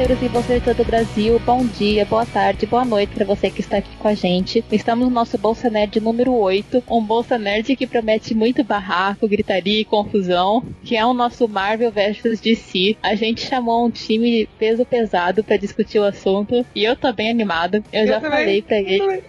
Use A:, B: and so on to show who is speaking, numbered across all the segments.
A: Bolseiros e bolseiras de todo o Brasil. Bom dia, boa tarde, boa noite para você que está aqui com a gente. Estamos no nosso Bolsa Nerd número 8, um Bolsa Nerd que promete muito barraco, gritaria e confusão, que é o nosso Marvel vs DC. A gente chamou um time peso pesado para discutir o assunto e eu tô bem animado. Eu, eu já também, falei para eles.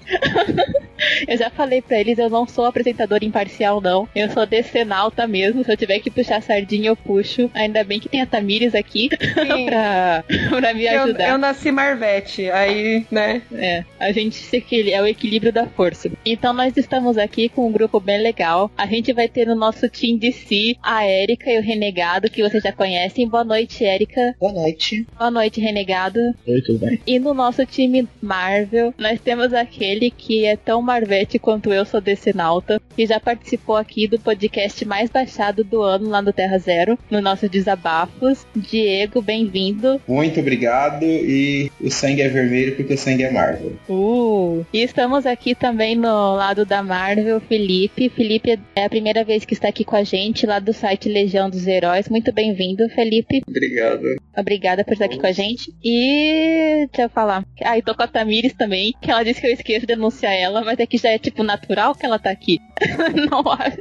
A: eu já falei para eles, eu não sou apresentador imparcial não. Eu sou decenalta mesmo. Se eu tiver que puxar a sardinha, eu puxo. Ainda bem que tem a Tamires aqui pra pra, me ajudar.
B: Eu, eu, nasci Marvete, aí, né?
A: É, a gente se é o equilíbrio da força. Então nós estamos aqui com um grupo bem legal. A gente vai ter no nosso team de si a Érica e o Renegado, que vocês já conhecem. Boa noite, Érica.
C: Boa noite.
A: Boa noite, Renegado.
D: Oi, tudo bem?
A: E no nosso time Marvel, nós temos aquele que é tão Marvete quanto eu sou desse nauta, que já participou aqui do podcast mais baixado do ano lá no Terra Zero, no nosso Desabafos. Diego, bem-vindo.
E: Muito obrigado. E o sangue é vermelho porque o sangue é Marvel.
A: Uh! E estamos aqui também no lado da Marvel, Felipe. Felipe é a primeira vez que está aqui com a gente, lá do site Legião dos Heróis. Muito bem-vindo, Felipe.
E: Obrigado.
A: Obrigada por estar aqui com a gente. E deixa eu falar. Ah, eu tô com a Tamires também, que ela disse que eu esqueço de denunciar ela, mas é que já é tipo natural que ela tá aqui. Não acho.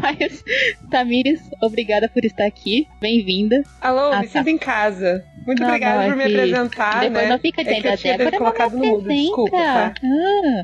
A: Mas, Tamires, obrigada por estar aqui. Bem-vinda.
B: Alô, ah, me tá. em casa. Muito não, obrigada não, por me apresentar.
A: Depois
B: né?
A: não fica dizendo
B: é que eu Débora colocado no mudo, desculpa, tá? Ah.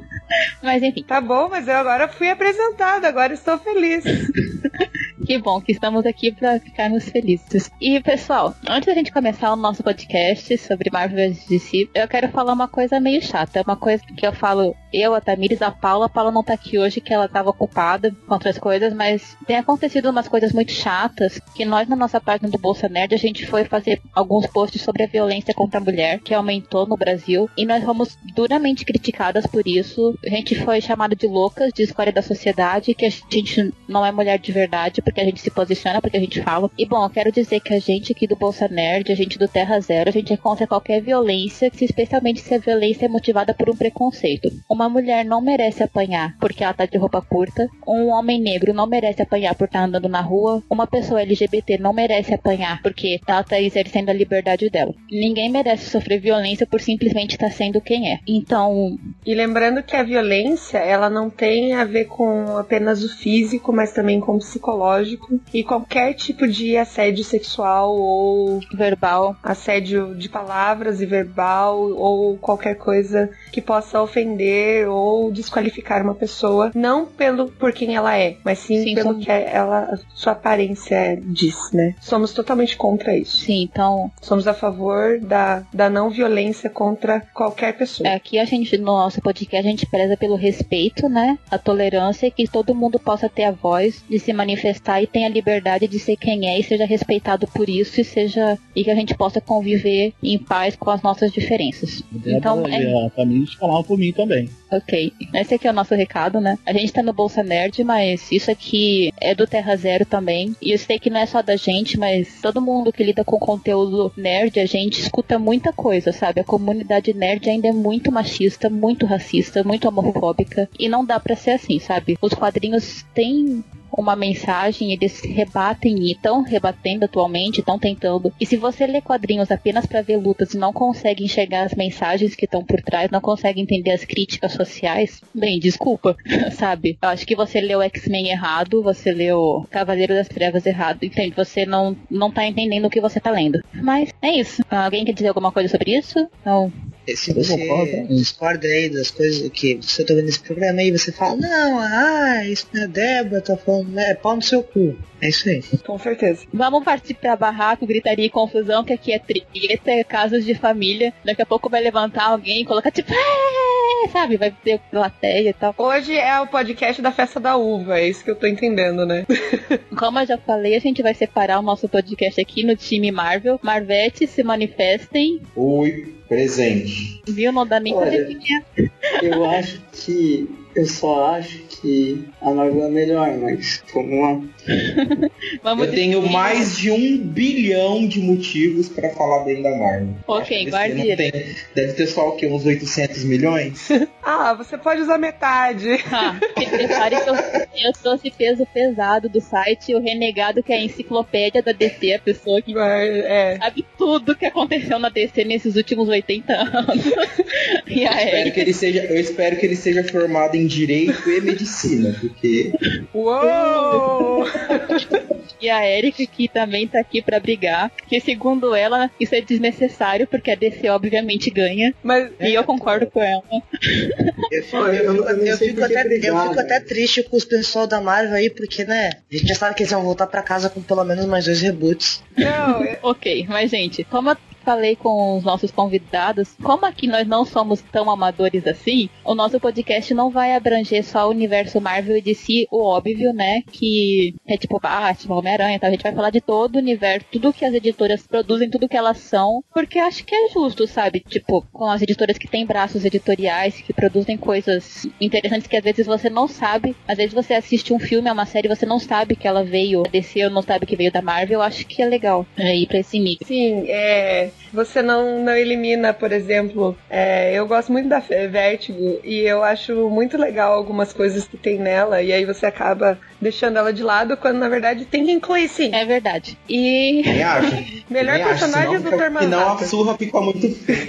A: mas enfim.
B: Tá bom, mas eu agora fui apresentada, agora estou feliz.
A: que bom que estamos aqui para ficarmos felizes. E pessoal, antes da gente começar o nosso podcast sobre Marvel vs DC, eu quero falar uma coisa meio chata, uma coisa que eu falo eu, Tamires, a Paula, a Paula não tá aqui hoje que ela tava ocupada com outras coisas, mas tem acontecido umas coisas muito chatas que nós na nossa página do Bolsa Nerd a gente foi fazer alguns posts sobre a violência contra a mulher que aumentou no Brasil e nós fomos duramente criticadas por isso. A gente foi chamada de loucas, de escória da sociedade, que a gente não é mulher de verdade porque a gente se posiciona, porque a gente fala. E bom, eu quero dizer que a gente aqui do Bolsa Nerd, a gente do Terra Zero, a gente é contra qualquer violência, especialmente se a violência é motivada por um preconceito. Uma mulher não merece apanhar porque ela tá de roupa curta, um homem negro não merece apanhar por estar tá andando na rua, uma pessoa LGBT não merece apanhar porque ela tá exercendo da liberdade dela. Ninguém merece sofrer violência por simplesmente estar sendo quem é. Então.
B: E lembrando que a violência, ela não tem a ver com apenas o físico, mas também com o psicológico. E qualquer tipo de assédio sexual ou verbal, assédio de palavras e verbal, ou qualquer coisa que possa ofender ou desqualificar uma pessoa, não pelo por quem ela é, mas sim, sim pelo que ela, sua aparência diz, né? Somos totalmente contra isso.
A: Sim, então
B: somos a favor da, da não violência contra qualquer pessoa.
A: Aqui a gente, no nosso podcast, a gente preza pelo respeito, né? A tolerância e que todo mundo possa ter a voz de se manifestar e tenha a liberdade de ser quem é e seja respeitado por isso e seja e que a gente possa conviver em paz com as nossas diferenças.
D: Então, é... a família falar por mim também.
A: Ok. Esse aqui é o nosso recado, né? A gente tá no Bolsa Nerd, mas isso aqui é do Terra Zero também. E eu sei que não é só da gente, mas todo mundo que lida com conteúdo nerd, a gente escuta muita coisa, sabe? A comunidade nerd ainda é muito machista, muito racista, muito homofóbica. E não dá para ser assim, sabe? Os quadrinhos têm uma mensagem, eles rebatem e estão rebatendo atualmente, estão tentando. E se você lê quadrinhos apenas para ver lutas e não consegue enxergar as mensagens que estão por trás, não consegue entender as críticas sociais, bem, desculpa, sabe? Eu acho que você leu X-Men errado, você leu Cavaleiro das Trevas errado, entende? Você não, não tá entendendo o que você tá lendo. Mas é isso. Alguém quer dizer alguma coisa sobre isso? Não.
C: Se você discorda aí das coisas que você tá vendo nesse programa aí, você fala, não, ah, isso não é Débora, tá falando, é pau no seu cu. É isso aí.
B: Com certeza.
A: Vamos partir pra barraco, gritaria e confusão, que aqui é treta, é casos de família. Daqui a pouco vai levantar alguém e colocar tipo, é, sabe? Vai ter plateia e tal.
B: Hoje é o podcast da festa da uva, é isso que eu tô entendendo, né?
A: Como eu já falei, a gente vai separar o nosso podcast aqui no time Marvel. Marvete, se manifestem.
E: Oi, presente.
A: Viu? Não dá nem
C: Olha, pra Eu acho que eu só acho que a Marvel é melhor, mas vamos lá.
E: Vamos eu tenho mais de um bilhão de motivos para falar bem da Marvel.
A: Ok, guarde.
E: Deve ter só o quê? Uns 800 milhões?
B: Ah, você pode usar metade.
A: Ah, repare que eu, eu trouxe peso pesado do site, o renegado que é a enciclopédia da DC, a pessoa que é. sabe tudo que aconteceu na DC nesses últimos 80 anos.
E: e a eu, espero que ele seja, eu espero que ele seja formado em Direito e Medicina, porque...
B: Uou!
A: E a Erika, que também tá aqui para brigar, que segundo ela, isso é desnecessário, porque a DC obviamente ganha. Mas, e eu concordo com ela.
C: Eu, eu, eu, eu fico até, eu fico até triste com os pessoal da Marvel aí, porque, né, a gente já sabe que eles vão voltar para casa com pelo menos mais dois reboots.
A: Não, ok, mas gente, como falei com os nossos convidados, como aqui nós não somos tão amadores assim, o nosso podcast não vai abranger só o universo Marvel e DC, o óbvio, né? Que é tipo Batman, Homem-Aranha, então a gente vai falar de todo o universo, tudo que as editoras produzem, tudo que elas são, porque acho que é justo, sabe? Tipo, com as editoras que têm braços editoriais, que produzem coisas interessantes que às vezes você não sabe, às vezes você assiste um filme, é uma série, você não sabe que ela veio da DC ou não sabe que veio da Marvel, acho que é legal é, ir pra esse mix.
B: Sim, é, você não, não elimina, por exemplo, é, eu gosto muito da Vertigo e eu acho muito legal algumas coisas que tem nela e aí você acaba deixando ela de lado quando na verdade tem que incluir sim.
A: É verdade. E.
B: Melhor personagem do Dr.
E: Manhattan. Não, a surra ficou muito feia.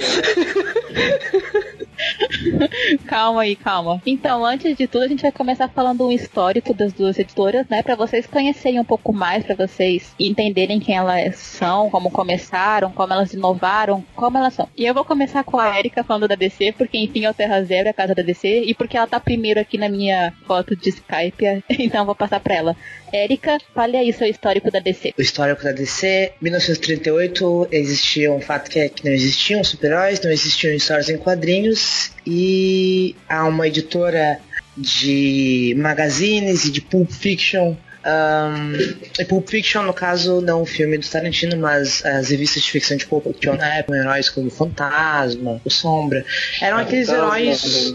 A: calma aí, calma. Então, antes de tudo, a gente vai começar falando um histórico das duas editoras, né? Para vocês conhecerem um pouco mais, para vocês entenderem quem elas são, como começaram, como elas inovaram, como elas são. E eu vou começar com a Erika falando da DC, porque enfim é o Terra Zero, é a casa da DC, e porque ela tá primeiro aqui na minha foto de Skype, então vou passar pra ela. Érica, fale aí seu histórico da DC.
C: O histórico da DC, 1938, existia um fato que é que não existiam super-heróis, não existiam histórias em quadrinhos, e há uma editora de magazines e de Pulp Fiction um, Pulp Fiction, no caso, não o filme do Tarantino, mas as revistas de ficção de Pulp Fiction na época, heróis como Fantasma, o Sombra, eram aqueles heróis.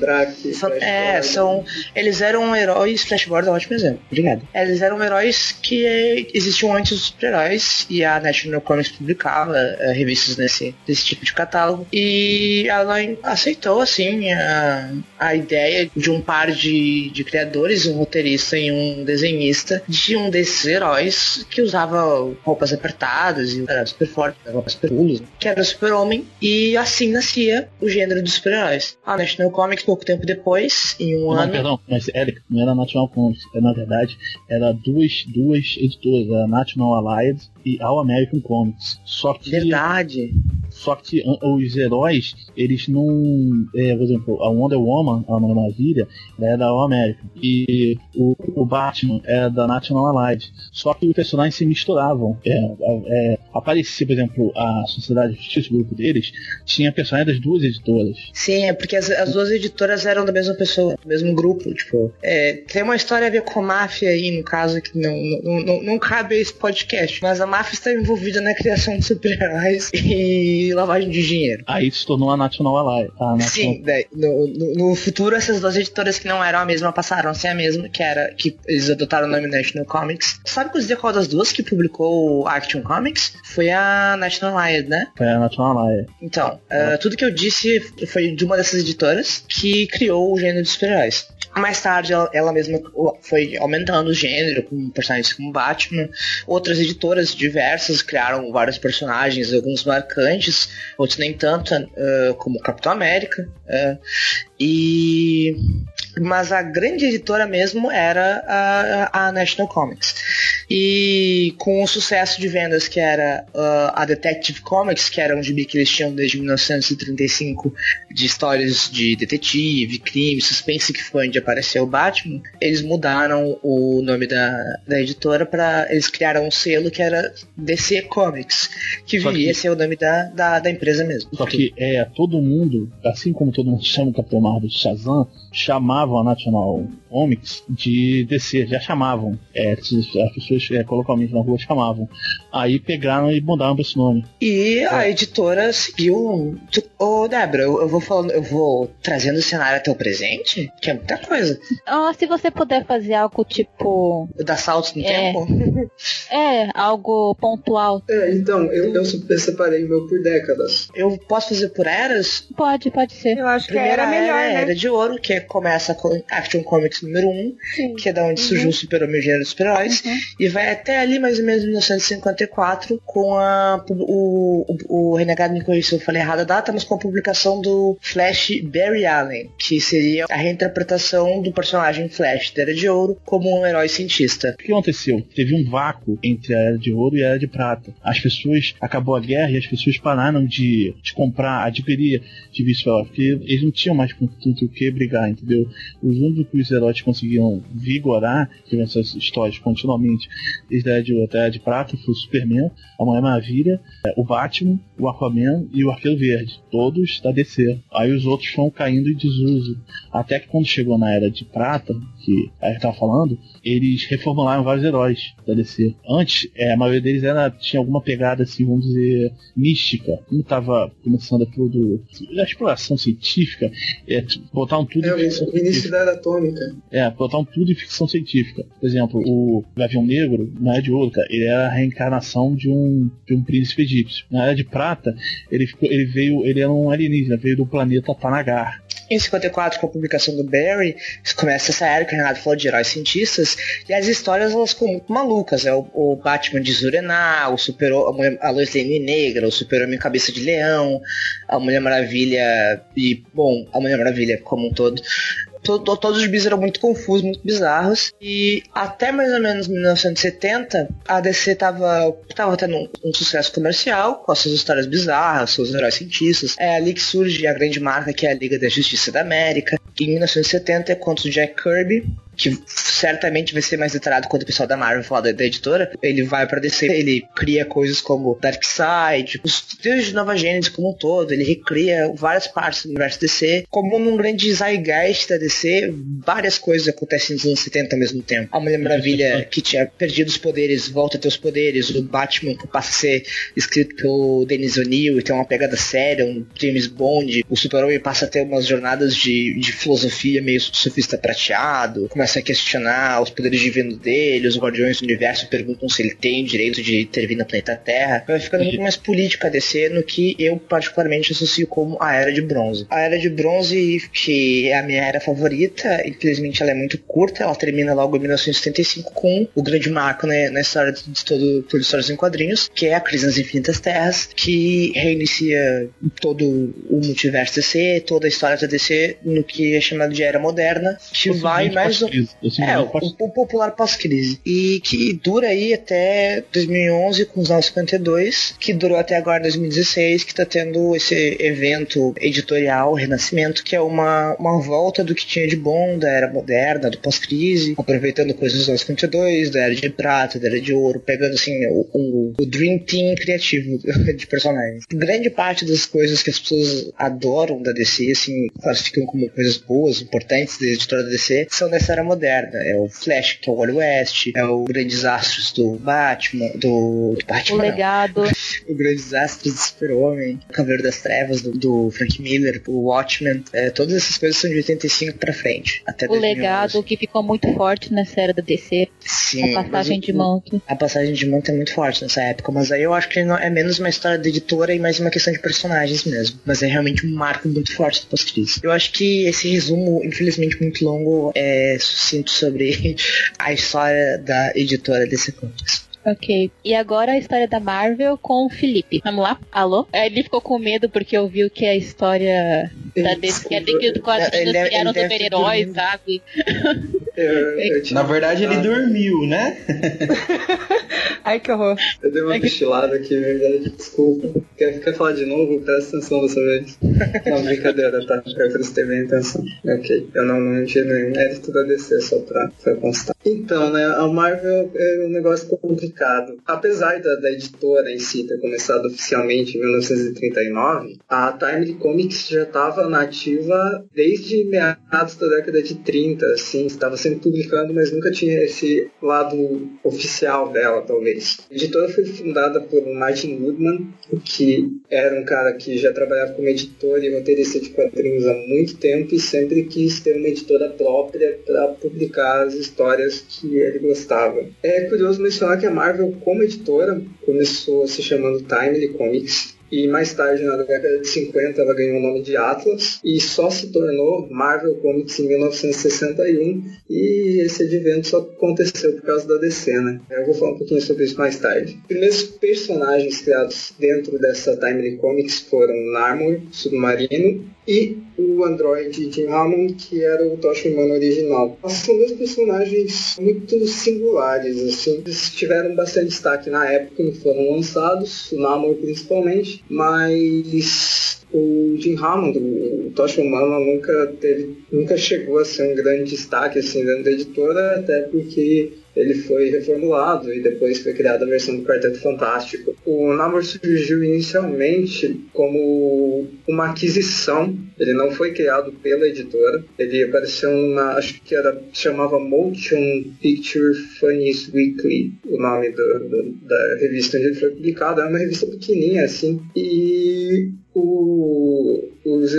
C: é, são. Eles eram heróis. Flashboard é um ótimo exemplo, obrigado. Eles eram heróis que existiam antes dos super-heróis e a National Comics publicava uh, revistas nesse, desse tipo de catálogo. E ela aceitou, assim, a, a ideia de um par de, de criadores, um roteirista e um desenhista, de de um desses heróis que usava roupas apertadas e era super forte, roupas super pulos, que era o super-homem, e assim nascia o gênero dos super-heróis. A National Comics, pouco tempo depois, em um
D: não,
C: ano...
D: Perdão, mas Eric, não era a National Comics, é, na verdade, era duas, duas editoras, a National Allied e All American Comics. Só que...
C: Verdade!
D: Só que os heróis, eles não. É, por exemplo, a Wonder Woman, a Mulher Maravilha, é da All American. E o, o Batman é da National Allied. Só que os personagens se misturavam. É, é, aparecia, por exemplo, a Sociedade de Justiça, o grupo deles, tinha personagens das duas editoras.
C: Sim, é porque as, as duas editoras eram da mesma pessoa, do mesmo grupo. Tipo, é, tem uma história a ver com a máfia aí, no caso, que não, não, não, não cabe esse podcast. Mas a máfia está envolvida na criação de super-heróis e lavagem de dinheiro.
D: Aí se tornou a National Alliance. National...
C: Sim, daí, no, no, no, futuro essas duas editoras que não eram a mesma passaram a ser a mesma, que era que eles adotaram o nome National Comics. Sabe dizer qual das duas que publicou Action Comics? Foi a National Alliance, né?
D: Foi a National Alliance.
C: Então, uh, tudo que eu disse foi de uma dessas editoras que criou o gênero de super-heróis. Mais tarde, ela, ela, mesma foi aumentando o gênero, com personagens como Batman. Outras editoras diversas criaram vários personagens, alguns marcantes, outros nem tanto, uh, como Capitão América. Uh, e mas a grande editora mesmo era a, a National Comics. E com o sucesso de vendas que era uh, a Detective Comics, que era um gibi que eles tinham desde 1935 de histórias de detetive, crime, suspense, que foi onde apareceu o Batman, eles mudaram o nome da, da editora para eles criaram um selo que era DC Comics, que viria que... ser o nome da, da, da, empresa mesmo.
D: Só que é, todo mundo, assim como todo mundo chama o Capitão Marvel de Shazam, chamavam a National Comics de DC, já chamavam. É, as pessoas é, coloquialmente na rua chamavam. Aí pegaram e mudaram pra esse nome.
C: E a é. editora seguiu. Ô, Débora, eu, eu, vou falando, eu vou trazendo o cenário até o presente, que é muita coisa.
A: Ah, se você puder fazer algo tipo.
C: Dar saltos no é, tempo?
A: É, algo pontual.
E: É, então, eu, eu separei o meu por décadas.
C: Eu posso fazer por eras?
A: Pode, pode ser.
B: Eu acho Primeira que era melhor, era, né?
C: Era de Ouro, que começa com Action Comics número 1, Sim. que é da onde uhum. surgiu o Super-Homem Gênero dos Super-Heróis, uhum. e vai até ali mais ou menos 1954 com a, o, o, o Renegado me corrigiu se eu falei errado a data, mas com a publicação do Flash Barry Allen, que seria a reinterpretação do personagem Flash da Era de Ouro como um herói cientista.
D: O que aconteceu? Teve um vácuo entre a Era de Ouro e a Era de Prata. As pessoas, acabou a guerra e as pessoas pararam de, de comprar, adquirir de vice porque eles não tinham mais com tudo o que brigar, entendeu? Os únicos que os heróis conseguiam vigorar, que essas histórias continuamente, desde a Era de até a de Prata, foi o Superman, a Mulher Maravilha, o Batman, o Aquaman e o Arqueiro Verde. Todos da DC. Aí os outros foram caindo em desuso. Até que quando chegou na Era de Prata, que a gente tava falando, eles reformularam vários heróis da DC. Antes, é, a maioria deles era, tinha alguma pegada, assim, vamos dizer, mística. Como tava começando tudo. A exploração científica, é, botaram tudo
E: é, em ficção o início da era atômica.
D: É, botaram tudo em ficção científica. Por exemplo, o Gavião Negro, na Era de Ouro, ele era a reencarnação de um, de um príncipe egípcio. Na Era de Prata, ele, ficou, ele veio, ele era um alienígena, veio do planeta Tanagar.
C: Em 54, com a publicação do Barry, começa essa era que o Renato falou de heróis cientistas, e as histórias elas ficam muito malucas. É o, o Batman de Zurená, o Super, a, Mulher, a Lois Lane Negra, o Super-Homem Cabeça de Leão, a Mulher Maravilha e, bom, a Mulher Maravilha como um todo todo, todos os bis eram muito confusos, muito bizarros. E até mais ou menos 1970, a DC tava, tava tendo um, um sucesso comercial com as suas histórias bizarras, seus heróis cientistas. É ali que surge a grande marca que é a Liga da Justiça da América. Em 1970 é contra o Jack Kirby, que certamente vai ser mais detalhado quando o pessoal da Marvel falar da, da editora, ele vai para DC, ele cria coisas como Darkseid, os deus de Nova Gênesis como um todo, ele recria várias partes do universo DC, como num grande zeitgeist da DC, várias coisas acontecem nos anos 70 ao mesmo tempo. A Mulher Maravilha que tinha perdido os poderes volta a ter os poderes, o Batman que passa a ser escrito pelo Dennis O'Neill e tem uma pegada séria, um James Bond, o Super-Homem passa a ter umas jornadas de, de filosofia meio sofista prateado, começa começa a questionar os poderes divinos dele, os guardiões do universo perguntam se ele tem o direito de intervir no planeta Terra. Vai ficando muito mais política a DC no que eu particularmente associo como a Era de Bronze. A Era de Bronze, que é a minha era favorita, infelizmente ela é muito curta, ela termina logo em 1975 com o grande marco né, na história de todo, todo histórias em quadrinhos, que é a Crise nas Infinitas Terras, que reinicia todo o multiverso DC, toda a história da DC no que é chamado de Era Moderna, que vai mais ou crise É, o, o, popular pós-crise. E que dura aí até 2011 com os 952, que durou até agora 2016, que tá tendo esse evento editorial, Renascimento, que é uma, uma volta do que tinha de bom da era moderna, do pós-crise, aproveitando coisas dos 952, da era de prata, da era de ouro, pegando assim o, o, o Dream Team criativo de personagens. Grande parte das coisas que as pessoas adoram da DC, assim, classificam como coisas boas, importantes da editora da DC, são dessa era moderna. É o Flash, que é o Wally West, é o Grandes Astros do Batman, do, do Batman.
A: O Legado.
C: o Grandes Astros do Super-Homem, o Cavaleiro das Trevas do, do Frank Miller, o Watchmen. É, todas essas coisas são de 85 pra frente. Até
A: o 2011. Legado, que ficou muito forte nessa era da DC.
C: Sim.
A: A passagem de manto.
C: A passagem de manto é muito forte nessa época, mas aí eu acho que é menos uma história da editora e mais uma questão de personagens mesmo. Mas é realmente um marco muito forte do pós-crise. Eu acho que esse resumo, infelizmente muito longo, é sinto sobre a história da editora desse Comics.
A: Ok. E agora a história da Marvel com o Felipe. Vamos lá? Alô? É, ele ficou com medo porque ouviu que a história da DC é dentro do quadrinho que eram super-heróis, sabe?
E: Na verdade, ele dormiu, né?
B: Ai, que horror.
E: Eu dei uma é cochilada aqui, verdade. Desculpa. Quer, quer falar de novo? Presta atenção dessa vez. Não, brincadeira, tá? Eu prestei bem atenção. Ok. Eu não, não tinha nenhum mérito da DC, só pra, pra constar. Então, né, a Marvel é um negócio complicado. Apesar da, da editora em si ter começado oficialmente em 1939, a Timely Comics já estava nativa desde meados da década de 30, assim, estava sempre publicando, mas nunca tinha esse lado oficial dela, talvez. A editora foi fundada por Martin Woodman, que era um cara que já trabalhava como editor e roteirista de quadrinhos há muito tempo e sempre quis ter uma editora própria para publicar as histórias que ele gostava. É curioso mencionar que a Marvel, como editora, começou se chamando Timely Comics e mais tarde, na década de 50, ela ganhou o nome de Atlas e só se tornou Marvel Comics em 1961 e esse advento só aconteceu por causa da DC, né? Eu vou falar um pouquinho sobre isso mais tarde. Os primeiros personagens criados dentro dessa Timely Comics foram Narmor, Submarino e o androide Jim Hammond, que era o Tocha Humano original. São dois personagens muito singulares, assim. Eles tiveram bastante destaque na época quando foram lançados, o Namor principalmente, mas o Jim Hammond, o Tocha Humana, nunca teve, nunca chegou a ser um grande destaque assim dentro da editora, até porque ele foi reformulado e depois foi criada a versão do Quarteto Fantástico. O Namor surgiu inicialmente como uma aquisição, ele não foi criado pela editora, ele apareceu numa, acho que era, chamava Motion Picture Funnies Weekly, o nome do, do, da revista onde ele foi publicado, era uma revista pequenininha assim, e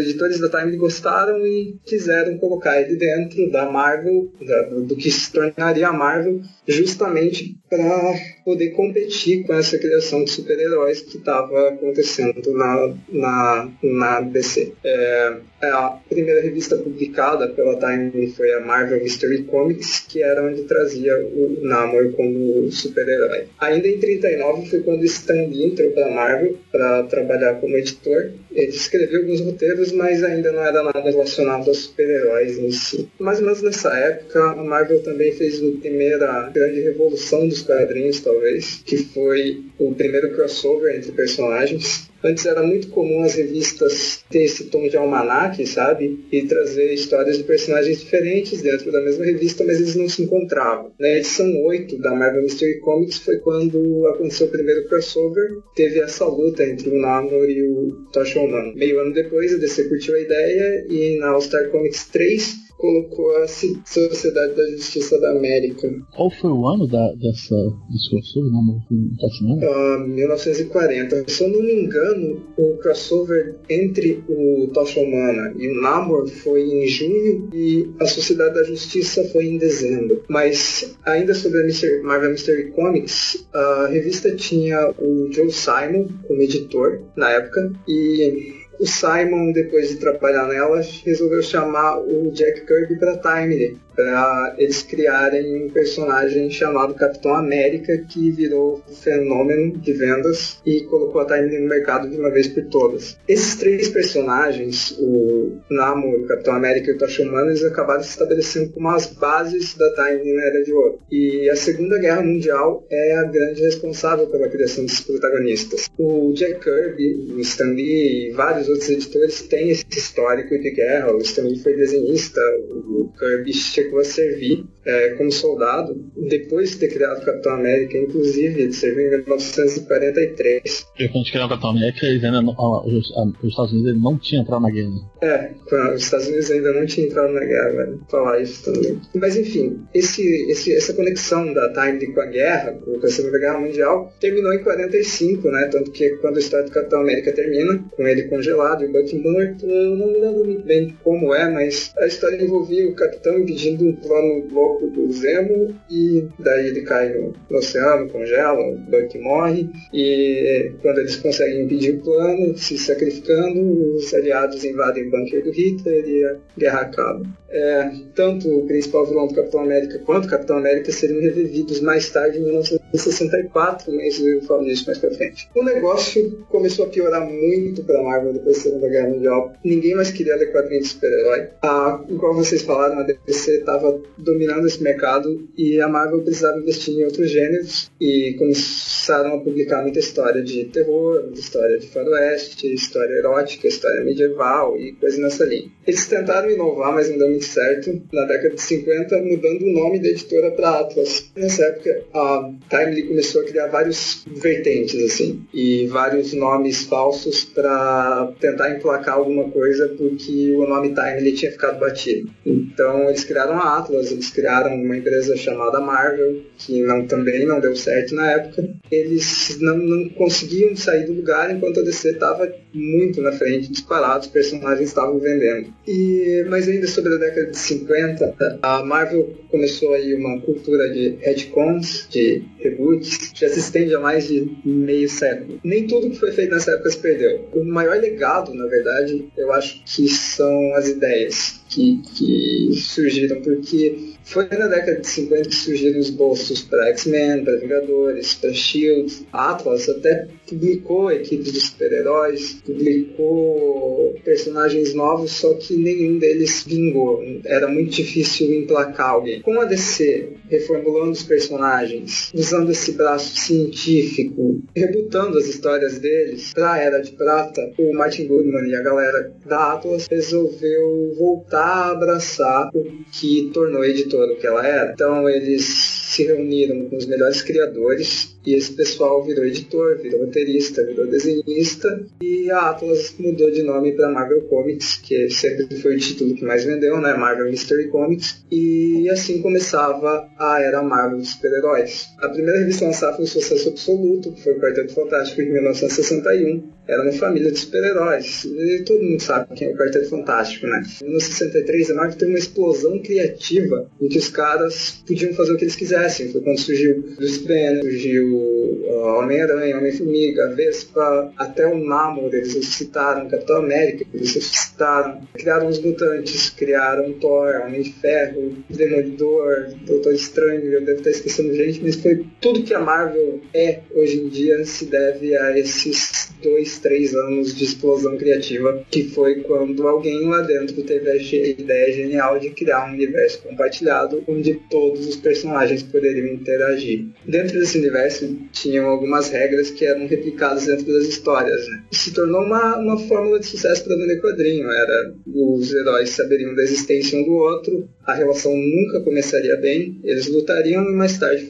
E: editores da Time gostaram e quiseram colocar ele dentro da Marvel, da, do que se tornaria a Marvel, justamente para poder competir com essa criação de super-heróis que estava acontecendo na, na, na DC. É, a primeira revista publicada pela Time foi a Marvel Mystery Comics, que era onde trazia o Namor como super-herói. Ainda em 39 foi quando Stan Lee entrou para Marvel para trabalhar como editor. Ele escreveu alguns roteiros, mas ainda não era nada relacionado aos super-heróis em si. Mais ou menos nessa época, a Marvel também fez a primeira grande revolução dos quadrinhos, talvez, que foi o primeiro crossover entre personagens. Antes era muito comum as revistas ter esse tom de almanaque, sabe? E trazer histórias de personagens diferentes dentro da mesma revista, mas eles não se encontravam. Na edição 8 da Marvel Mystery Comics foi quando aconteceu o primeiro crossover. Teve essa luta entre o Namor e o Humano. Meio ano depois, a DC curtiu a ideia e na All Star Comics 3 colocou a Sociedade da Justiça da América.
D: Qual foi o ano da, dessa, desse crossover? Não, não
E: tá uh, 1940. Se eu não me engano, o crossover entre o Tocha Humana e o Namor foi em junho e a Sociedade da Justiça foi em dezembro. Mas ainda sobre a Marvel Mystery Comics, a revista tinha o Joe Simon como editor na época e o Simon, depois de trabalhar nela, resolveu chamar o Jack Kirby para Timely, para eles criarem um personagem chamado Capitão América que virou fenômeno de vendas e colocou a Timely no mercado de uma vez por todas. Esses três personagens, o Namor, o Capitão América e o Tocha eles acabaram se estabelecendo como as bases da Timely na Era de Ouro. E a Segunda Guerra Mundial é a grande responsável pela criação desses protagonistas. O Jack Kirby, o Stan Lee e vários outros editores têm esse histórico de guerra. O Lee foi desenhista, o Kirby chegou a servir é, como soldado depois de ter criado o Capitão América, inclusive ele serviu em 1943.
D: E quando criou o Capitão América, eles ainda não, os, os, Estados Unidos não tinham entrado na guerra.
E: É, os Estados Unidos ainda não tinham entrado na guerra, velho. Falar isso também. Mas enfim, esse, esse, essa conexão da Time com a guerra, com a Segunda Guerra Mundial, terminou em 45, né? Tanto que quando a história do Capitão América termina, com ele congelado e o Bucky morto, eu não me lembro muito bem como é, mas a história envolvia o Capitão impedindo um plano louco do Zemo e daí ele cai no, no oceano, congela, o Buck morre e quando eles conseguem impedir o plano, se sacrificando, os aliados invadem o bunker do Hitler e a guerra acaba. É, tanto o principal vilão do Capitão América quanto o Capitão América seriam revividos mais tarde em 19 64, mas eu falo disso mais pra frente. O negócio começou a piorar muito pra Marvel depois da Segunda Guerra Mundial. Ninguém mais queria ler quadrinhos de super-herói. Ah, igual vocês falaram, a DC estava dominando esse mercado e a Marvel precisava investir em outros gêneros e começaram a publicar muita história de terror, muita história de faroeste, história erótica, história medieval e coisas nessa linha. Eles tentaram inovar, mas não deu muito certo. Na década de 50, mudando o nome da editora para Atlas. Nessa época, a Timely começou a criar vários vertentes, assim, e vários nomes falsos para tentar emplacar alguma coisa, porque o nome Timely tinha ficado batido. Então, eles criaram a Atlas, eles criaram uma empresa chamada Marvel, que não, também não deu certo na época. Eles não, não conseguiam sair do lugar enquanto a DC estava muito na frente, disparado, os personagens estavam vendendo. E, mas ainda sobre a década de 50, a Marvel começou aí uma cultura de retcons, de reboots, já se estende há mais de meio século. Nem tudo que foi feito nessa época se perdeu. O maior legado, na verdade, eu acho que são as ideias que, que surgiram, porque foi na década de 50 que surgiram os bolsos para X-Men, para Vingadores, para Shield. A Atlas até publicou equipes de super-heróis, publicou personagens novos, só que nenhum deles vingou. Era muito difícil emplacar alguém. Com a DC reformulando os personagens, usando esse braço científico, rebutando as histórias deles para a Era de Prata, o Martin Goodman e a galera da Atlas resolveu voltar a abraçar o que tornou a editora o que ela era. Então eles se reuniram com os melhores criadores e esse pessoal virou editor, virou roteirista, virou desenhista e a Atlas mudou de nome para Marvel Comics, que sempre foi o título que mais vendeu, né? Marvel Mystery Comics. E assim começava a era Marvel de super-heróis. A primeira revista lançada foi um sucesso absoluto, que foi o Quarteto Fantástico em 1961. Era uma família de super-heróis. Todo mundo sabe quem é o Quarteto Fantástico, né? Em 1963, a Marvel teve uma explosão criativa em que os caras podiam fazer o que eles quisessem. Foi quando surgiu Bruce Banner, surgiu Homem-Aranha, Homem-Formiga, Vespa, até o Namor, eles ressuscitaram, Capitão América, eles ressuscitaram, criaram os mutantes, criaram Thor, Homem de Ferro, Demolidor, Doutor Estranho, eu devo estar esquecendo gente, mas foi tudo que a Marvel é hoje em dia se deve a esses dois, três anos de explosão criativa, que foi quando alguém lá dentro teve a ideia genial de criar um universo compartilhado onde todos os personagens poderiam interagir. Dentro desse universo tinham algumas regras que eram replicadas dentro das histórias, né? Se tornou uma, uma fórmula de sucesso para vender quadrinho. Era os heróis saberiam da existência um do outro, a relação nunca começaria bem, eles lutariam e mais tarde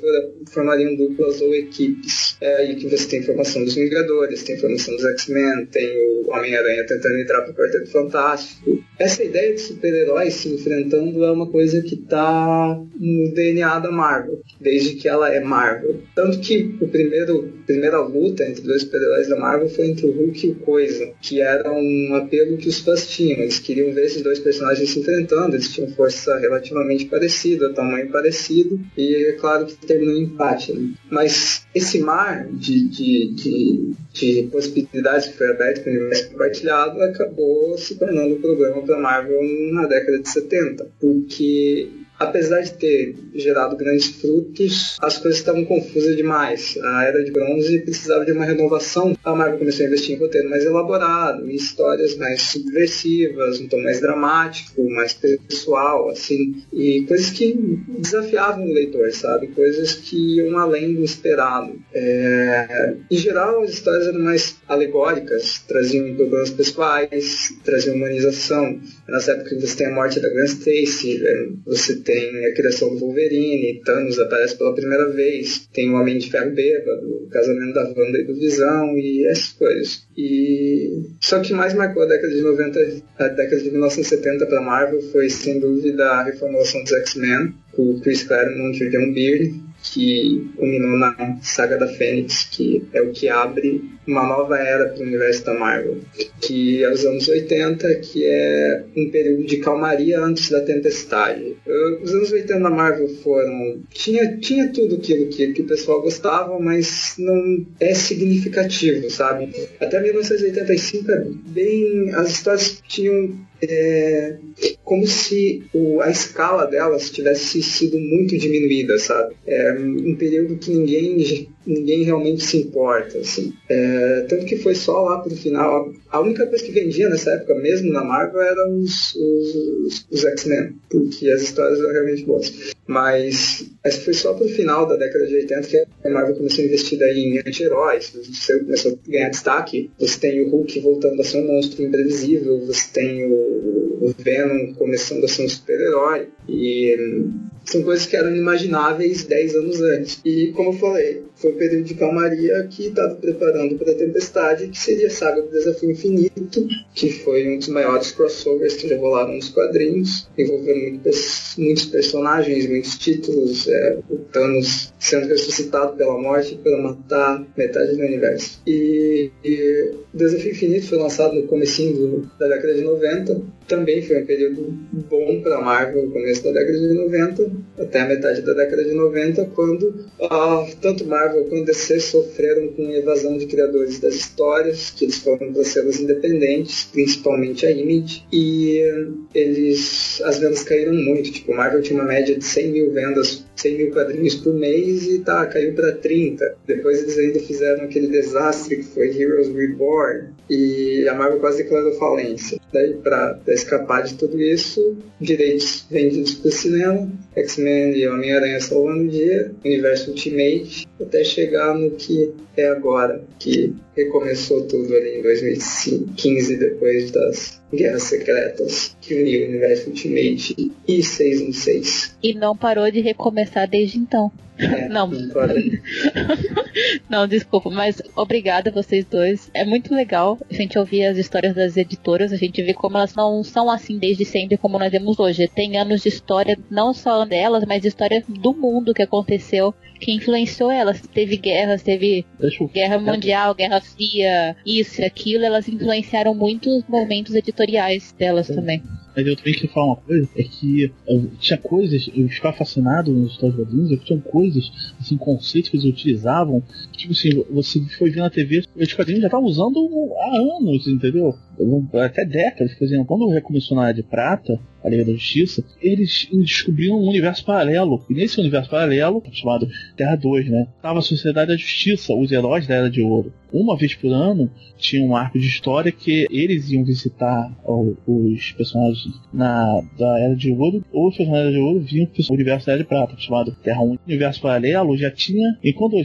E: formariam duplas ou equipes. É aí que você tem informação dos Vingadores, tem informação dos X-Men, tem o Homem-Aranha tentando entrar para o Quarteto Fantástico. Essa ideia de super-heróis se enfrentando é uma coisa que está no DNA da Marvel, desde que ela é Marvel. Tanto que o primeiro primeira luta entre dois super-heróis da Marvel foi entre o Hulk e o Coisa, que era um apelo que os fãs tinham. Eles queriam ver esses dois personagens se enfrentando, eles tinham força relativamente parecida, tamanho parecido, e é claro que terminou em empate. Né? Mas esse mar de, de, de, de possibilidades que foi aberto para o universo compartilhado acabou se tornando um problema para Marvel na década de 70, porque apesar de ter gerado grandes frutos, as coisas estavam confusas demais. A Era de Bronze precisava de uma renovação. A Marvel começou a investir em roteiro mais elaborado, em histórias mais subversivas, um tom mais dramático, mais pessoal, assim, e coisas que desafiavam o leitor, sabe? Coisas que iam além do esperado. É... Em geral, as histórias eram mais alegóricas, traziam problemas pessoais, traziam humanização. Nessa época você tem a morte da Gwen Stacy, você tem tem a criação do Wolverine, Thanos aparece pela primeira vez, tem o Homem de Ferro Bêbado, o casamento da Wanda e do Visão e essas coisas. E só que mais marcou a década de 90, a década de 1970 para Marvel foi sem dúvida a reformulação dos X-Men, com o Chris Claremont e o John Byrne, que culminou na saga da Fênix, que é o que abre uma nova era para o universo da Marvel, que é os anos 80, que é um período de calmaria antes da tempestade. Os anos 80 da Marvel foram. Tinha, tinha tudo aquilo que, que o pessoal gostava, mas não é significativo, sabe? Até 1985 é bem. As histórias tinham é como se o, a escala delas tivesse sido muito diminuída, sabe? É um período que ninguém ninguém realmente se importa, assim. É, tanto que foi só lá pro final. A única coisa que vendia nessa época, mesmo na Marvel, eram os, os, os X-Men, porque as histórias eram realmente boas. Mas essa foi só pro final da década de 80 que a Marvel começou a investir daí em anti-heróis, você começou a ganhar destaque. Você tem o Hulk voltando a ser um monstro imprevisível, você tem o, o Venom começando a ser um super-herói. E são coisas que eram inimagináveis 10 anos antes. E, como eu falei, foi o período de calmaria que estava preparando para a Tempestade, que seria a saga do Desafio Infinito, que foi um dos maiores crossovers que já rolaram nos quadrinhos, envolvendo muitos personagens, muitos títulos, é, o Thanos sendo ressuscitado pela morte para matar metade do universo. E, e Desafio Infinito foi lançado no comecinho da década de 90, também foi um período bom para Marvel, no começo da década de 90, até a metade da década de 90, quando uh, tanto Marvel quanto DC sofreram com evasão de criadores das histórias, que eles foram para selos independentes, principalmente a Image, e eles as vendas caíram muito. Tipo, Marvel tinha uma média de 100 mil vendas 100 mil quadrinhos por mês e tá, caiu para 30. Depois eles ainda fizeram aquele desastre que foi Heroes Reborn e a Marvel quase declarou falência. Daí, para escapar de tudo isso, direitos vendidos para o cinema, X-Men e Homem-Aranha salvando o dia, Universo Ultimate, até chegar no que é agora, que recomeçou tudo ali em 2015, depois das Guerras Secretas, que uniu o Universo Ultimate e 616.
A: E não parou de recomeçar desde então.
E: É,
A: não. não, desculpa, mas obrigada vocês dois. É muito legal a gente ouvir as histórias das editoras, a gente vê como elas não são assim desde sempre como nós vemos hoje. Tem anos de história, não só delas, mas de história do mundo que aconteceu, que influenciou elas. Teve guerras, teve guerra mundial, guerra fria, isso e aquilo, elas influenciaram muitos momentos editoriais delas Sim. também.
D: Mas eu também queria falar uma coisa, é que eu, tinha coisas, eu ficava fascinado nos histórias quadrinhos, eu tinha coisas, assim, conceitos que eles utilizavam, tipo assim, você foi ver na TV, os quadrinhos já estavam usando há anos, entendeu? Até décadas, por exemplo, quando recomeçou na Era de Prata, a Liga da Justiça, eles descobriram um universo paralelo. E nesse universo paralelo, chamado Terra 2, né? Tava a Sociedade da Justiça, os heróis da Era de Ouro. Uma vez por ano tinha um arco de história que eles iam visitar os personagens na, da Era de Ouro, ou os personagens da Era de Ouro vinham pro universo da Era de Prata, chamado Terra 1. O universo paralelo já tinha, e quando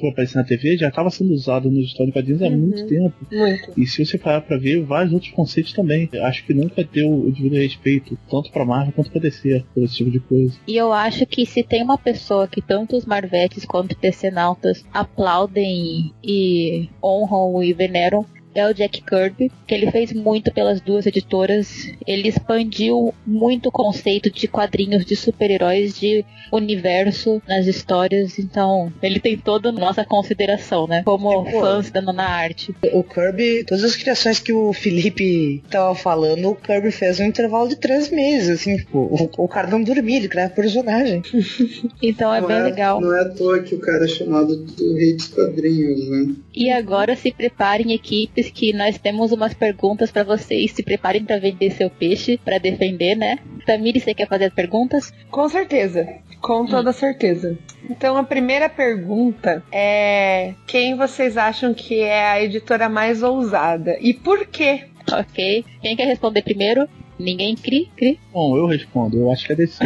D: foi aparecer na TV, já estava sendo usado nos histórias quadrinhos há uhum. muito tempo.
B: Muito.
D: E se você parar pra ver, vários outros conceitos também. Acho que nunca deu o devido respeito tanto para Marvel quanto para DC, por esse tipo de coisa.
A: E eu acho que se tem uma pessoa que tanto os Marvetes quanto os Nautas aplaudem e honram e veneram, é o Jack Kirby, que ele fez muito pelas duas editoras. Ele expandiu muito o conceito de quadrinhos de super-heróis, de universo nas histórias. Então, ele tem toda a nossa consideração, né? Como tipo, fãs da nona arte.
C: O Kirby, todas as criações que o Felipe tava falando, o Kirby fez um intervalo de três meses, assim, tipo, o, o cara não dormia, ele criava personagem.
A: então é
E: não
A: bem
E: é,
A: legal.
E: Não é à toa que o cara é chamado do rei dos quadrinhos, né?
A: E agora se preparem equipes que nós temos umas perguntas para vocês. Se preparem para vender seu peixe, para defender, né? Tamiri, você quer fazer as perguntas?
B: Com certeza, com toda hum. certeza. Então a primeira pergunta é: quem vocês acham que é a editora mais ousada e por quê?
A: Ok. Quem quer responder primeiro? Ninguém cri, cri.
D: Bom, eu respondo. Eu acho que é desse.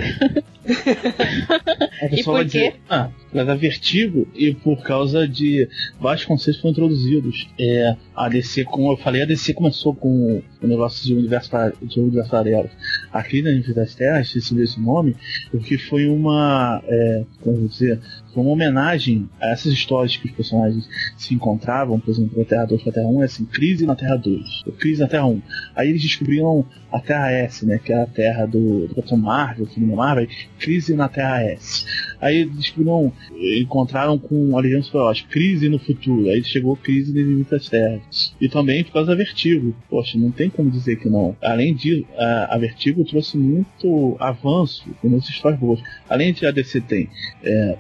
A: a pessoa e por quê?
D: Dizer, ah, vai dar vertigo e por causa de vários conceitos foram introduzidos. É, a DC, como eu falei, a DC começou com o negócio de universo, de universo paralelo. A Crise das Terras recebeu esse nome porque foi uma, é, como dizer, foi uma homenagem a essas histórias que os personagens se encontravam, por exemplo, a Terra 2 para a Terra 1 é assim, crise na Terra 2, crise na Terra 1. Aí eles descobriram a Terra S, né, que é a Terra do, do Capitão Marvel, filme Marvel, crise na Terra S. Aí descobriram, encontraram com a Legião Superótica, crise no futuro. Aí chegou crise nas infinitas terras. E também por causa da Vertigo. Poxa, não tem como dizer que não. Além disso, a, a Vertigo trouxe muito avanço histórias boas. Além de a DC tem é,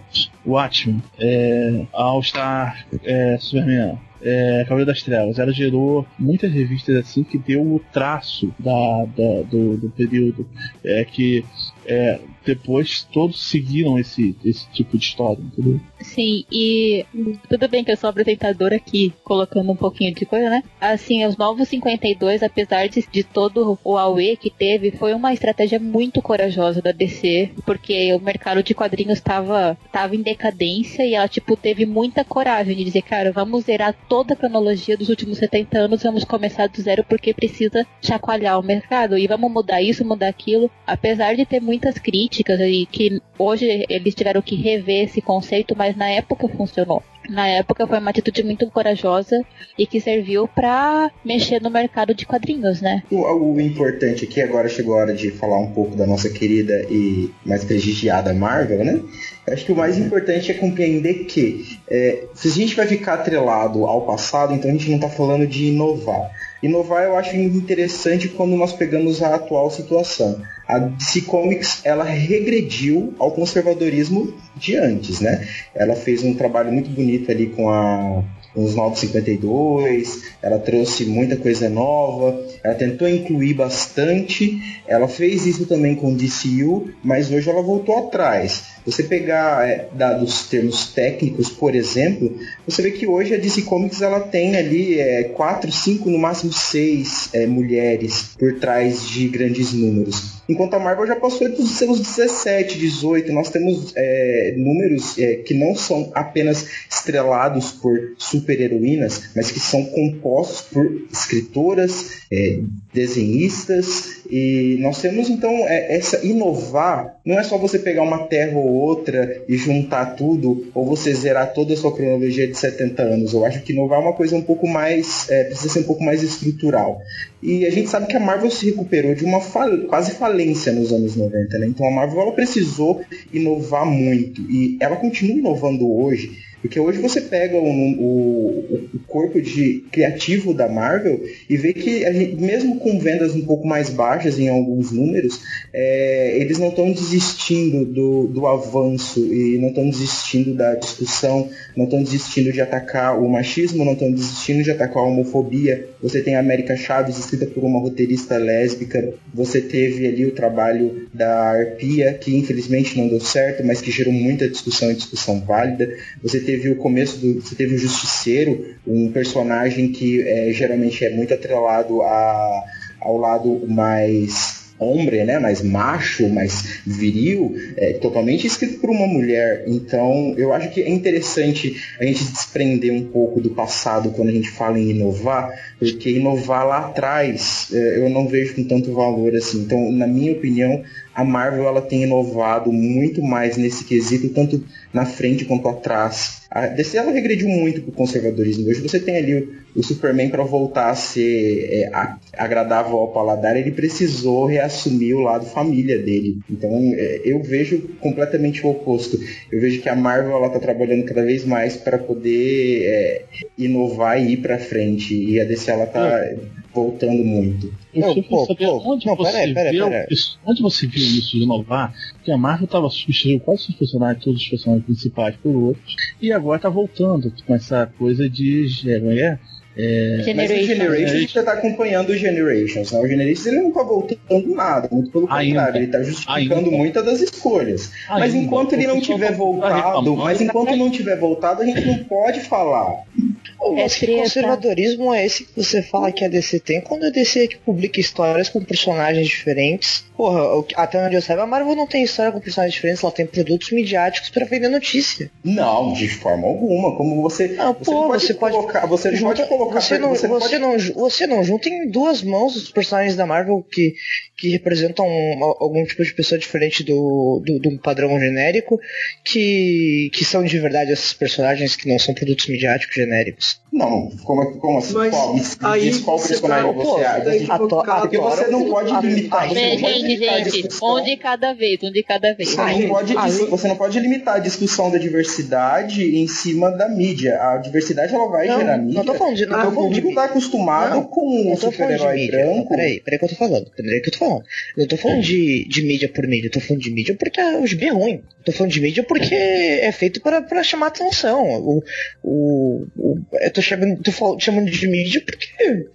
D: Watchmen, é, All Star, é, Superman, é, Cavaleiro das Trevas. Ela gerou muitas revistas assim que deu o traço da, da do, do, período. É, que é, depois todos seguiram esse, esse tipo de história, entendeu?
A: Sim, e tudo bem que eu sou apresentadora aqui, colocando um pouquinho de coisa, né? Assim, os Novos 52, apesar de, de todo o AUE que teve, foi uma estratégia muito corajosa da DC, porque o mercado de quadrinhos estava tava em decadência e ela, tipo, teve muita coragem de dizer, cara, vamos zerar toda a cronologia dos últimos 70 anos, vamos começar do zero porque precisa chacoalhar o mercado e vamos mudar isso, mudar aquilo. Apesar de ter muitas críticas e que hoje eles tiveram que rever esse conceito, mas na época funcionou. Na época foi uma atitude muito corajosa e que serviu para mexer no mercado de quadrinhos, né?
F: O, importante aqui agora chegou a hora de falar um pouco da nossa querida e mais prestigiada Marvel, né? Acho que o mais importante é compreender que é, se a gente vai ficar atrelado ao passado, então a gente não está falando de inovar. Inovar eu acho interessante quando nós pegamos a atual situação. A DC Comics ela regrediu ao conservadorismo de antes, né? Ela fez um trabalho muito bonito ali com a os 952, ela trouxe muita coisa nova, ela tentou incluir bastante, ela fez isso também com DCU, mas hoje ela voltou atrás. Você pegar é, dados termos técnicos, por exemplo, você vê que hoje a DC Comics ela tem ali é, 4, 5, no máximo 6 é, mulheres por trás de grandes números. Enquanto a Marvel já passou dos seus 17, 18, nós temos é, números é, que não são apenas estrelados por super-heroínas, mas que são compostos por escritoras, é, desenhistas, e nós temos então é, essa inovar, não é só você pegar uma terra ou outra e juntar tudo, ou você zerar toda a sua cronologia de 70 anos. Eu acho que inovar é uma coisa um pouco mais, é, precisa ser um pouco mais estrutural. E a gente sabe que a Marvel se recuperou de uma fal quase falência nos anos 90, né? Então a Marvel ela precisou inovar muito e ela continua inovando hoje. Porque hoje você pega o, o, o corpo de criativo da Marvel e vê que gente, mesmo com vendas um pouco mais baixas em alguns números, é, eles não estão desistindo do, do avanço e não estão desistindo da discussão, não estão desistindo de atacar o machismo, não estão desistindo de atacar a homofobia. Você tem a América Chaves escrita por uma roteirista lésbica, você teve ali o trabalho da Arpia, que infelizmente não deu certo, mas que gerou muita discussão e discussão válida. Você teve o começo do. Você teve o Justiceiro, um personagem que é, geralmente é muito atrelado a, ao lado mais homem, né, mais macho, mais viril, é totalmente escrito por uma mulher. Então, eu acho que é interessante a gente desprender um pouco do passado quando a gente fala em inovar, porque inovar lá atrás é, eu não vejo com tanto valor assim. Então, na minha opinião, a Marvel ela tem inovado muito mais nesse quesito, tanto na frente quanto atrás. A DC ela regrediu muito pro conservadorismo. Hoje você tem ali o, o Superman para voltar a ser é, a, agradável ao paladar, ele precisou reassumir o lado família dele. Então é, eu vejo completamente o oposto. Eu vejo que a Marvel ela tá trabalhando cada vez mais para poder é, inovar e ir para frente. E a DC ela tá voltando muito.
D: Eu não, pô, saber pô, onde, não, você pera, pera, viu, pera. Isso, onde você viu isso de inovar? Que a Marvel estava substituindo quase os personagens, todos os personagens principais por outros, e agora está voltando com essa coisa de. É,
F: é, mas o Generations a gente tá acompanhando o Generations, né? O Generations ele não tá voltando nada, muito pelo Ainda. contrário, ele tá justificando Ainda. muitas das escolhas. Ainda. Mas enquanto ele não tiver voltado, mas enquanto não tiver voltado, a gente não pode falar.
C: Mas é que conservadorismo é esse que você fala que a DC tem quando a DC que publica histórias com personagens diferentes? Porra, até onde eu saiba, a Marvel não tem história com personagens diferentes, ela tem produtos midiáticos para vender notícia.
F: Não, de forma alguma. Como você.
C: Não, você pô, pode você colocar. Pode, você junta, pode colocar. Você não, você, você, pode... não, você não junta em duas mãos os personagens da Marvel que, que representam algum tipo de pessoa diferente do, do, do padrão genérico, que, que são de verdade esses personagens que não são produtos midiáticos genéricos.
F: Não, como, como assim?
E: Mas
F: qual?
E: Aí
F: diz qual
E: você
F: personagem
E: tá-
F: você acha.
E: daí, tipo,
C: A Tora-
E: cada-
F: Porque você não pode
C: a-
F: limitar. não
A: Gente, gente, gente,
F: discussão.
A: um de cada vez, um de cada vez.
F: Você
E: Aí-
F: não, pode,
E: aí-
F: você não pode limitar a discussão da diversidade em cima da mídia. A diversidade ela vai
C: Não,
F: gerar
C: não
F: mídia.
C: tô falando de- não
F: o
C: falando de
F: público tá acostumado
C: Não,
F: com um
C: de
F: super-herói branco.
C: Peraí, peraí que eu tô falando. Peraí que eu tô falando. Eu tô falando de, de mídia por mídia. Eu tô falando de mídia porque o gibi é ruim. Eu tô falando de mídia porque é feito pra, pra chamar atenção. O, o, o- eu tô chamando, tô chamando de mídia porque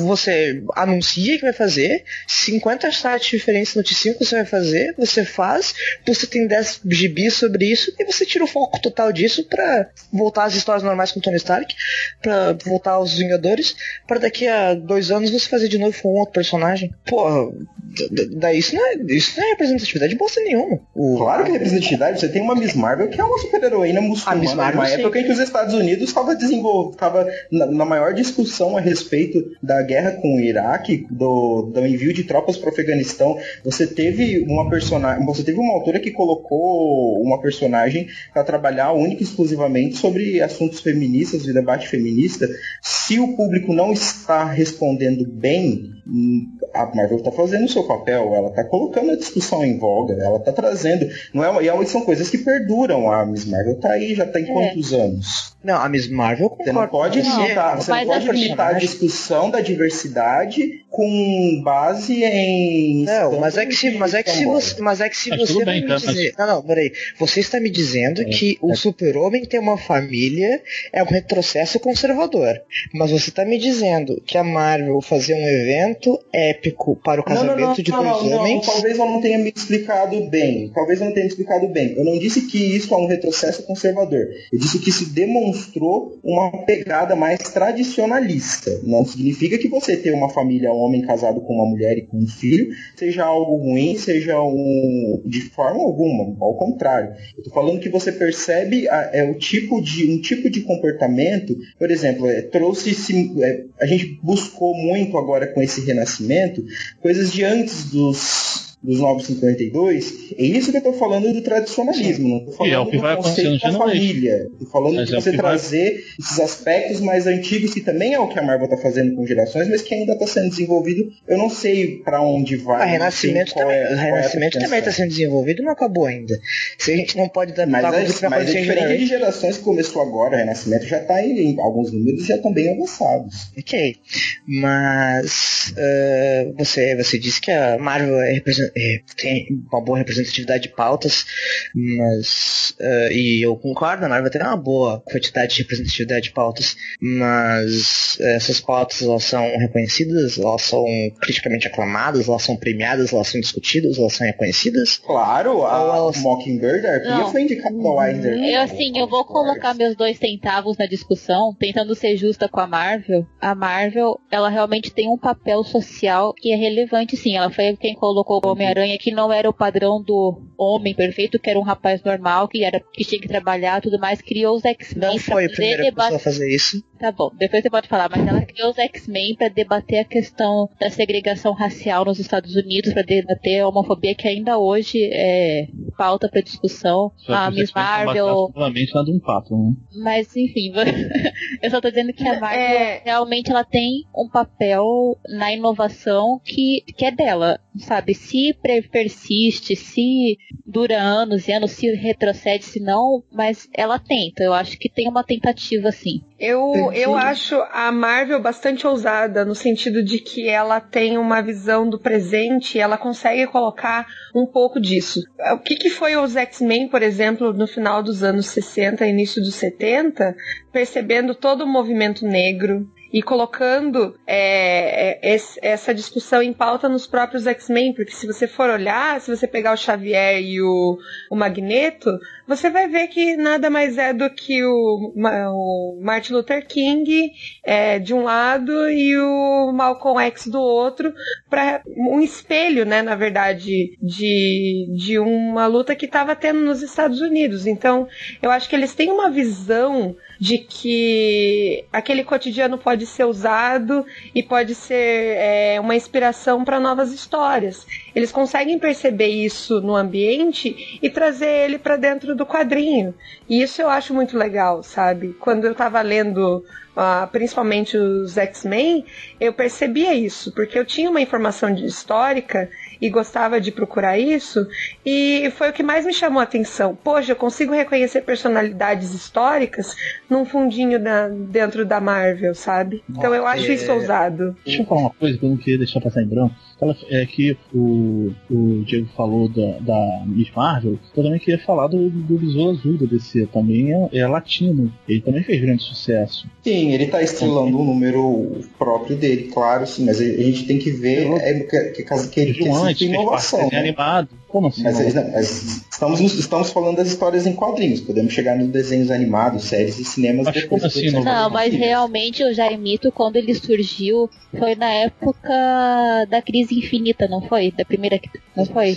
C: você anuncia que vai fazer, 50 sites diferentes noticiam que você vai fazer, você faz, você tem 10 gibis sobre isso e você tira o foco total disso pra voltar às histórias normais com Tony Stark, pra voltar aos Vingadores, pra daqui a dois anos você fazer de novo com outro personagem. Porra, daí isso não é, isso não é representatividade bosta nenhuma. O,
F: Claro que é representatividade, você tem uma Miss Marvel que é uma super-heroína
C: A
F: muçulmana,
C: Miss Marvel,
F: numa
C: sim.
F: época em que os Estados Unidos estava desenvolvendo, estava na, na maior discussão a respeito da guerra com o Iraque, do, do envio de tropas para o Afeganistão. Você teve uma personagem, você teve uma autora que colocou uma personagem para trabalhar única e exclusivamente sobre assuntos feministas, de debate feminista. Se o público não está respondendo bem, hum, a Marvel está fazendo o seu papel, ela está colocando a discussão em voga, ela está trazendo. Não é, e é- são coisas que perduram. A Miss Marvel tá aí, já tem
A: É.
F: quantos anos?
C: Não, a Miss Marvel
F: Você não pode
C: com você.
F: não pode
A: assim-
F: limitar a discussão da diversidade com base em.
C: Não, mas é que se, mas é que se você, mas é que se
D: Mas
C: você
D: bem,
C: me
D: tá, mas-
C: dizer, não, não, peraí, você está me dizendo
F: É,
C: que o
F: é.
C: super-homem tem uma família é um retrocesso conservador, mas você está me dizendo que a Marvel fazer um evento épico para o
F: Não, não,
C: casamento
F: não,
C: de
F: não,
C: dois
F: não, não,
C: homens,
F: talvez eu não tenha me explicado bem. Talvez eu não tenha me explicado bem. Eu não disse que isso é um retrocesso conservador. Eu disse que isso demonstrou uma pegada mais tradicionalista. Não significa que você ter uma família, um homem casado com uma mulher e com um filho, seja algo ruim, seja um de forma alguma. Ao contrário. Eu tô falando que você percebe a- é o tipo de um tipo de comportamento, por exemplo, é, trouxe é, a gente buscou muito agora com esse renascimento coisas de antes dos dos 952, é isso que eu tô falando do tradicionalismo, não tô
D: E
F: falando
D: é o que
F: do
D: vai
F: conceito
D: acontecer
F: da família. Tô falando
D: Mas
F: de
D: é o
F: você
D: que vai-
F: trazer esses aspectos mais antigos, que também é o que a Marvel tá fazendo com gerações, mas que ainda tá sendo desenvolvido. Eu não sei para onde vai.
C: o
F: não sei
C: Renascimento
F: qual
C: também,
F: é-
C: o
F: é
C: Renascimento também está
F: pretensão.
C: sendo desenvolvido e não acabou ainda. Se a gente não pode dar
F: Mas,
C: pitaco
F: é,
C: vai
F: mas é diferente de gerações que começou agora, o Renascimento já tá em, em alguns números já estão bem avançados.
C: Ok, mas eh, você, você disse que a Marvel é represen- é, tem uma boa representatividade de pautas, mas eh, e eu concordo, a Marvel tem uma boa quantidade de representatividade de pautas, mas essas pautas elas são reconhecidas, elas são criticamente aclamadas, elas são premiadas, elas são discutidas, elas são reconhecidas.
F: Claro, a
C: elas-
F: Mockingbird, a Arpia foi indicada ao Eisner.
A: Eu, assim, eu vou colocar meus dois centavos na discussão, tentando ser justa com a Marvel. A Marvel, ela realmente tem um papel social que é relevante, sim. Ela foi quem colocou o Homem-Aranha, que não era o padrão do homem perfeito, que era um rapaz normal, que era que tinha que trabalhar tudo mais. Criou os X-Men
C: Não
A: pra
C: foi a
A: poder
C: primeira pessoa a fazer isso.
A: Tá bom, depois você pode falar, mas ela criou os X-Men pra debater a questão da segregação racial nos Estados Unidos, pra debater a homofobia que ainda hoje é pauta pra discussão.
D: Só
A: A
D: que
A: Miss Marvel,
D: ativamente na de um pato, né?
A: mas enfim, eu só tô dizendo que a Marvel
B: É.
A: realmente ela tem um papel na inovação que, que é dela, sabe? Se persiste, se dura anos e anos, se retrocede, se não, mas ela tenta. Eu acho que tem uma tentativa assim.
B: Eu, Eu acho a Marvel bastante ousada, no sentido de que ela tem uma visão do presente e ela consegue colocar um pouco disso. O que, que foi os X-Men, por exemplo, no final dos anos 60, início dos 70, percebendo todo o movimento negro e colocando é, é, esse- essa discussão em pauta nos próprios X-Men, porque se você for olhar, se você pegar o Xavier e o, o Magneto, você vai ver que nada mais é do que o, o Martin Luther King é, de um lado e o Malcolm X do outro, para um espelho, né, na verdade, de, de uma luta que estava tendo nos Estados Unidos. Então, eu acho que eles têm uma visão de que aquele cotidiano pode ser usado e pode ser é, uma inspiração para novas histórias. Eles conseguem perceber isso no ambiente e trazer ele para dentro do quadrinho. E isso eu acho muito legal, sabe? Quando eu estava lendo uh, principalmente os X-Men, eu percebia isso, porque eu tinha uma informação histórica e gostava de procurar isso, e foi o que mais me chamou a atenção. Poxa, eu consigo reconhecer personalidades históricas num fundinho da, dentro da Marvel, sabe? Então eu acho é... isso ousado.
D: Deixa eu falar uma coisa que eu não queria deixar passar em branco. É que o, o Diego falou da, da Miss Marvel, eu também queria falar do, do Besouro Azul da DC. Também é, é latino. Ele também fez grande sucesso.
F: Sim, ele está estrelando um número próprio dele, claro, sim, mas a gente tem que ver é, que, que, que, que ele
D: tem inovação. Né? animado. Como assim?
F: Mas, não, mas estamos, estamos falando das histórias em quadrinhos. Podemos chegar nos desenhos animados, séries e cinemas
A: mas depois. Assim, não, não mas realmente o Jaimito, quando ele surgiu, foi na época da crise infinita, não foi? Da primeira. Não foi?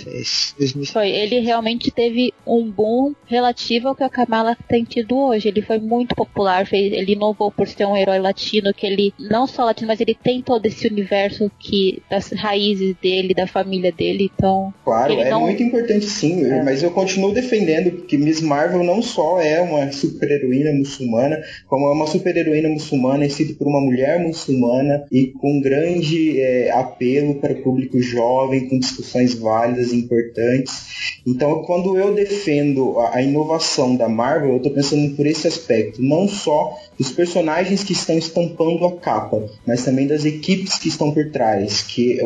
A: Foi. Ele realmente teve um boom relativo ao que a Kamala tem tido hoje. Ele foi muito popular, fez, ele inovou por ser um herói latino, que ele, não só latino, mas ele tem todo esse universo que das raízes dele, da família dele. Então.
F: Claro,
A: é
F: não... muito importante sim, é. mas eu continuo defendendo que Miss Marvel não só é uma super-heroína muçulmana, como é uma super-heroína muçulmana escrita por uma mulher muçulmana e com grande é, apelo para o público jovem, com discussões válidas e importantes. Então, quando eu defendo a, a inovação da Marvel, eu estou pensando por esse aspecto, não só dos personagens que estão estampando a capa, mas também das equipes que estão por trás, que é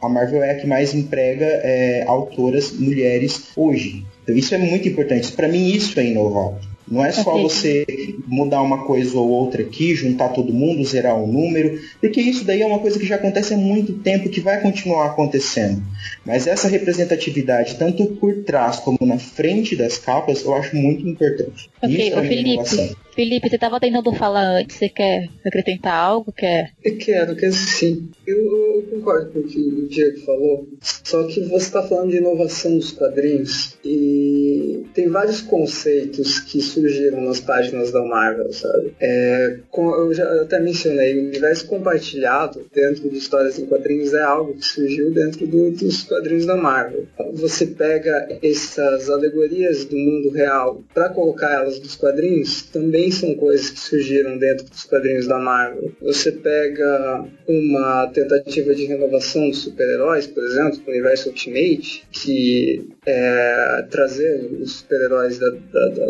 F: a Marvel é a que mais emprega é, autoras mulheres hoje. Então, isso é muito importante. Para mim, isso é inovar. Não é só okay. você mudar uma coisa ou outra aqui, juntar todo mundo, zerar um número, porque isso daí é uma coisa que já acontece há muito tempo que vai continuar acontecendo. Mas essa representatividade, tanto por trás como na frente das capas, eu acho muito importante.
A: Ok, isso é Felipe, Felipe, você estava tentando falar antes, você quer acrescentar algo? Quer?
E: Eu quero, quero sim. Eu, eu concordo com o que o Diego falou, só que você está falando de inovação dos quadrinhos e tem vários conceitos que surgiram nas páginas da Marvel, sabe? É, eu já até mencionei, o universo compartilhado dentro de histórias em quadrinhos é algo que surgiu dentro do, dos quadrinhos da Marvel. Você pega essas alegorias do mundo real para colocar elas nos quadrinhos, também também são coisas que surgiram dentro dos quadrinhos da Marvel. Você pega uma tentativa de renovação dos super-heróis, por exemplo, do universo Ultimate, que é trazer os super-heróis da, da, da,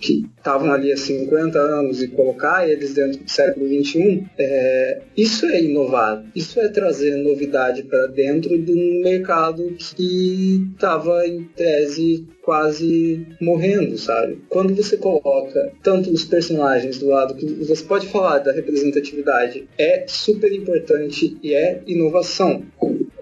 E: que estavam ali há 50 anos e colocar eles dentro do século XXI, é, isso é inovar, isso é trazer novidade para dentro de um mercado que estava em tese quase morrendo, sabe? Quando você coloca tanto os personagens do lado que você pode falar da representatividade, é super importante e é inovação.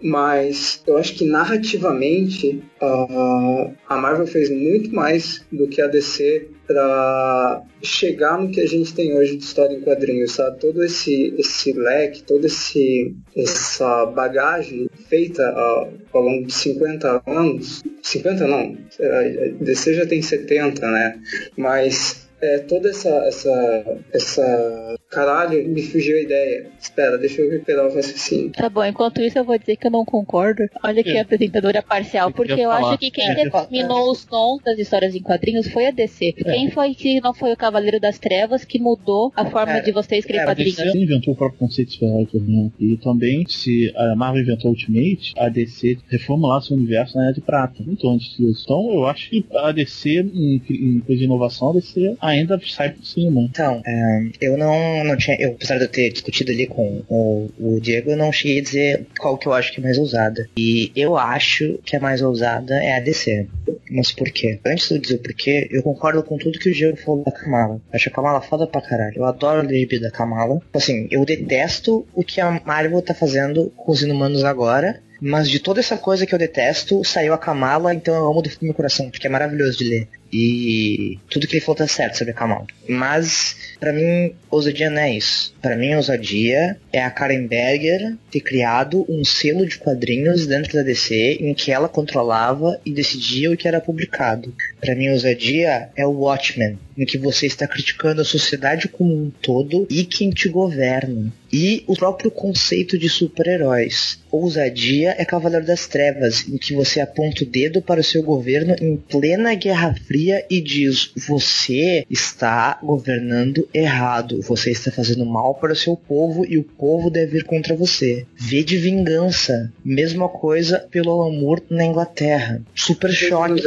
E: Mas eu acho que narrativamente uh, a Marvel fez muito mais do que a DC para chegar no que a gente tem hoje de história em quadrinhos, sabe? Todo esse, esse leque, toda esse, essa bagagem feita uh, ao longo de 50 anos, 50 não, a DC já tem 70, né? Mas é, toda essa, essa, essa. Caralho, me fugiu a ideia. Espera, deixa eu recuperar o raciocínio.
A: Tá bom, enquanto isso eu vou dizer que eu não concordo. Olha que é. apresentadora parcial, porque eu, acho que quem é, determinou os tons das histórias em quadrinhos foi a DC. É. Quem foi que não foi o Cavaleiro das Trevas que mudou a forma de você escrever é, quadrinhos? A
D: DC inventou o próprio conceito de né? E também, se a Marvel inventou Ultimate, a DC reformular seu universo na Era de Prata. Muito antes disso. Então eu acho que a DC, em, em coisa de inovação, a DC ainda sai por cima.
C: Então, é, eu não, não tinha. Eu, apesar de eu ter discutido ali com o, o Diego, eu não cheguei a dizer qual que eu acho que é mais ousada. E eu acho que a mais ousada é a DC. Mas por quê? Antes de eu dizer o porquê, eu concordo com tudo que o Diego falou da Kamala. Eu acho a Kamala foda pra caralho. Eu adoro o DB da Kamala. Assim, eu detesto o que a Marvel tá fazendo com os inumanos agora. Mas de toda essa coisa que eu detesto, saiu a Kamala, então eu amo do meu coração, porque é maravilhoso de ler. E tudo que ele falou tá certo sobre Kamal. Mas, para mim, ousadia não é isso. Para mim, ousadia é a Karen Berger ter criado um selo de quadrinhos dentro da DC em que ela controlava e decidia o que era publicado. Para mim, ousadia é o Watchmen, em que você está criticando a sociedade como um todo e quem te governa. E o próprio conceito de super-heróis. Ousadia é Cavaleiro das Trevas, em que você aponta o dedo para o seu governo em plena Guerra Fria e diz: Você está governando errado, você está fazendo mal para o seu povo e o povo deve ir contra você. V de vingança, mesma coisa pelo amor na Inglaterra. Super choque.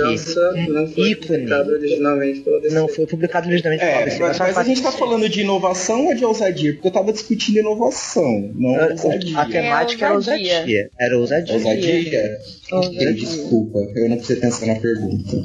E: Não foi publicado originalmente pela DC.
C: Não foi publicado originalmente
F: é, pela DC. Mas, mas a gente está falando de inovação ou de ousadia? Porque eu estava discutindo inovação, não ousadia.
C: A temática é era ousadia. Era ousadia.
F: Ousadia? ousadia. Desculpa, eu não precisei pensar na pergunta.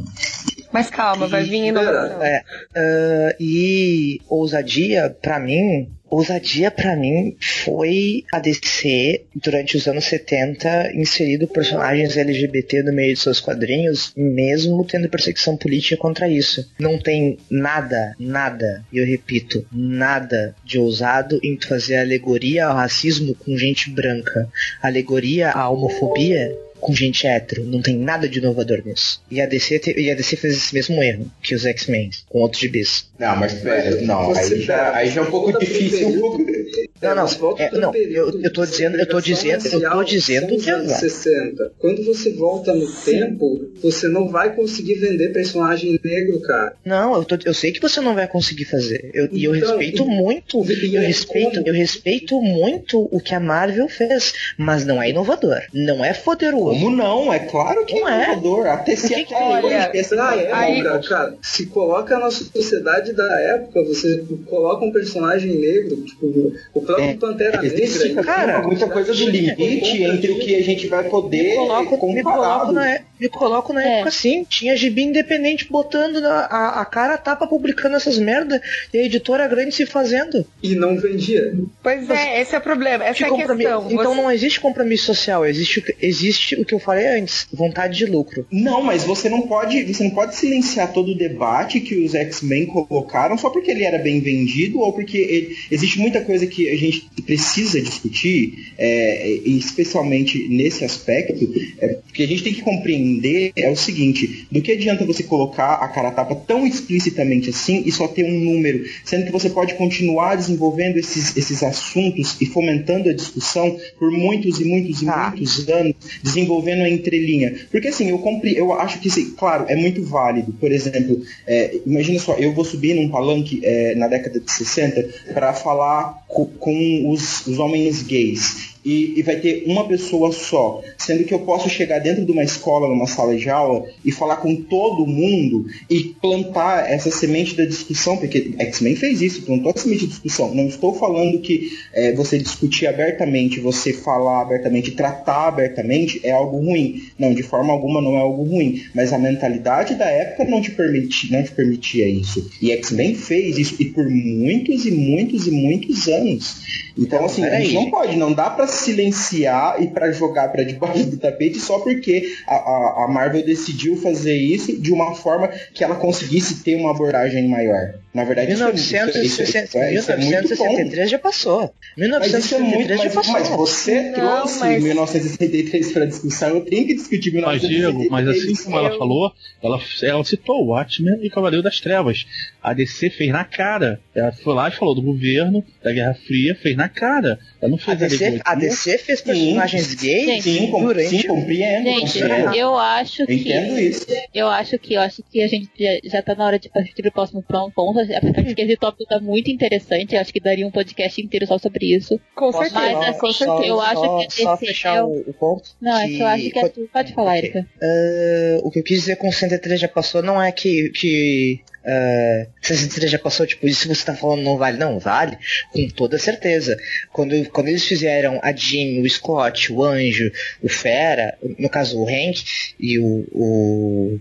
B: Mas calma, vai vir inovação.
C: É, uh, e ousadia, para mim, ousadia para mim foi a DC, durante os anos 70, inserido personagens LGBT no meio de seus quadrinhos, mesmo tendo perseguição política contra isso. Não tem nada, nada, e eu repito, nada de ousado em fazer alegoria ao racismo com gente branca, alegoria à homofobia com gente hétero. Não tem nada de inovador nisso. E a DC, te, e a DC fez esse mesmo erro que os X-Men, com outros gibis.
F: Não, mas pera, não, aí já, aí já é um pouco difícil.
C: Não, não, é, não eu, eu tô dizendo, eu tô dizendo, eu tô dizendo
E: que anos 60. Quando você volta no tempo, você não vai conseguir vender personagem negro, cara.
C: Não, eu, tô, eu sei que você não vai conseguir fazer. Eu, e eu então, respeito muito, eu respeito, eu respeito muito o que a Marvel fez, mas não é inovador, não é poderoso.
F: Como não? É claro que não é, é inovador. Até se
E: que olha, na época, aí, cara, se coloca na sociedade da época, você coloca um personagem negro, tipo, o próprio é, Pantera Negra.
F: Cara, muita coisa do limite entre o que a gente vai poder
C: coloco, na, me coloco na é. época assim, tinha gibi independente botando na, a, a cara tapa publicando essas merda e a editora grande se fazendo.
E: E não vendia.
B: Pois é, esse é o problema, essa é a questão.
C: Então você... não existe compromisso social, existe, existe o que eu falei antes, vontade de lucro.
F: Não, mas você não pode, você não pode silenciar todo o debate que os X-Men colocaram só porque ele era bem vendido ou porque ele, existe muita coisa que a gente precisa discutir, é, especialmente nesse aspecto, é, que a gente tem que compreender é o seguinte: do que adianta você colocar a cara tapa tão explicitamente assim e só ter um número, sendo que você pode continuar desenvolvendo esses, esses assuntos e fomentando a discussão por muitos e muitos e ah. muitos anos, desenvolvendo a entrelinha. Porque assim, eu compre, eu acho que, claro, é muito válido. Por exemplo, é, imagina só, eu vou subir num palanque é, na década de 60 para falar com, com os, os homens gays e, e, vai ter uma pessoa só, sendo que eu posso chegar dentro de uma escola, numa sala de aula e falar com todo mundo e plantar essa semente da discussão, porque X-Men fez isso, plantou a semente de discussão. Não estou falando que é, você discutir abertamente, você falar abertamente, tratar abertamente é algo ruim. Não, de forma alguma não é algo ruim, mas a mentalidade da época não te, permiti, não te permitia isso. E X-Men fez isso e por muitos e muitos e muitos anos. Então, assim, a gente não pode, não dá para silenciar e para jogar para debaixo do tapete só porque a, a, a, Marvel decidiu fazer isso de uma forma que ela conseguisse ter uma abordagem maior. Na verdade,
C: 1963 é, é já passou. 1963
F: mas muito, já passou. Mas você não, trouxe mas... 1963 para discussão, eu tenho que discutir 1963.
D: Mas, Diego, mas assim como ela falou, ela, ela citou Watchmen e Cavaleiro das Trevas. A DC fez na cara. Ela foi lá e falou do governo, da Guerra Fria, fez na cara. Ela não fez
C: a DC, a DC fez personagens gays
F: sim, sim, durante... sim, compreendo.
A: Gente, compreendo. eu acho que.
F: Entendo isso.
A: Eu acho que eu acho que a gente já, já tá na hora de partir pro próximo ponto. Apesar de que esse tópico tá muito interessante, acho que daria um podcast inteiro só sobre isso.
B: Com certeza. Mas
A: assim, certeza. eu acho
C: só,
A: que
C: só fechar é o... o ponto.
A: Não, que... eu acho que é tu. Pode falar, okay. Erika.
C: Uh, o que eu quis dizer com 103 já passou não é que, que Uh, se já passou, tipo, isso você tá falando não vale? Não, vale, com toda certeza. Quando, quando eles fizeram a Jean, o Scott, o Anjo, o Fera, no caso o Hank e o, o,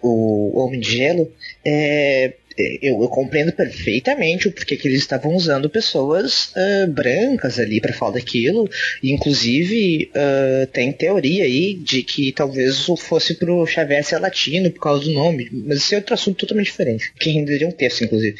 C: o Homem de Gelo, é, eu, eu compreendo perfeitamente o porquê que eles estavam usando pessoas uh, brancas ali para falar daquilo. E, inclusive, uh, tem teoria aí de que talvez fosse pro Xavier ser latino por causa do nome. Mas esse é outro assunto totalmente diferente. Que renderia um texto, inclusive.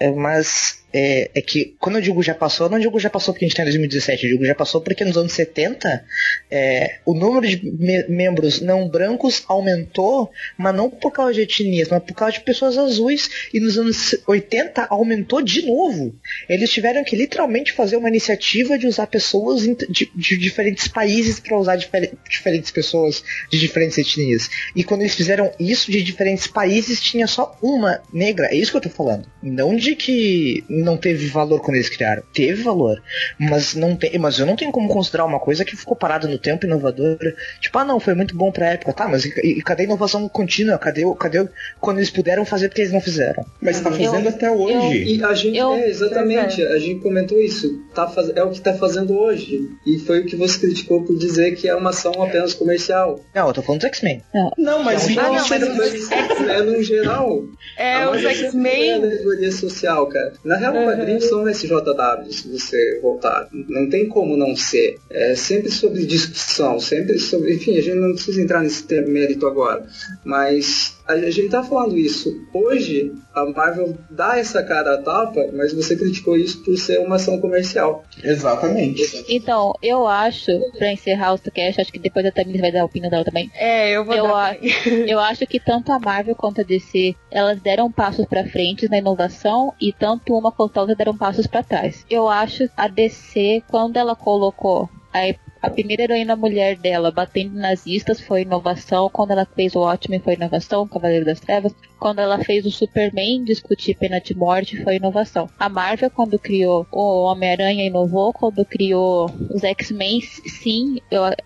C: Uh, mas é, é, que quando eu digo já passou, eu não digo já passou porque a gente está em 2017, eu digo já passou porque nos anos 70 é, o número de me membros não brancos aumentou, mas não por causa de etnias, mas por causa de pessoas azuis, e nos anos 80 aumentou de novo. Eles tiveram que literalmente fazer uma iniciativa de usar pessoas de, de diferentes países para usar difer diferentes pessoas de diferentes etnias. E quando eles fizeram isso de diferentes países, tinha só uma negra. É isso que eu tô falando. Não de que não teve valor quando eles criaram. Teve valor. Mas não tem. Mas eu não tenho como considerar uma coisa que ficou parada no tempo inovadora. Tipo, ah não, foi muito bom pra época. Tá, mas e, e cadê a inovação contínua? Cadê, cadê quando eles puderam fazer porque eles não fizeram?
F: Mas tá fazendo eu, até hoje. Eu,
E: e a gente, eu, é, exatamente, é. a gente comentou isso. Tá faz, é o que tá fazendo hoje. E foi o que você criticou por dizer que é uma ação apenas comercial.
C: Não, eu tô falando dos X-Men.
E: Não. não, mas, não, não, mas, mas é no geral.
B: É, os X-Men.
E: É social, cara. Na real, uhum. quadrinhos são SJW, se você voltar. Não tem como não ser. É sempre sobre discussão, sempre sobre. Enfim, a gente não precisa entrar nesse mérito agora. Mas a gente tá falando isso. Hoje, a Marvel dá essa cara a tapa, mas você criticou isso por ser uma ação comercial.
F: Exatamente.
A: Então, eu acho, pra encerrar o cast, acho que depois a Tamires vai dar a opinião dela também.
B: É, eu vou
A: eu
B: dar. A,
A: eu acho que tanto a Marvel quanto a DC, elas deram passos para frente na inovação e tanto uma quanto a outra deram passos para trás. Eu acho a DC, quando ela colocou a a primeira heroína mulher dela batendo nazistas foi inovação. Quando ela fez o Watchmen foi inovação, Cavaleiro das Trevas. Quando ela fez o Superman discutir pena de morte foi inovação. A Marvel, quando criou o Homem-Aranha, inovou. Quando criou os X-Men, sim,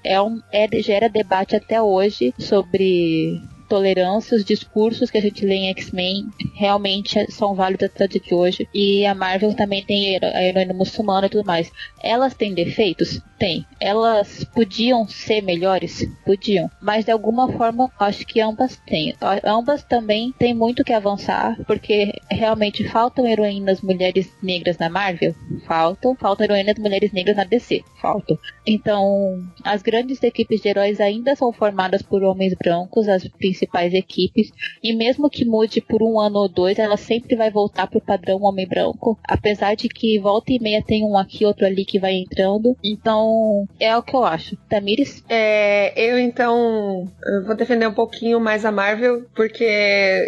A: é um, é, gera debate até hoje sobre tolerância, os discursos que a gente lê em X-Men realmente são válidos até de hoje. E a Marvel também tem a heroína muçulmana e tudo mais. Elas têm defeitos? Tem. Elas podiam ser melhores? Podiam. Mas de alguma forma, acho que ambas têm. Ambas também têm muito que avançar, porque realmente faltam heroínas mulheres negras na Marvel? Faltam. Faltam heroínas mulheres negras na DC? Faltam. Então, as grandes equipes de heróis ainda são formadas por homens brancos, as equipes, e mesmo que mude por um ano ou dois, ela sempre vai voltar pro padrão homem branco, apesar de que volta e meia tem um aqui, outro ali que vai entrando. Então, é o que eu acho. Tamires?
B: É, eu então vou defender um pouquinho mais a Marvel, porque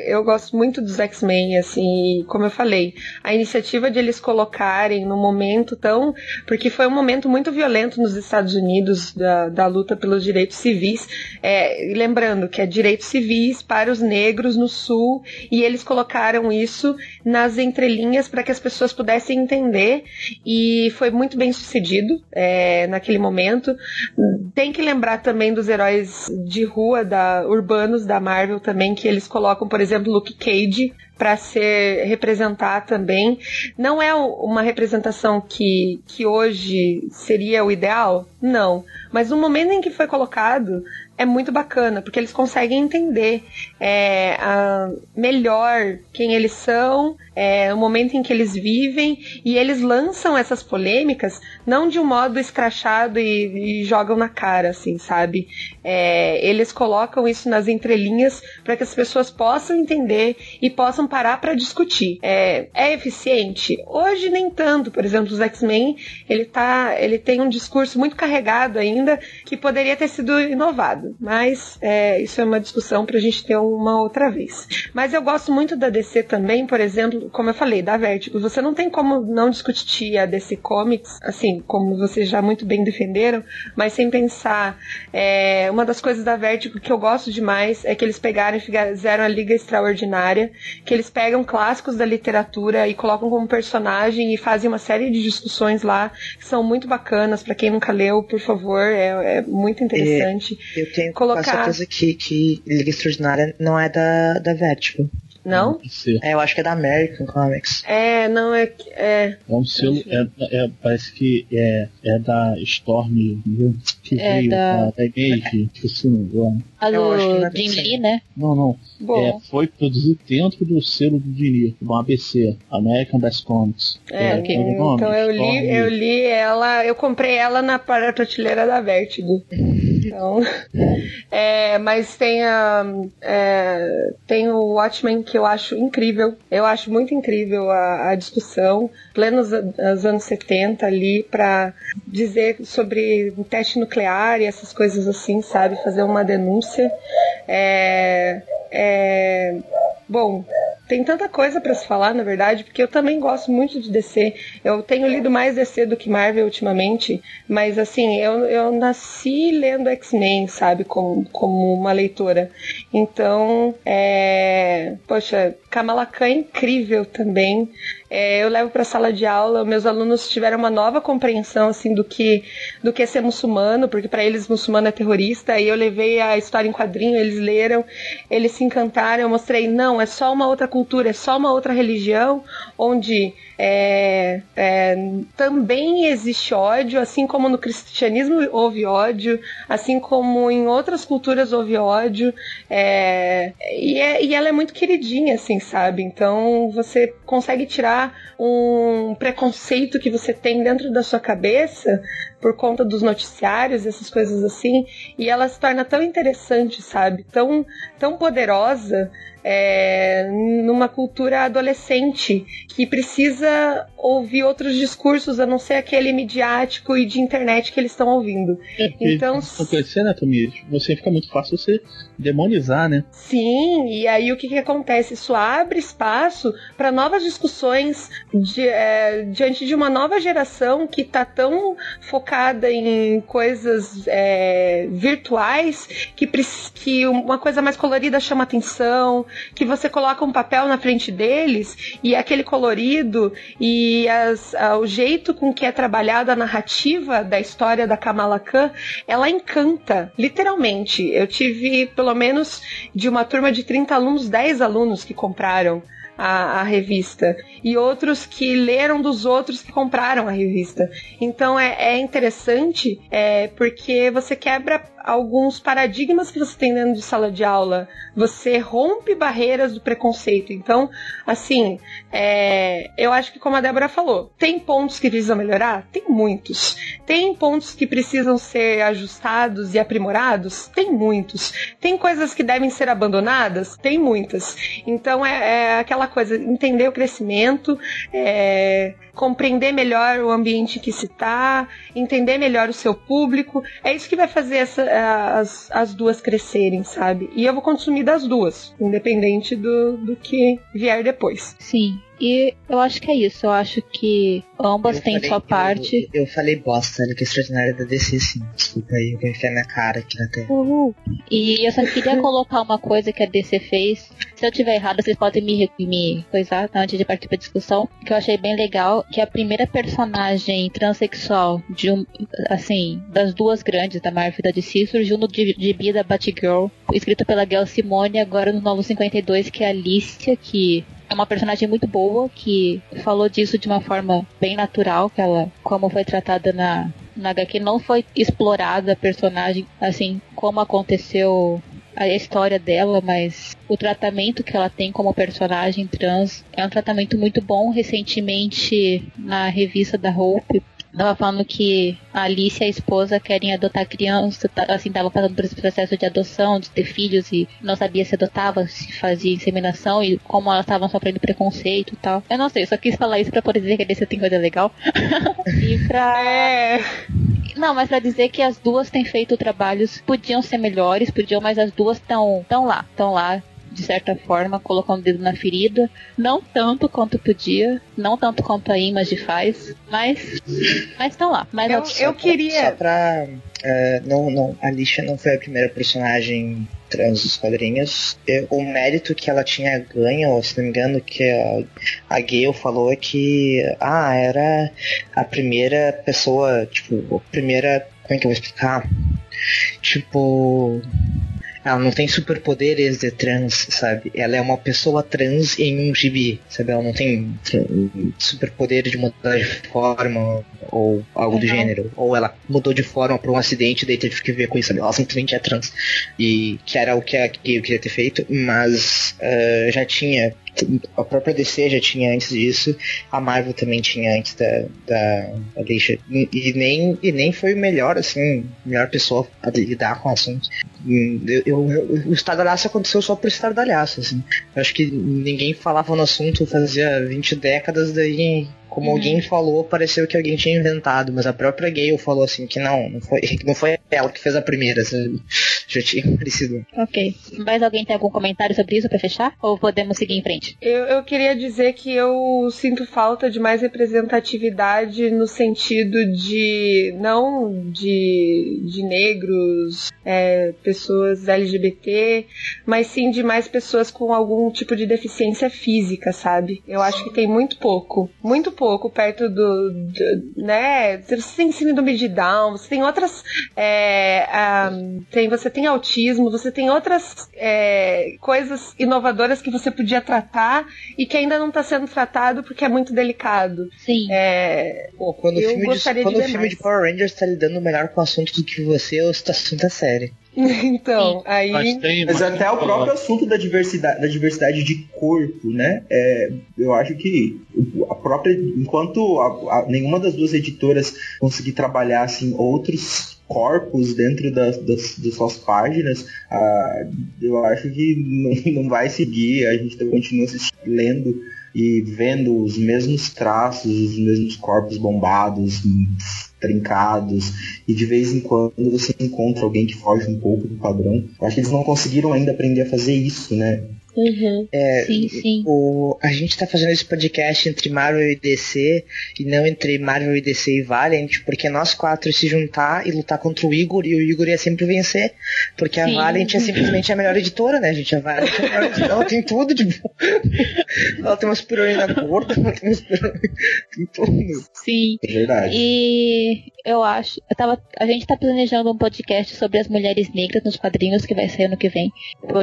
B: eu gosto muito dos X-Men, assim, como eu falei, a iniciativa de eles colocarem no momento tão. Porque foi um momento muito violento nos Estados Unidos da, da luta pelos direitos civis. É, lembrando que é direitos civis para os negros no sul e eles colocaram isso nas entrelinhas para que as pessoas pudessem entender e foi muito bem sucedido é, naquele momento. Tem que lembrar também dos heróis de rua da urbanos da Marvel também que eles colocam, por exemplo, Luke Cage para ser representar também. Não é uma representação que, que hoje seria o ideal, não. Mas no momento em que foi colocado, é muito bacana, porque eles conseguem entender é, a, melhor quem eles são, é, o momento em que eles vivem, e eles lançam essas polêmicas não de um modo escrachado e, e jogam na cara, assim, sabe? É, eles colocam isso nas entrelinhas para que as pessoas possam entender e possam parar para discutir. É, é eficiente? Hoje nem tanto. Por exemplo, os X-Men, ele, tá, ele tem um discurso muito carregado ainda que poderia ter sido inovado mas é, isso é uma discussão para a gente ter uma outra vez. Mas eu gosto muito da DC também, por exemplo, como eu falei, da Vertigo. Você não tem como não discutir a DC Comics, assim, como vocês já muito bem defenderam, mas sem pensar. É, uma das coisas da Vertigo que eu gosto demais é que eles pegaram e fizeram a Liga Extraordinária, que eles pegam clássicos da literatura e colocam como personagem e fazem uma série de discussões lá que são muito bacanas. Para quem nunca leu, por favor, é, é muito interessante.
C: É, eu tenho colocar... certeza que, que Liga Extraordinária não é da, da Vertigo.
B: Não?
C: É, eu acho que é da American Comics.
B: É, não, é. É,
D: é um selo. É, é, parece que é, é da Storm. Que
A: é
D: veio
A: da,
D: da, da Image, esqueci o nome.
A: A do Jim Lee, né?
D: Não, não. É, foi produzido dentro do selo do Dini, do ABC, American Best Comics.
B: É, é okay. então eu li, eu li ela, eu comprei ela na prateleira da Vertigo. Então, é, mas tem, a, é, tem o Watchmen que eu acho incrível. Eu acho muito incrível a, a discussão, plenos dos anos 70 ali, para dizer sobre teste nuclear e essas coisas assim, sabe? Fazer uma denúncia. É, é, bom, tem tanta coisa para se falar, na verdade, porque eu também gosto muito de DC. Eu tenho lido mais DC do que Marvel ultimamente, mas assim, eu, eu nasci lendo X-Men, sabe, como, como uma leitora. Então, é. Poxa, Kamala Khan é incrível também. É, eu levo para a sala de aula, meus alunos tiveram uma nova compreensão assim do que do que é ser muçulmano, porque para eles muçulmano é terrorista. E eu levei a história em quadrinho, eles leram, eles se encantaram. Eu mostrei, não, é só uma outra cultura, é só uma outra religião onde é, é, também existe ódio, assim como no cristianismo houve ódio, assim como em outras culturas houve ódio, é, e, é, e ela é muito queridinha, assim, sabe? Então você consegue tirar um preconceito que você tem dentro da sua cabeça por conta dos noticiários, essas coisas assim, e ela se torna tão interessante, sabe? Tão, tão poderosa é, numa cultura adolescente que precisa ouvir outros discursos a não ser aquele midiático e de internet que eles estão ouvindo.
D: É, então, acontecer, né, Tomi? Você fica muito fácil você demonizar, né?
B: Sim, e aí o que, que acontece? Isso abre espaço para novas discussões de, é, diante de uma nova geração que está tão focada em coisas é, virtuais que, que uma coisa mais colorida chama atenção, que você coloca um papel na frente deles e aquele colorido e as, o jeito com que é trabalhada a narrativa da história da Kamala Khan, ela encanta, literalmente. Eu tive pelo menos de uma turma de 30 alunos, 10 alunos que compraram a, a, revista e outros que leram dos outros que compraram a revista. Então é, é interessante é, porque você quebra alguns paradigmas que você tem dentro de sala de aula. Você rompe barreiras do preconceito. Então, assim, é, eu acho que como a Débora falou, tem pontos que precisam melhorar? Tem muitos. Tem pontos que precisam ser ajustados e aprimorados? Tem muitos. Tem coisas que devem ser abandonadas? Tem muitas. Então é, é aquela coisa, entender o crescimento, é, compreender melhor o ambiente que se está, entender melhor o seu público. É isso que vai fazer essa, as, as duas crescerem, sabe? E eu vou consumir das duas, independente do, do que vier depois.
A: Sim. E eu acho que é isso. Eu acho que ambas eu têm falei, sua parte.
C: Eu, eu, falei bosta, olha que extraordinária da DC, sim. Desculpa aí, eu vou enfiar minha cara aqui na tela.
A: Uhul. E eu só queria colocar uma coisa que a DC fez. Se eu tiver errado, vocês podem me, me coisar tá, antes de partir pra discussão. Que eu achei bem legal. Que a primeira personagem transexual de um, assim, das duas grandes da Marvel da DC surgiu no gibi da Batgirl, escrito pela Gail Simone, agora no Novo 52, que é a Alicia, que é uma personagem muito boa que falou disso de uma forma bem natural, que ela, como foi tratada na, na HQ, não foi explorada a personagem assim como aconteceu a história dela, mas o tratamento que ela tem como personagem trans é um tratamento muito bom. Recentemente, na revista da Hope, Tava falando que a Alice e a esposa querem adotar criança, tá, assim, tava passando por esse processo de adoção, de ter filhos e não sabia se adotava, se fazia inseminação e como elas estavam sofrendo preconceito e tal. Eu não sei, eu só quis falar isso pra poder dizer que a DC tem coisa legal. e pra. É. Não, mas pra dizer que as duas têm feito trabalhos, podiam ser melhores, podiam, mas as duas estão tão lá, estão lá de certa forma, colocar um dedo na ferida. Não tanto quanto podia, não tanto quanto a Image faz, mas mas estão lá. Mas
B: eu, eu queria.
C: Só pra. Uh, não, não, a Alicia não foi a primeira personagem trans dos quadrinhos. O mérito que ela tinha ganho, se não me engano, que a, a Gale falou é que ah, era a primeira pessoa, tipo, a primeira. Como é que eu vou explicar? Tipo ela não tem superpoderes de trans, sabe? Ela é uma pessoa trans em um gibi, sabe? Ela não tem superpoder de mudar de forma ou algo uhum. do gênero. Ou ela mudou de forma por um acidente e daí teve que ver com isso, sabe? Ela simplesmente é trans. E que era o que eu queria ter feito, mas uh, já tinha a própria DC já tinha antes disso, a Marvel também tinha antes da, da, da Deixa. E, e, nem, e nem foi o melhor, assim, melhor pessoa a lidar com o assunto. Eu, eu, eu, o estardalhaço aconteceu só por estardalhaço, assim. Eu acho que ninguém falava no assunto fazia 20 décadas, daí como uhum. alguém falou, pareceu que alguém tinha inventado, mas a própria Gale falou assim que não, não foi, não foi ela que fez a primeira, sabe? Já tinha parecido.
A: Ok. Mais alguém tem algum comentário sobre isso para fechar? Ou podemos seguir em frente?
B: Eu, eu queria dizer que eu sinto falta de mais representatividade no sentido de não de, de negros, é, pessoas LGBT, mas sim de mais pessoas com algum tipo de deficiência física, sabe? Eu acho que tem muito pouco. Muito pouco perto do. do né? Você tem síndrome de Down, você tem outras. É, um, tem, você tem autismo, você tem outras é, coisas inovadoras que você podia tratar e que ainda não está sendo tratado porque é muito delicado.
A: Sim.
C: É, Pô, quando o filme, de, quando o filme de Power Rangers está lidando melhor com o assunto do que você, o assunto é sério.
B: então, aí.
F: Mas, tem, mas até o próprio assunto da diversidade, da diversidade de corpo, né? É, eu acho que a própria. Enquanto a, a, nenhuma das duas editoras conseguir trabalhar assim, outros corpos dentro das, das, das suas páginas, ah, eu acho que não, não vai seguir, a gente continua lendo e vendo os mesmos traços, os mesmos corpos bombados, trincados, e de vez em quando você encontra alguém que foge um pouco do padrão. Eu acho que eles não conseguiram ainda aprender a fazer isso, né?
A: Uhum. É, sim, sim.
C: O, a gente tá fazendo esse podcast entre Marvel e DC e não entre Marvel e DC e Valiant, porque nós quatro se juntar e lutar contra o Igor e o Igor ia sempre vencer, porque sim. a Valiant é simplesmente a melhor editora, né, gente? A Valiant é a melhor ela tem tudo de bom. ela tem uma super-heroína gorda, ela tem uma super tem tudo.
A: Sim.
F: É verdade.
A: E eu acho, eu tava, a gente tá planejando um podcast sobre as mulheres negras nos quadrinhos que vai sair ano que vem.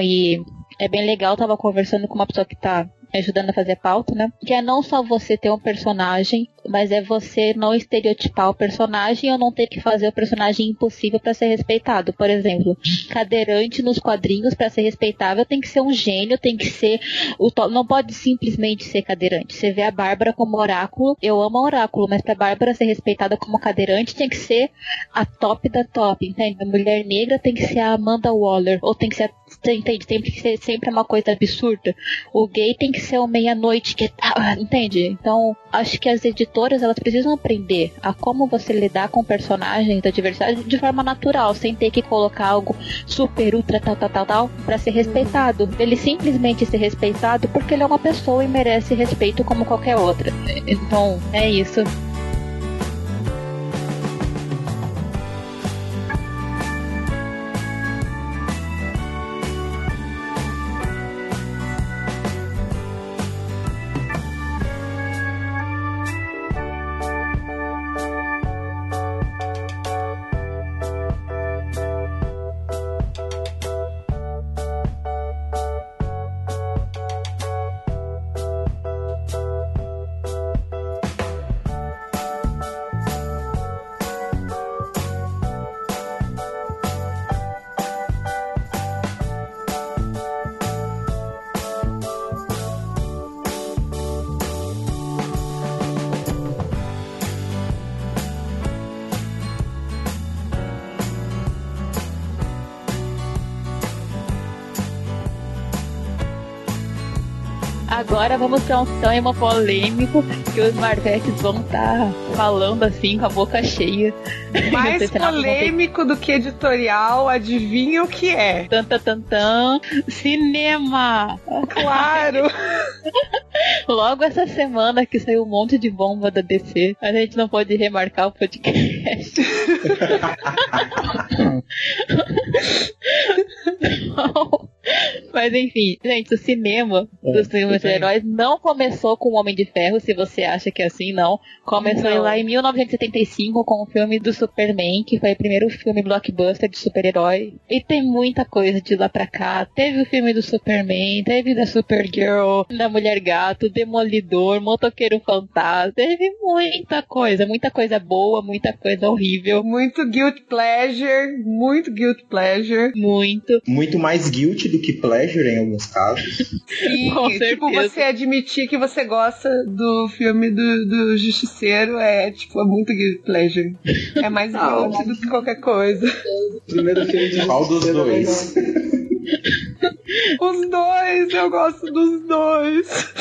A: E é bem legal, tava conversando com uma pessoa que tá ajudando a fazer pauta, né? Que é não só você ter um personagem mas é você não estereotipar o personagem ou não ter que fazer o personagem impossível para ser respeitado. Por exemplo, cadeirante nos quadrinhos para ser respeitável tem que ser um gênio, tem que ser o to... não pode simplesmente ser cadeirante. Você vê a Bárbara como oráculo, eu amo a oráculo, mas para Bárbara ser respeitada como cadeirante tem que ser a top da top, entende? A mulher negra tem que ser a Amanda Waller ou tem que ser entende? Tem que ser sempre uma coisa absurda. O gay tem que ser o meia-noite que tá, entende? Então, acho que as editoras elas precisam aprender a como você lidar com personagens da diversidade de forma natural, sem ter que colocar algo super, ultra, tal, tal, tal, tal, pra ser respeitado. Ele simplesmente ser respeitado porque ele é uma pessoa e merece respeito como qualquer outra. Então, é isso. Agora vamos para um tema polêmico que os Marvetes vão estar tá falando assim com a boca cheia.
B: Mais polêmico do que editorial, adivinha o que é?
A: Tanta tantan, cinema!
B: Claro!
A: Logo essa semana que saiu um monte de bomba da DC, a gente não pode remarcar o podcast. não. Mas enfim, gente, o cinema dos filmes de heróis não começou com o Homem de Ferro, se você acha que é assim, não. Começou
B: Não.
A: lá em 1975 com o filme do Superman, que foi o primeiro filme blockbuster de super-herói. E tem muita coisa de lá pra cá. Teve o filme do Superman, teve da Supergirl, da Mulher Gato, Demolidor, Motoqueiro Fantasma. Teve muita coisa, muita coisa boa, muita coisa horrível.
B: Muito guilt pleasure, muito guilt pleasure.
A: Muito.
F: Muito mais guilty do que pleasure em alguns casos.
B: E,
A: Com
B: tipo,
A: certeza.
B: você admitir que você gosta do filme do, do Justiceiro é, tipo, é muito pleasure. É mais
E: Ah,
B: do que qualquer coisa.
E: O primeiro filme de
F: Qual dos
E: Justiceiro
F: dois?
B: Os dois, eu gosto dos dois.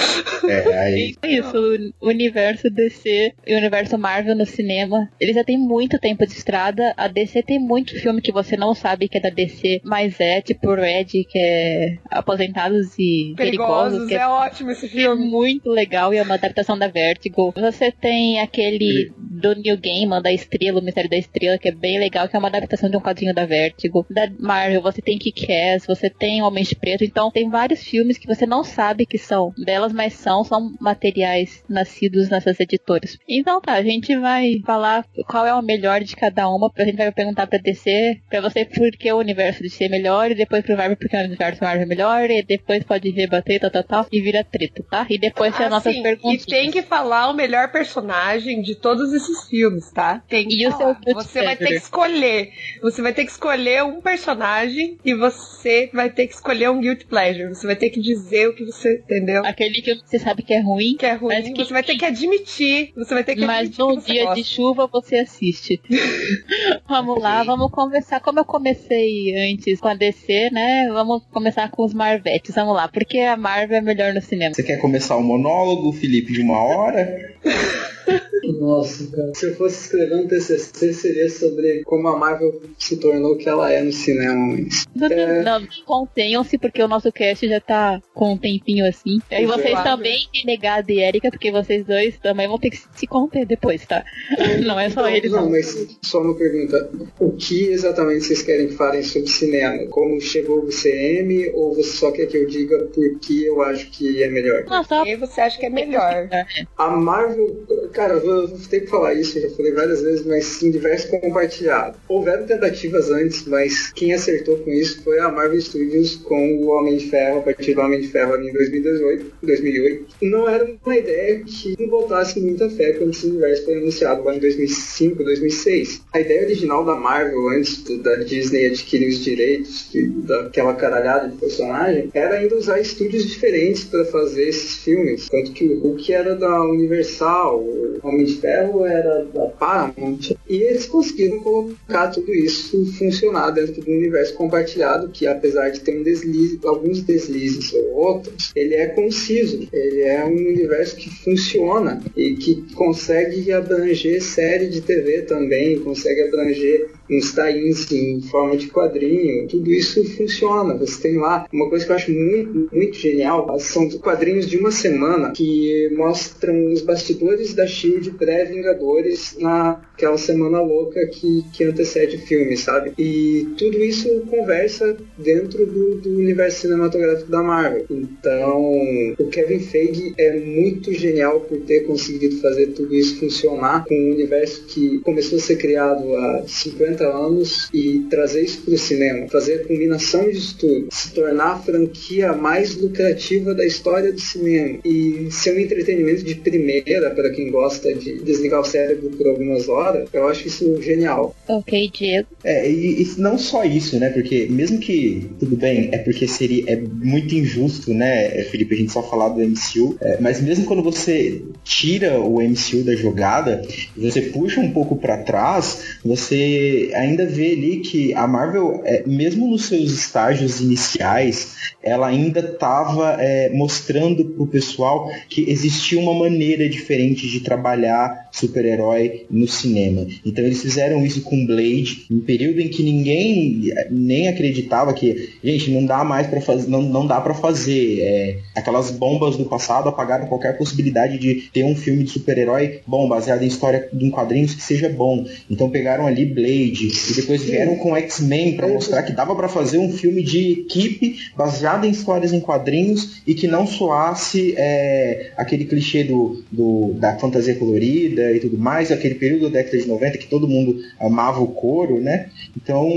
F: É, aí.
A: É isso, o universo DC e o universo Marvel no cinema, ele já tem muito tempo de estrada. A DC tem muito filme que você não sabe que é da DC, mas é, tipo Red, que é Aposentados e Perigosos,
B: Perigosos, é
A: é
B: ótimo esse
A: é
B: filme.
A: muito legal e é uma adaptação da Vertigo. Você tem aquele do New Gaiman, da Estrela, o Mistério da Estrela, que é bem legal, que é uma adaptação de um quadrinho da Vertigo. Da Marvel, você tem Kick-Ass, você tem Homens de Preto, então tem vários filmes que você não sabe que são delas, mas são, são materiais nascidos nessas editoras. Então tá, a gente vai falar qual é o melhor de cada uma, a gente vai perguntar pra DC, pra você por que o universo DC é melhor, e depois pro Marvel porque o universo Marvel é melhor, e depois pode rebater, tal, tal, tal, e vira treta, tá? E depois tem as nossas
B: Assim, e
A: perguntas.
B: tem que falar o melhor personagem de todos esses filmes, tá? Tem que
A: E o
B: falar.
A: seu guilty
B: Você vai ter que escolher. Você vai ter que escolher um personagem e você vai ter que escolher um guilty pleasure. Você vai ter que dizer o que você entendeu.
A: Aquele que você sabe que é ruim,
B: Que é ruim,
A: Mas que-
B: você vai ter que admitir. Você vai ter que
A: mas
B: admitir
A: no
B: que você
A: dia
B: gosta.
A: de chuva você assiste. vamos lá, vamos começar. Como eu comecei antes com a DC, né? Vamos começar com os Marvetes. Vamos lá, porque a Marvel é melhor no cinema.
F: Você quer começar o monólogo, Felipe, de uma hora?
E: Nossa, cara. Se eu fosse escrever um TCC, seria sobre como a Marvel se tornou o que ela é no cinema. mas-
A: Não,
E: É.
A: não, porque o nosso cast já tá com um tempinho assim. E vocês
B: Claro.
A: também, Renegado e Erika, porque vocês dois também vão ter que se conter depois, tá? Não é só
E: Não,
A: eles,
E: não,
A: não.
E: mas só uma pergunta. O que exatamente vocês querem que falem sobre cinema? Como chegou o CM ou você só quer que eu diga por que eu acho que é melhor?
A: Não, só
B: E você acha que é melhor.
E: A Marvel, cara, eu vou, vou ter que falar isso, eu já falei várias vezes, mas em diversos compartilhado. Houveram tentativas antes, mas quem acertou com isso foi a Marvel Studios com o Homem de Ferro, a partir do Homem de Ferro ali em 2018, 2008. Não era uma ideia que não botasse muita fé quando esse universo foi anunciado lá em 2005, 2006. A ideia original da Marvel, antes do- da Disney adquirir os direitos de- daquela caralhada de personagem, era ainda usar estúdios diferentes para fazer esses filmes. Tanto que o Hulk era da Universal, o Homem de Ferro era da Paramount. E eles conseguiram colocar tudo isso funcionar dentro do universo compartilhado, que apesar de ter um deslize, alguns deslizes ou outros, ele é conciso. Ele é um universo que funciona e que consegue abranger série de TV também, consegue abranger uns tie-ins em forma de quadrinho, tudo isso funciona. Você tem lá uma coisa que eu acho muito, muito genial, são quadrinhos de uma semana que mostram os bastidores da SHIELD pré-Vingadores naquela semana louca que, que antecede o filme, sabe? E tudo isso conversa dentro do, do universo cinematográfico da Marvel. Então, o Kevin Feige é muito genial por ter conseguido fazer tudo isso funcionar com um universo que começou a ser criado há 50 anos e trazer isso para o cinema, fazer a combinação disso tudo, se tornar a franquia mais lucrativa da história do cinema e ser um entretenimento de primeira para quem gosta de desligar o cérebro por algumas horas, eu acho isso genial.
A: Ok, Diego.
F: É, e, e não só isso, né? Porque mesmo que, tudo bem, é porque seria é muito injusto, né, Felipe, a gente só falar do MCU, é, mas mesmo quando você tira o MCU da jogada, você puxa um pouco pra trás, você ainda vê ali que a Marvel, é, mesmo nos seus estágios iniciais, ela ainda estava mostrando pro pessoal que existia uma maneira diferente de trabalhar super-herói no cinema. Então eles fizeram isso com Blade, um período em que ninguém nem acreditava que, gente, não dá mais para fazer, não, não dá para fazer. É, aquelas bombas do passado apagaram qualquer possibilidade de ter um filme de super-herói bom, baseado em história de um quadrinhos que seja bom. Então pegaram ali Blade e depois vieram com X-Men para mostrar que dava para fazer um filme de equipe baseado em histórias em quadrinhos e que não soasse é, aquele clichê do, do, da fantasia colorida e tudo mais, aquele período da década de 90 que todo mundo amava o couro, né? Então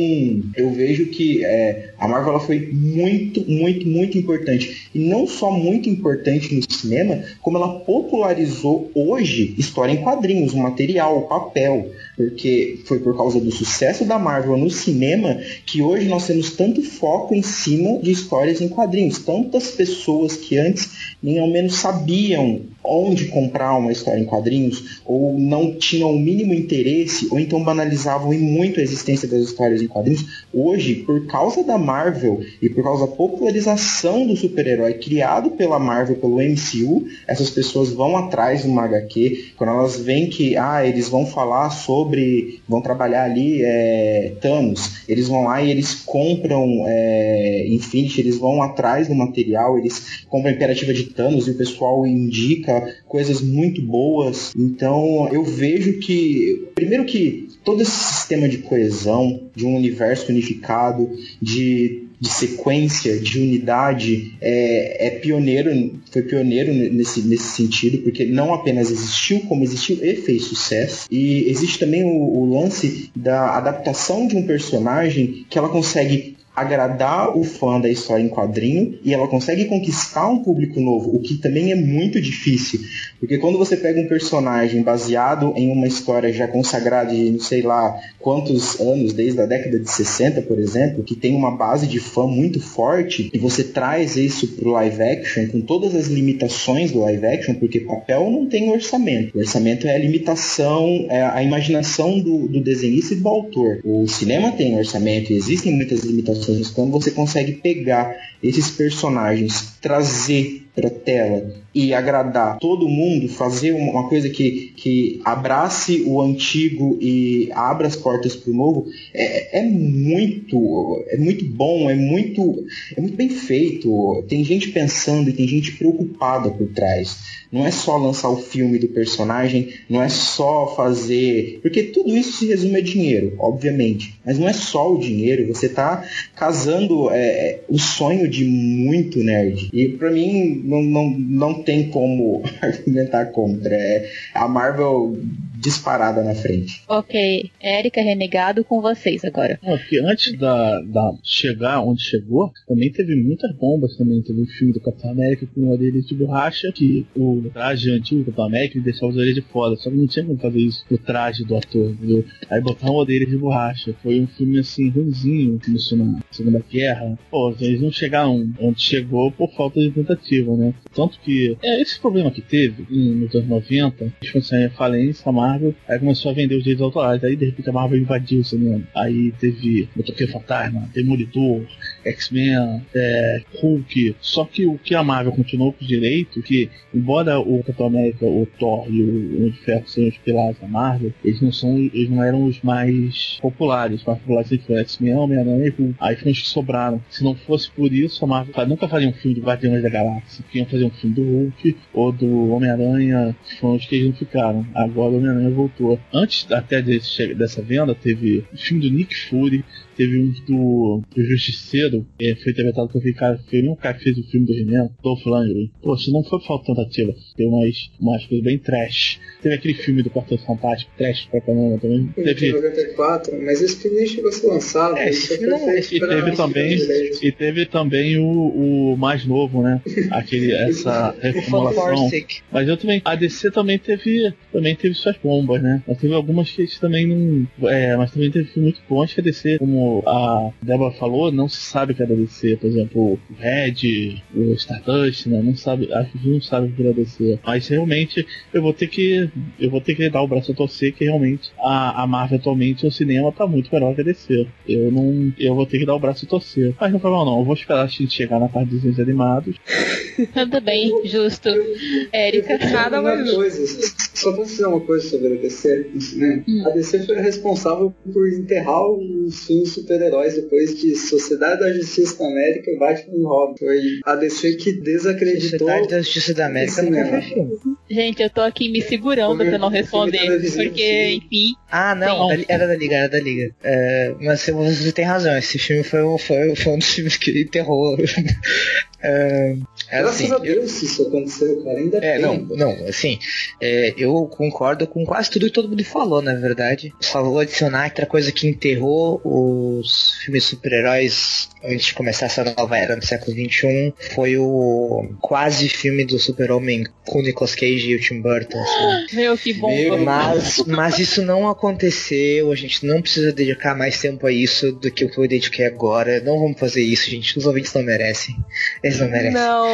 F: eu vejo que é, a Marvel foi muito, muito, muito importante. E não só muito importante no cinema, como ela popularizou hoje história em quadrinhos, o material, o papel porque foi por causa do sucesso da Marvel no cinema que hoje nós temos tanto foco em cima de histórias em quadrinhos. Tantas pessoas que antes nem ao menos sabiam onde comprar uma história em quadrinhos, ou não tinham o mínimo interesse, ou então banalizavam em muito a existência das histórias em quadrinhos. Hoje, por causa da Marvel e por causa da popularização do super-herói criado pela Marvel, pelo MCU, essas pessoas vão atrás do HQ, quando elas veem que ah, eles vão falar sobre, vão trabalhar ali é, Thanos, eles vão lá e eles compram é, Infinity, eles vão atrás do material, eles compram a Imperativa de Thanos e o pessoal indica coisas muito boas. Então eu vejo que, primeiro que todo esse sistema de coesão, de um universo unificado, de de sequência, de unidade, é, é, pioneiro, foi pioneiro nesse, nesse sentido, porque não apenas existiu, como existiu e fez sucesso. E existe também o, o lance da adaptação de um personagem que ela consegue agradar o fã da história em quadrinho e ela consegue conquistar um público novo, o que também é muito difícil. Porque quando você pega um personagem baseado em uma história já consagrada de não sei lá quantos anos, desde a década de 60, por exemplo, que tem uma base de fã muito forte, e você traz isso pro live action com todas as limitações do live action, porque papel não tem orçamento. O orçamento é a limitação, é a imaginação do, do desenhista e do autor. O cinema tem orçamento e existem muitas limitações quando você consegue pegar esses personagens, trazer para tela e agradar todo mundo, fazer uma coisa que, que abrace o antigo e abra as portas para o novo, é, é, muito é muito bom, é muito é muito bem feito. Tem gente pensando e tem gente preocupada por trás. Não é só lançar o filme do personagem, não é só fazer. Porque tudo isso se resume a dinheiro, obviamente. Mas não é só o dinheiro, você está casando é, é, o sonho de muito nerd. E para mim não, não, não tem como argumentar contra. É, a Marvel disparada na frente.
A: Ok, Érica Renegado com vocês agora.
D: É, porque antes da, da chegar onde chegou, também teve muitas bombas também. Teve o filme do Capitão América com orelhas de borracha, que o traje antigo do Capitão América deixava as orelhas de fora. Só que não tinha como fazer isso o traje do ator, entendeu? Aí botar uma orelha de borracha. Foi um filme assim, ruimzinho, começou na Segunda Guerra. Pô, eles não chegaram onde chegou por falta de tentativa, né? Tanto que é esse problema que teve nos anos 90, eles foram a falência, a Marvel, aí começou a vender os direitos autorais. Aí de repente a Marvel invadiu o cinema. Aí teve Motoqueiro Fantasma, Demolidor, X-Men, é, Hulk. Só que o que a Marvel continuou com os direitos, que embora o Capitão América, o Thor e o Homem de Ferro sejam os pilares da Marvel, eles não são, eles não eram os mais populares. Os mais populares foram X-Men, Homem-Aranha e Hulk. Aí foram os que sobraram. Se não fosse por isso, a Marvel nunca faria um filme de Guardiões da Galáxia. Iam fazer um filme do Hulk ou do Homem-Aranha, que foram os que eles não ficaram. Agora o Homem-Aranha voltou. Antes até desse, dessa venda, teve o filme do Nick Fury, Teve um do, do Justiceiro, que foi interpretado por aquele cara, foi o mesmo cara que fez o filme do He-Man, Dolph Lundgren. Poxa, não foi falta tentativa. Tem umas, umas coisas bem trash. Teve aquele filme do Quarteto Fantástico, trash pra caramba também.
E: Teve 94, mas esse filme nem chegou a ser lançado. É, esse filme não,
D: e teve também, e teve também o, o mais novo, né? Aquele, essa reformulação. Mas eu também, a DC também teve, também teve suas bombas, né? Mas teve algumas que também não, é, mas também teve muito bons que a DC, como a Débora falou, não se sabe que é da DC. Por exemplo, o Red, o Stardust, né? Não sabe, acho que não sabe que é da DC. Mas realmente eu vou ter que. Eu vou ter que dar o braço a torcer que realmente a, a Marvel atualmente o cinema tá muito melhor que a DC. Eu não. Eu vou ter que dar o braço a torcer. Mas não foi mal não. Eu vou esperar a gente chegar na parte dos desenhos animados.
A: Tudo bem, justo. Érica.
E: Nada mais. Só posso dizer uma coisa sobre a DC cinema? Hum. A DC foi responsável por enterrar os filmes super-heróis depois de Sociedade da Justiça da América e Batman e Robin. Foi a DC que desacreditou.
C: Sociedade da Justiça da América não foi filme.
A: Gente, eu tô aqui me segurando pra não responder. Porque, enfim.
C: Ah, não, era da Liga, era da Liga. É, mas você tem razão, esse filme foi, foi, foi um dos filmes que enterrou.
E: é, é Graças assim, a Deus eu, isso aconteceu, cara. Ainda
C: é, tem. não, não, assim, é, eu concordo com quase tudo que todo mundo falou, na verdade. Só vou adicionar outra coisa que enterrou os filmes super-heróis antes de começar essa nova era no século XXI foi o quase filme do Super-Homem com o Nicolas Cage e o Tim Burton.
A: Assim. Meu, que bom.
C: Mas, mas isso não aconteceu, a gente não precisa dedicar mais tempo a isso do que o que eu dediquei agora. Não vamos fazer isso, gente. Os ouvintes não merecem. Eles não merecem.
B: Não,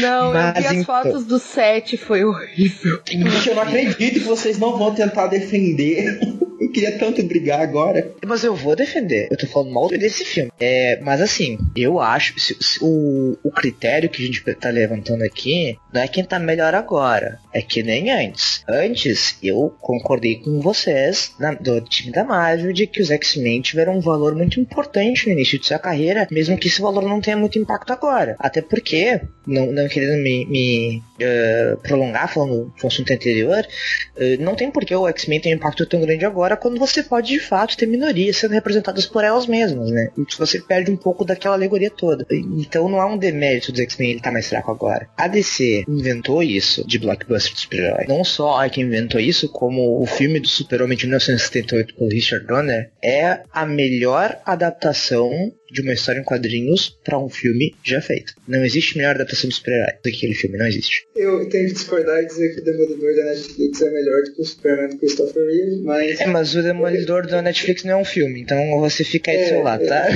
B: não, mas, eu vi as então... fotos do set, foi horrível.
F: Gente, eu não acredito que vocês não vão tentar defender eu queria tanto brigar agora.
C: Mas eu vou defender. Eu tô falando mal desse filme. É, mas assim, eu acho. Se, se, o, o critério que a gente tá levantando aqui não é quem tá melhor agora. É que nem antes. Antes, eu concordei com vocês, na, do time da Marvel, de que os X-Men tiveram um valor muito importante no início de sua carreira, mesmo que esse valor não tenha muito impacto agora. Até porque, não, não querendo me, me uh, prolongar falando do assunto anterior, uh, não tem por que o X-Men ter um impacto tão grande agora quando você pode de fato ter minorias sendo representadas por elas mesmas, né? E você perde um pouco daquela alegoria toda. Então não há um demérito do X-Men ele tá mais fraco agora. A DC inventou isso de blockbuster super-herói. Não só a que inventou isso, como o filme do Super-Homem de 1978 por Richard Donner é a melhor adaptação de uma história em quadrinhos para um filme já feito. Não existe melhor adaptação de super-herói do que aquele filme, não existe.
E: Eu tenho que discordar e dizer que o Demolidor da Netflix é melhor do que o Superman do Christopher Reeve, mas...
C: É, mas o Demolidor da Netflix não é um filme, então você fica aí é, do seu lado, tá?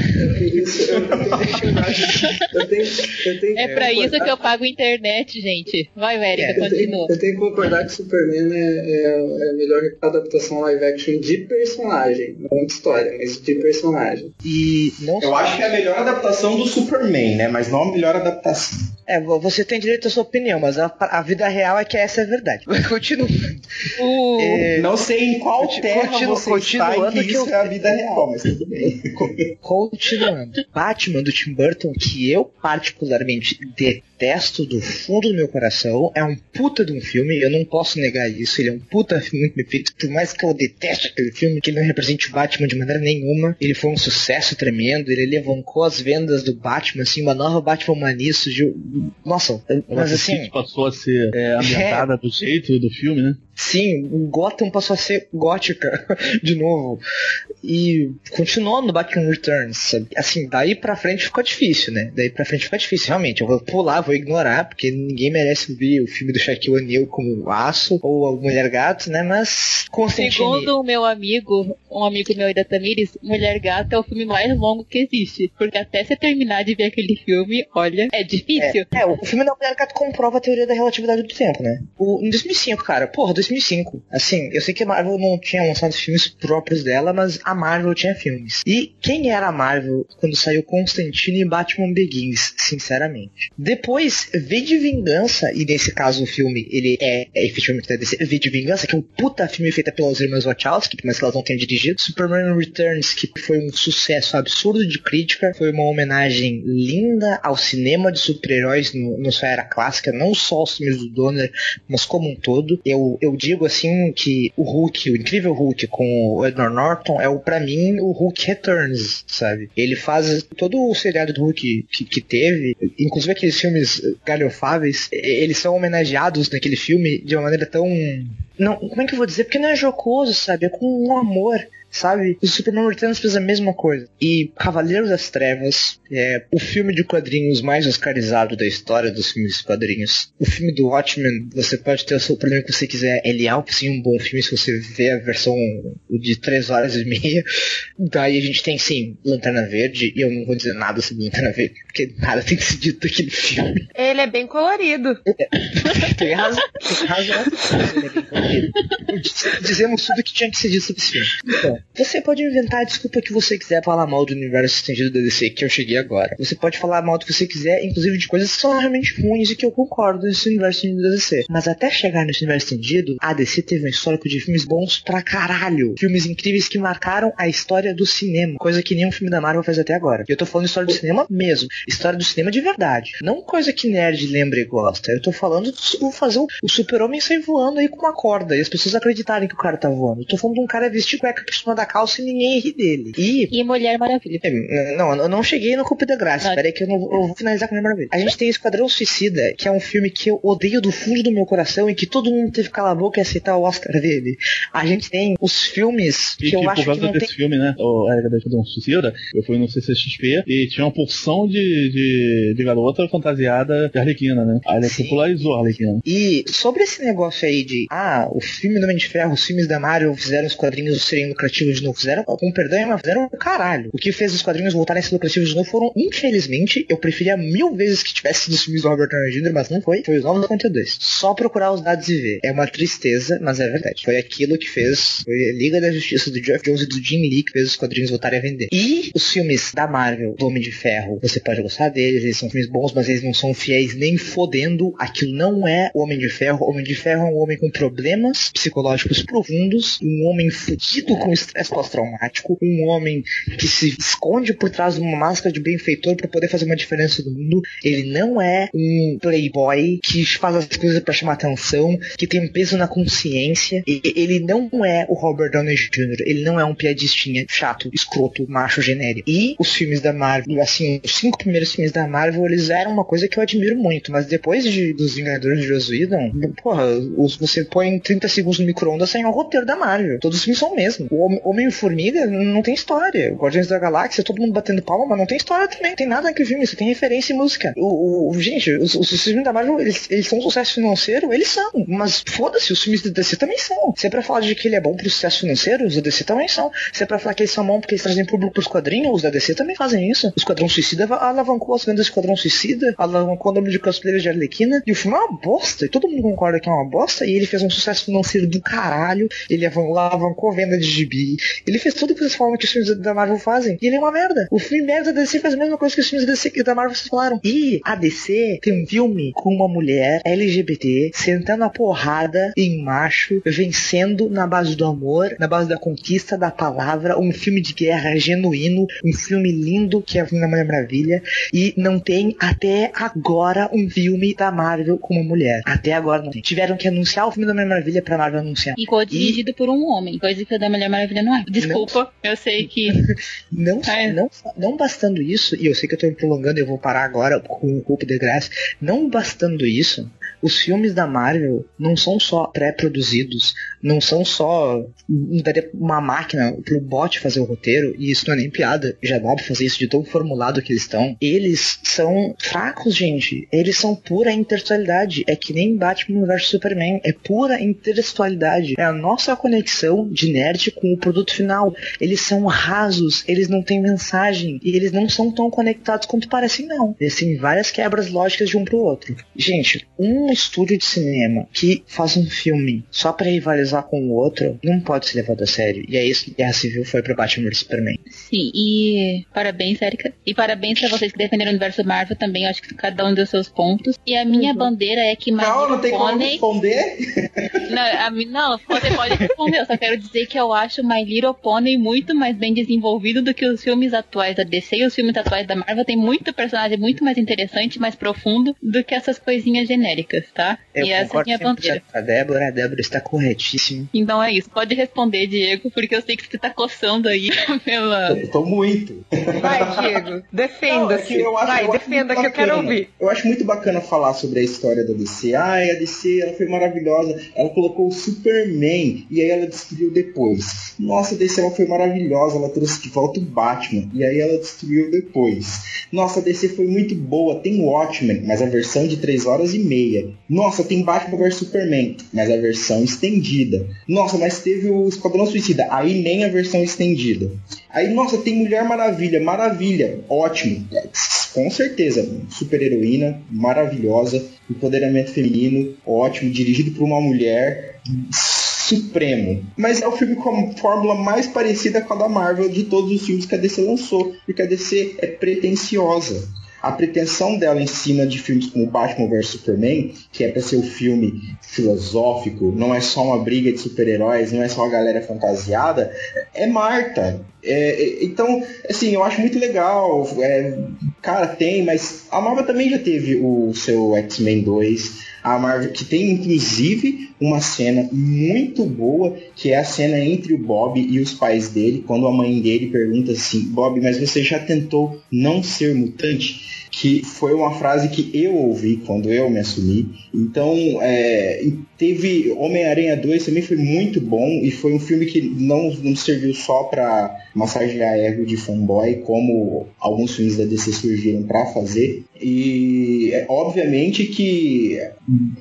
A: É pra isso que eu pago internet, gente. Vai, Vérica, é,
E: continua. Eu tenho, que concordar que Superman é, é, é a melhor adaptação live action de personagem, não de história, mas de personagem.
C: E não
F: eu acho que é a melhor adaptação do Superman, né? Mas não a melhor adaptação.
C: É, você tem direito à sua opinião, mas a, a vida real é que essa é a verdade. Continua.
F: Uh, é, não sei em qual terra continu, você está em que, que isso eu... é a vida real, mas tudo bem.
C: Continuando. Batman do Tim Burton, que eu particularmente detesto do fundo do meu coração, é um puta de um filme, eu não posso negar isso, ele é um puta filme feito, por mais que eu deteste aquele filme, que ele não represente o Batman de maneira nenhuma, ele foi um sucesso tremendo, ele levou as vendas do Batman, assim, uma nova Batman mania surgiu. Nossa, mas assim.
D: passou a ser é, ambientada é... do jeito do filme, né?
C: Sim, o Gotham passou a ser gótica de novo. E continuou no Batman Returns, sabe? Assim, daí pra frente ficou difícil, né? Daí pra frente ficou difícil, realmente. Eu vou pular, vou ignorar, porque ninguém merece ver o filme do Shaquille O'Neal como Aço ou a Mulher Gato, né? Mas
A: Constantine... Segundo o meu amigo, um amigo meu da Tamires, Mulher Gato é o filme mais longo que existe. Porque até você terminar de ver aquele filme, olha, é difícil.
C: É, é o filme da Mulher Gato comprova a teoria da relatividade do tempo, né? O, em 2005, cara, porra, 2005. Assim, eu sei que a Marvel não tinha lançado filmes próprios dela, mas a Marvel tinha filmes. E quem era a Marvel quando saiu Constantine e Batman Begins, sinceramente? Depois, V de Vingança, e nesse caso o filme, ele é, é efetivamente da DC, V de Vingança, que é um puta filme feito pelas irmãs Wachowski, mas que elas não têm dirigido. Superman Returns, que foi um sucesso absurdo de crítica, foi uma homenagem linda ao cinema de super-heróis no, sua era clássica, não só os filmes do Donner, mas como um todo. Eu, eu digo assim que o Hulk, o incrível Hulk com o Edward Norton é o para mim o Hulk Returns, sabe? Ele faz todo o seriado do Hulk que, que teve, inclusive aqueles filmes galhofáveis, eles são homenageados naquele filme de uma maneira tão não, como é que eu vou dizer? Porque não é jocoso, sabe? É com um amor sabe? O Superman Returns fez a mesma coisa. E Cavaleiros das Trevas é o filme de quadrinhos mais oscarizado da história dos filmes de quadrinhos. O filme do Watchmen, você pode ter o seu problema que você quiser. Ele é sim um bom filme se você vê a versão de 3 horas e meia. Daí a gente tem sim Lanterna Verde, e eu não vou dizer nada sobre Lanterna Verde, porque nada tem que ser dito daquele filme.
B: Ele é bem colorido. É,
C: tem razão, tem razão. Ele é bem colorido. Dizemos tudo que tinha que ser dito sobre esse filme. Então, Você pode inventar a desculpa que você quiser falar mal do universo estendido da DC, que eu cheguei agora. Você pode falar mal do que você quiser, inclusive de coisas que são realmente ruins e que eu concordo nesse universo estendido da DC. Mas até chegar nesse universo estendido, a DC teve um histórico de filmes bons pra caralho. Filmes incríveis que marcaram a história do cinema. Coisa que nenhum filme da Marvel fez até agora. E eu tô falando história do cinema mesmo. História do cinema de verdade. Não coisa que nerd lembra e gosta. Eu tô falando de fazer o super-homem sair voando aí com uma corda. E as pessoas acreditarem que o cara tá voando. Eu tô falando de um cara vestir cueca por cima da calça e ninguém ri dele. E.
A: E Mulher Maravilha.
C: É, não, eu não cheguei no Cupo da Graça. Espera aí que eu, não, eu vou finalizar com Mulher Maravilha. A gente tem Esquadrão Suicida, que é um filme que eu odeio do fundo do meu coração e que todo mundo teve que calar a boca e aceitar o Oscar dele. A gente tem os filmes que,
D: E
C: eu
D: que,
C: acho
D: por
C: que
D: causa
C: não
D: desse
C: tem.
D: filme, né? O da Esquadrão Suicida, eu fui no CCXP e tinha uma porção de, de, de garota fantasiada de Arlequina, né? Aí ele
C: Sim.
D: popularizou a Arlequina.
C: E sobre esse negócio aí de, ah, o filme do Homem de Ferro, os filmes da Marvel fizeram os quadrinhos serem lucrativos de novo. Fizeram, com perdão, mas fizeram o caralho. O que fez os quadrinhos voltarem a ser lucrativos de novo foram, infelizmente, eu preferia mil vezes que tivesse sido os filmes do Robert Downey Jr., mas não foi. Foi os Novos 52. Só procurar os dados e ver. É uma tristeza, mas é verdade. Foi aquilo que fez, foi a Liga da Justiça do Jeff Jones e do Jim Lee que fez os quadrinhos voltarem a vender. E os filmes da Marvel, do Homem de Ferro, você pode gostar deles, eles são filmes bons, mas eles não são fiéis nem fodendo. Aquilo não é o Homem de Ferro. O Homem de Ferro é um homem com problemas psicológicos profundos, um homem fudido com estresse pós-traumático, um homem que se esconde por trás de uma máscara de benfeitor para poder fazer uma diferença no mundo. Ele não é um playboy que faz as coisas para chamar atenção, que tem peso na consciência. E- Ele não é o Robert Downey Jr., ele não é um piadistinha chato, escroto, macho genérico. E os filmes da Marvel, assim, os cinco primeiros filmes da Marvel, eles eram uma coisa que eu admiro muito, mas depois de, dos Vingadores de Joss Whedon, porra, os, você põe 30 segundos no micro-ondas sem o roteiro da Marvel. Todos os filmes são o mesmo. O Homem-Formiga não tem história. Guardiões da Galáxia, todo mundo batendo palma, mas não tem história também. Tem nada naquele filme, só tem referência e música. O, o- gente, os, os filmes da Marvel, eles, eles são um sucesso financeiro? Eles são. Mas foda-se, os filmes da DC também são. Se é pra falar de que ele é bom pro sucesso financeiro, os da DC também são. Se é pra falar que eles são bons porque eles trazem público pros quadrinhos, os da DC também fazem isso. O Esquadrão Suicida alavancou as vendas do Esquadrão Suicida, alavancou o número de cosplayers de Arlequina, e o filme é uma bosta, e todo mundo concorda que é uma bosta, e ele fez um sucesso financeiro do caralho, ele avan- alavancou a venda de gibi, ele fez tudo que vocês falam que os filmes da Marvel fazem, e ele é uma merda. O filme merda da DC faz a mesma coisa que os filmes da, DC, e da Marvel vocês falaram. E a DC tem um filme com uma mulher LGBT sentando a porrada em macho, vencendo na base do amor, na base da conquista da palavra, um filme de guerra genuíno, um filme lindo que é o filme da Mulher Maravilha, e não tem até agora um filme da Marvel com uma mulher. Até agora não tem. Tiveram que anunciar o filme da Mulher Maravilha pra Marvel anunciar.
A: E co-dirigido por um homem, coisa que o da Mulher Maravilha não é. Desculpa, eu sei que.
C: Não,
A: É.
C: não, não bastando isso, e eu sei que eu tô me prolongando, eu vou parar agora com o Culpa de Graça. Não bastando isso, os filmes da Marvel não são só pré-produzidos, não são só uma máquina pro bot fazer o roteiro, e isso não é nem piada, já dá pra fazer isso de tão formulado que eles estão. Eles são fracos, gente. Eles são pura intertextualidade. É que nem Batman vs Superman. É pura intertextualidade. É a nossa conexão de nerd com o produto final. Eles são rasos, eles não têm mensagem e eles não são tão conectados quanto parecem, não. Eles têm várias quebras lógicas de um pro outro. Gente, um estúdio de cinema que faz um filme só pra rivalizar com o outro não pode ser levado a sério. E é isso que Guerra Civil foi pro Batman vs Superman.
A: Sim, e parabéns, Erika. E parabéns pra vocês que defenderam o universo Marvel também. Eu acho que cada um deu seus pontos. E a minha bandeira é que My
F: Não, não tem como
A: Pony.
F: responder.
A: Não, a mi- não, você pode responder. Eu só quero dizer que eu acho My Little Pony muito mais bem desenvolvido do que os filmes atuais da DC e os filmes atuais da Marvel. Tem muito personagem muito mais interessante, mais profundo do que essas coisinhas genéricas, tá?
C: Eu
A: e essa é a minha
C: 100%
A: bandeira.
C: a Débora, a Débora está corretíssima.
A: Então é isso. Pode responder, Diego, porque eu sei que você tá coçando aí pela.
F: Eu tô muito.
B: Vai, Diego.
F: É
B: Defenda-se.
F: que eu acho-
B: Vai,
F: eu
B: defenda que eu quero ouvir.
F: Eu acho muito bacana falar sobre a história da DC. Ai, a DC ela foi maravilhosa. Ela colocou o Superman e aí ela destruiu depois. Nossa, a DC ela foi maravilhosa. Ela trouxe de volta o Batman e aí ela destruiu depois. Nossa, a DC foi muito boa. Tem Watchmen, mas a versão de 3 horas e meia. Nossa, tem Batman vs Superman, mas a versão estendida. Nossa, mas teve o Esquadrão Suicida, aí nem a versão estendida. Aí, nossa, tem Mulher Maravilha, maravilha, ótimo, com certeza, super heroína, maravilhosa, empoderamento feminino, ótimo, dirigido por uma mulher, supremo. Mas é o filme com a fórmula mais parecida com a da Marvel de todos os filmes que a DC lançou, porque a DC é pretensiosa a pretensão dela em cima de filmes como Batman vs Superman, que é para ser um filme filosófico, não é só uma briga de super-heróis, não é só a galera fantasiada, é Marta. É, é, então, assim, eu acho muito legal. É, cara, tem, mas a Marvel também já teve o seu X-Men 2 a Marvel, que tem inclusive uma cena muito boa, que é a cena entre o Bob e os pais dele, quando a mãe dele pergunta assim: Bob, mas você já tentou não ser mutante? Que foi uma frase que eu ouvi quando eu me assumi. Então, é, teve Homem-Aranha 2 também foi muito bom e foi um filme que não, não serviu só para massagear ego de fanboy, como alguns filmes da DC surgiram para fazer. E é, obviamente que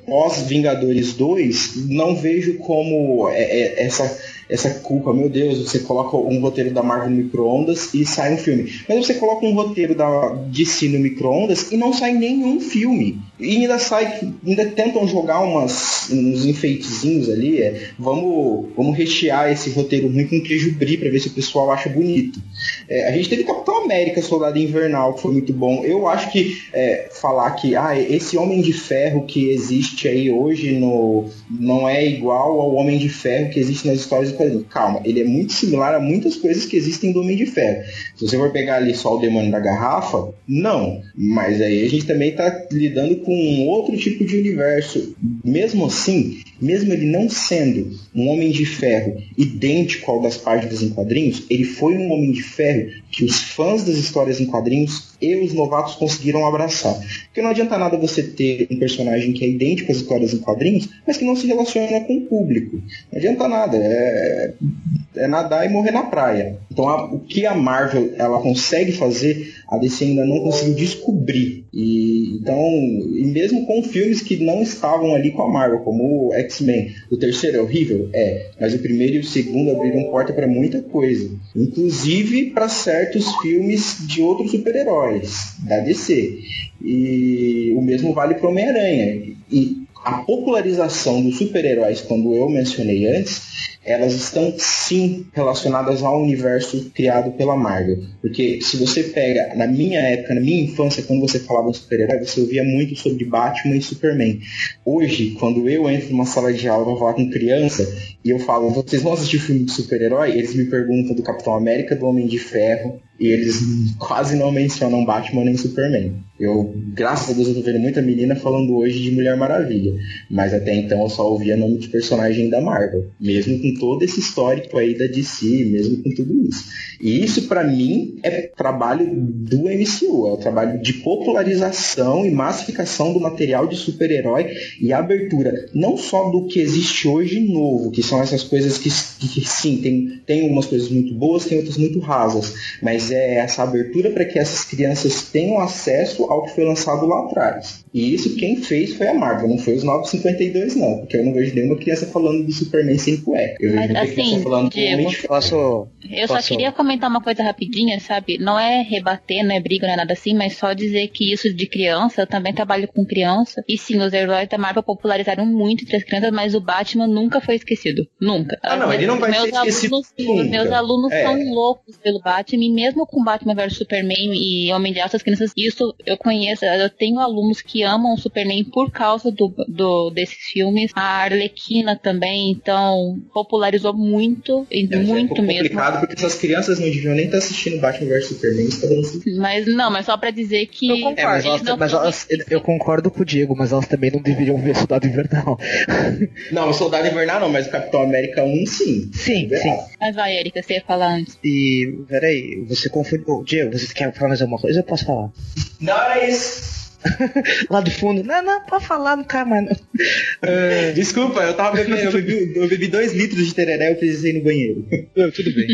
F: pós Vingadores 2, não vejo como é, é, essa essa culpa, meu Deus, você coloca um roteiro da Marvel no micro-ondas e sai um filme. Mas você coloca um roteiro da DC no micro-ondas e não sai nenhum filme. E ainda sai, ainda tentam jogar umas, uns enfeitezinhos ali. É, vamos, vamos rechear esse roteiro ruim com queijo brie para ver se o pessoal acha bonito. É, a gente teve Capitão América, Soldado Invernal, que foi muito bom. Eu acho que é, falar que ah, esse Homem de Ferro que existe aí hoje no, não é igual ao Homem de Ferro que existe nas histórias do quadrinho. Calma, ele é muito similar a muitas coisas que existem do Homem de Ferro. Se você for pegar ali só o demônio da garrafa, não. Mas aí a gente também está lidando com um outro tipo de universo. Mesmo assim, mesmo ele não sendo um Homem de Ferro idêntico ao das páginas em quadrinhos, ele foi um Homem de Ferro que os fãs das histórias em quadrinhos e os novatos conseguiram abraçar. Porque não adianta nada você ter um personagem que é idêntico às histórias em quadrinhos, mas que não se relaciona com o público. Não adianta nada. É, é nadar e morrer na praia. Então, a, o que a Marvel ela consegue fazer, a DC ainda não conseguiu descobrir. E, então, e mesmo com filmes que não estavam ali com a Marvel, como o X-Men, o terceiro é horrível? É. Mas o primeiro e o segundo abriram porta para muita coisa. Inclusive para certos filmes de outros super-heróis da DC. E o mesmo vale para Homem-Aranha. E a popularização dos super-heróis, quando eu mencionei antes, elas estão sim relacionadas ao universo criado pela Marvel. Porque se você pega, na minha época, na minha infância, quando você falava em super-herói, você ouvia muito sobre Batman e Superman. Hoje, quando eu entro numa sala de aula para falar com criança e eu falo, vocês vão assistir filme de super-herói? Eles me perguntam do Capitão América, do Homem de Ferro, e eles quase não mencionam Batman nem Superman. Eu, graças a Deus, eu tô vendo muita menina falando hoje de Mulher Maravilha. Mas até então eu só ouvia nome de personagem da Marvel. Mesmo com todo esse histórico aí da DC, mesmo com tudo isso. E isso, para mim, é trabalho do MCU. É o trabalho de popularização e massificação do material de super-herói e abertura, não só do que existe hoje novo, que são essas coisas que, que sim, tem, tem algumas coisas muito boas, tem outras muito rasas. Mas é essa abertura para que essas crianças tenham acesso ao que foi lançado lá atrás. E isso quem fez foi a Marvel, não foi os 952 não, porque eu não vejo nenhuma criança falando do Superman sem cueca. Eu
A: Mas,
F: vejo
A: assim,
F: falando
A: Diego,
F: do
C: Posso.
A: Eu
C: posso...
A: só queria comentar uma coisa rapidinha, sabe? Não é rebater, não é briga, não é nada assim, mas só dizer que isso de criança, eu também trabalho com criança. E sim, os heróis da Marvel popularizaram muito entre as crianças, mas o Batman nunca foi esquecido. Nunca.
F: Ah, não, ele não vai
A: meus
F: ser esquecido
A: alunos,
F: nunca.
A: Meus alunos
F: É.
A: são loucos pelo Batman, e mesmo com Batman vs Superman e Homem de Aço, as crianças, isso eu conheço, eu tenho alunos que amam o Superman por causa do, do desses filmes. A Arlequina também, então, popularizou muito, e
F: É, é
A: muito
F: pouco
A: mesmo.
F: complicado porque essas crianças não deviam nem estar assistindo Batman vs Superman. Isso tá dando sentido.
A: Mas não, mas só pra dizer que.
B: Eu concordo.
C: É, mas, elas,
A: não
C: mas elas- eu concordo com o Diego, mas elas também não deveriam ver Soldado Invernal.
F: Não, o Soldado Invernal não, mas o Capitão América 1 sim.
C: Sim,
F: É.
C: sim.
A: Mas vai, Erika, você ia falar antes.
C: E, peraí, você confunde. Ô, Diego, você quer falar mais alguma coisa? Eu posso falar.
F: Não era isso.
C: Lá do fundo. Não, não, pode falar, não cai mais. não. É,
F: Desculpa, eu tava bebendo, eu bebi, eu bebi dois litros de tereré, eu precisei ir no banheiro.
C: não, tudo bem.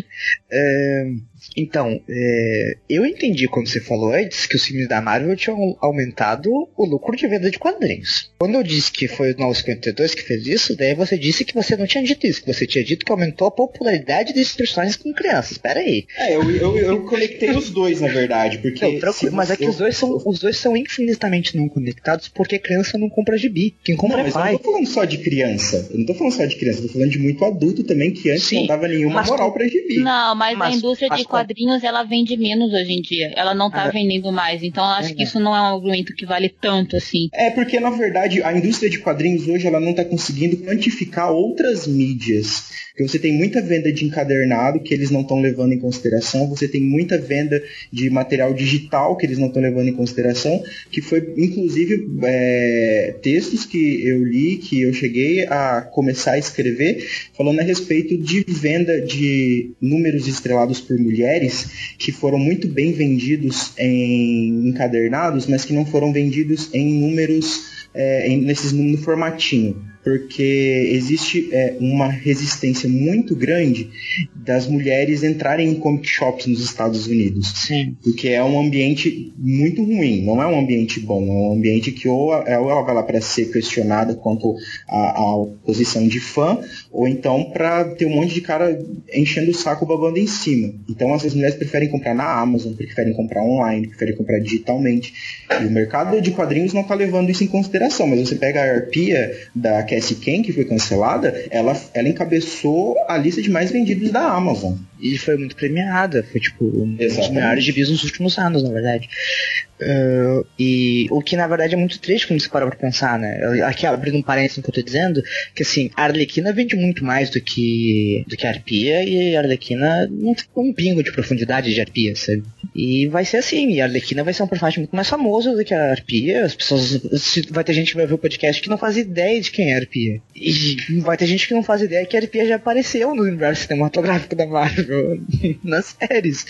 C: É, Então, é, eu entendi quando você falou antes que os filmes da Marvel tinham aumentado o lucro de venda de quadrinhos. Quando eu disse que foi o 952 que fez isso, daí você disse que você não tinha dito isso, que você tinha dito que aumentou a popularidade desses personagens com crianças. Espera aí.
F: É, eu, eu, eu conectei os dois, na verdade, porque...
C: Não, mas é que os dois, são, os dois são infinitamente não conectados porque criança não compra gibi. Quem compra
F: não,
C: é pai.
F: eu não tô falando só de criança. Eu não tô falando só de criança, eu tô falando de muito adulto também, que antes Sim, não dava nenhuma moral pra gibi.
A: Não, mas, mas a indústria mas, de quadrinhos, ela vende menos hoje em dia. Ela não tá ah, vendendo mais. Então eu acho é, que isso não é um argumento que vale tanto assim.
F: É, porque na verdade a indústria de quadrinhos hoje ela não tá conseguindo quantificar outras mídias porque você tem muita venda de encadernado que eles não estão levando em consideração, você tem muita venda de material digital que eles não estão levando em consideração, que foi inclusive é, textos que eu li, que eu cheguei a começar a escrever, falando a respeito de venda de números estrelados por mulheres que foram muito bem vendidos em encadernados, mas que não foram vendidos em números é, nesses no formatinho porque existe é, uma resistência muito grande das mulheres entrarem em comic shops nos Estados Unidos.
C: Sim.
F: Porque é um ambiente muito ruim, não é um ambiente bom, é um ambiente que ou ela vai lá para ser questionada quanto à, posição de fã, ou então para ter um monte de cara enchendo o saco babando em cima. Então essas mulheres preferem comprar na Amazon, preferem comprar online, preferem comprar digitalmente. E o mercado de quadrinhos não está levando isso em consideração, mas você pega a arpia da Cassie Ken, que foi cancelada, ela, ela encabeçou a lista de mais vendidos da Amazon.
C: E foi muito premiada, foi tipo um dos melhores de nos últimos anos, na verdade. Uh, e o que na verdade é muito triste quando você para pra pensar, né? Aqui abrindo um parênteses no que eu tô dizendo, que assim, a Arlequina vende muito mais do que, do que a Arpia, e a Arlequina não tem um pingo de profundidade de Arpia, sabe? E vai ser assim, e a Arlequina vai ser um personagem muito mais famoso do que a Arpia. As pessoas. Vai ter gente que vai ver o podcast que não faz ideia de quem é a Arpia. E vai ter gente que não faz ideia que a Arpia já apareceu no universo cinematográfico da Marvel, nas séries.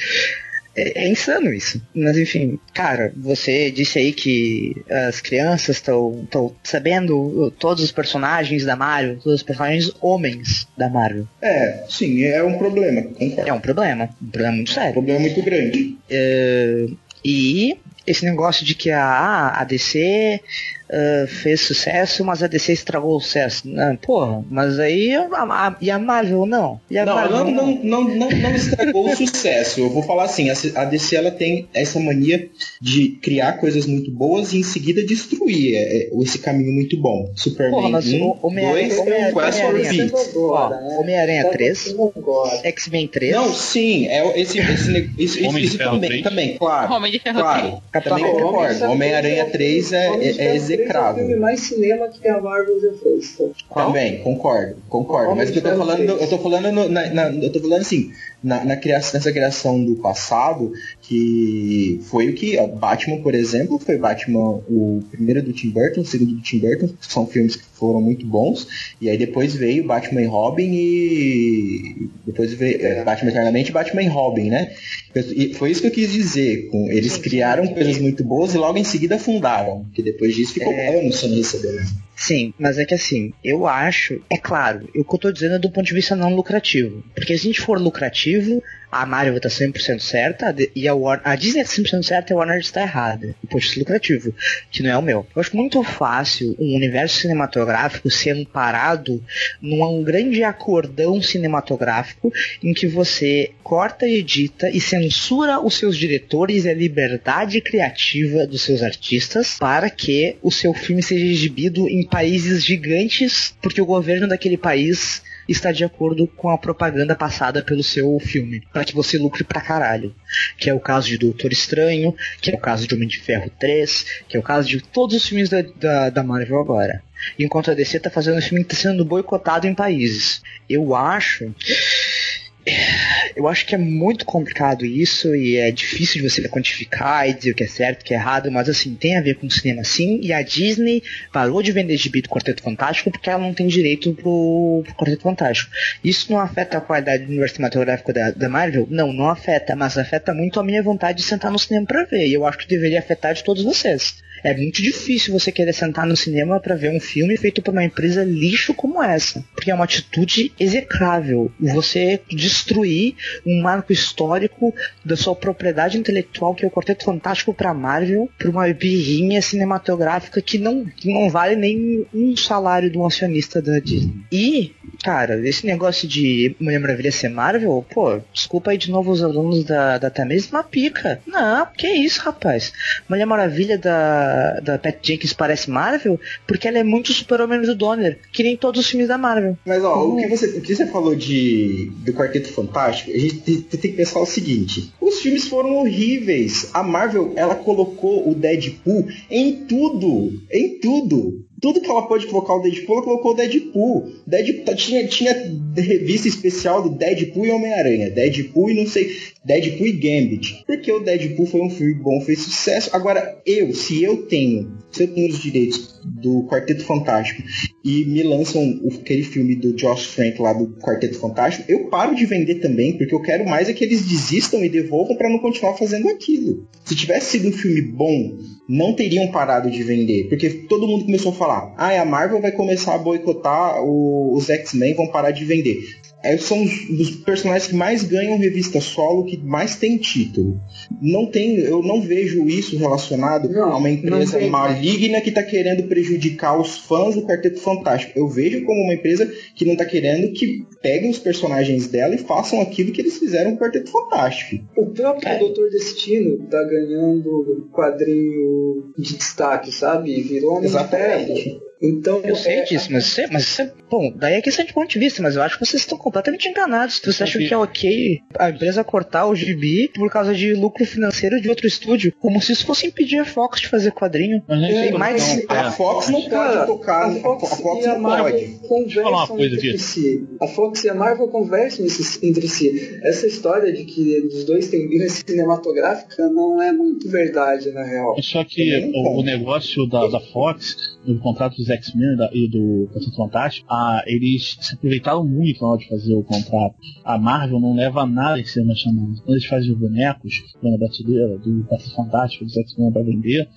C: É, é, insano isso. Mas enfim, cara, você disse aí que as crianças estão sabendo todos os personagens da Marvel, todos os personagens homens da Marvel.
F: É, sim, é um problema.
C: Concordo. É um problema. Um problema muito sério. Um
F: problema muito grande.
C: É, e esse negócio de que a, a DC uh, fez sucesso, mas a DC estragou o sucesso. Ah, porra, mas aí a, a, e a Marvel não? E a
F: não,
C: Marvel,
F: não, não, não, não, não estragou o sucesso. Eu vou falar assim, a, DC ela tem essa mania de criar coisas muito boas e em seguida destruir é, é esse caminho muito bom. Superman porra, mas 1,
C: Homem-Aranha 3, X-Men 3.
F: Não, sim, é esse, esse, esse, isso, isso também, também, claro.
A: Homem de Ferro claro,
F: 3. Também concordo. Homem-Aranha 3 é, é, é execrável.
E: É o filme mais cinema que a Marvel já fez.
F: Tá? Também, concordo, concordo. Mas o que eu tô falando, eu tô falando, no, na, na, eu tô falando assim, na, na criação, nessa criação do passado, que foi o que Batman, por exemplo, foi Batman o primeiro do Tim Burton, o segundo do Tim Burton, são filmes que foram muito bons, e aí depois veio Batman e Robin e depois veio é, Batman Eternamente e Batman e Robin, né? E foi isso que eu quis dizer, com eles criaram coisas muito boas e logo em seguida afundaram, que depois disso ficou é... anos sem receber.
C: Sim, mas é que assim, eu acho, é claro, o que eu tô dizendo é do ponto de vista não lucrativo. Porque se a gente for lucrativo, a Marvel tá 100% certa e a, Warner, a Disney tá 100% certa e a Warner está errada. Vista lucrativo, que não é o meu. Eu acho muito fácil um universo cinematográfico ser amparado num grande acordão cinematográfico em que você corta, edita e censura os seus diretores e a liberdade criativa dos seus artistas para que o seu filme seja exibido em países gigantes, porque o governo daquele país está de acordo com a propaganda passada pelo seu filme, para que você lucre pra caralho. Que é o caso de Doutor Estranho, que é o caso de Homem de Ferro 3, que é o caso de todos os filmes da, da, da Marvel agora. Enquanto a DC tá fazendo um filme que tá sendo boicotado em países. Eu acho eu acho que é muito complicado isso e é difícil de você quantificar e dizer o que é certo, o que é errado, mas assim, tem a ver com o cinema sim, e a Disney parou de vender gibi do Quarteto Fantástico porque ela não tem direito pro, pro Quarteto Fantástico. Isso não afeta a qualidade do universo cinematográfico da, da Marvel? Não, não afeta, mas afeta muito a minha vontade de sentar no cinema pra ver, e eu acho que deveria afetar de todos vocês. É muito difícil você querer sentar no cinema para ver um filme feito por uma empresa lixo como essa. Porque é uma atitude execrável. Você destruir um marco histórico da sua propriedade intelectual, que é o Quarteto Fantástico pra Marvel, por uma birrinha cinematográfica que não, não vale nem um salário de um acionista da Disney. E, cara, esse negócio de Mulher Maravilha ser Marvel, pô, desculpa aí de novo os alunos da, da Tamis, uma pica. Não, que isso, rapaz. Mulher Maravilha da, da Pat Jenkins parece Marvel porque ela é muito super-homem do Donner, que nem todos os filmes da Marvel.
F: Mas, ó, o, que você, o que você falou de, do Quarteto Fantástico, a gente tem, tem que pensar o seguinte: os filmes foram horríveis. A Marvel, ela colocou o Deadpool em tudo. Em tudo tudo que ela pode colocar o Deadpool, ela colocou o Deadpool. Deadpool tinha, tinha revista especial do Deadpool e Homem-Aranha. Deadpool e não sei. Deadpool e Gambit. Porque o Deadpool foi um filme bom, fez sucesso. Agora, eu, se eu tenho, se eu tenho os direitos do Quarteto Fantástico e me lançam aquele filme do Josh Frank lá do Quarteto Fantástico, eu paro de vender também, porque eu quero mais é que eles desistam e devolvam para não continuar fazendo aquilo. Se tivesse sido um filme bom, não teriam parado de vender, porque todo mundo começou a falar: ah, a Marvel vai começar a boicotar, os X-Men vão parar de vender são os, os, personagens que mais ganham revista solo, que mais tem título. Não tem, eu não vejo isso relacionado não, a uma empresa maligna que está querendo prejudicar os fãs do Quarteto Fantástico. Eu vejo como uma empresa que não está querendo que peguem os personagens dela e façam aquilo que eles fizeram no Quarteto Fantástico.
E: O próprio é. Doutor Destino tá ganhando quadrinho de destaque, sabe? Virou um
F: Exatamente.
C: Então, eu sei é... disso, mas você, mas você, bom, daí é questão de ponto de vista, mas eu acho que vocês estão completamente enganados. Você acha que é ok a empresa cortar o gibi por causa de lucro financeiro de outro estúdio, como se isso fosse impedir a Fox de fazer quadrinho.
F: É, mas não, a Fox não pode tocar, a Fox, a Fox não pode.
E: Conversam entre si. A Fox e a Marvel conversam entre si. Essa história de que os dois têm vida cinematográfica não é muito verdade, na real.
D: Só que o, o negócio da, da Fox, no contrato dos X-Men e do Quarteto Fantástico, ah, eles se aproveitaram muito na hora de fazer o contrato. A Marvel não leva nada em cima chamado. Quando eles fazem os bonecos na brasileira do Quarteto Fantástico, dos X-Men para vender,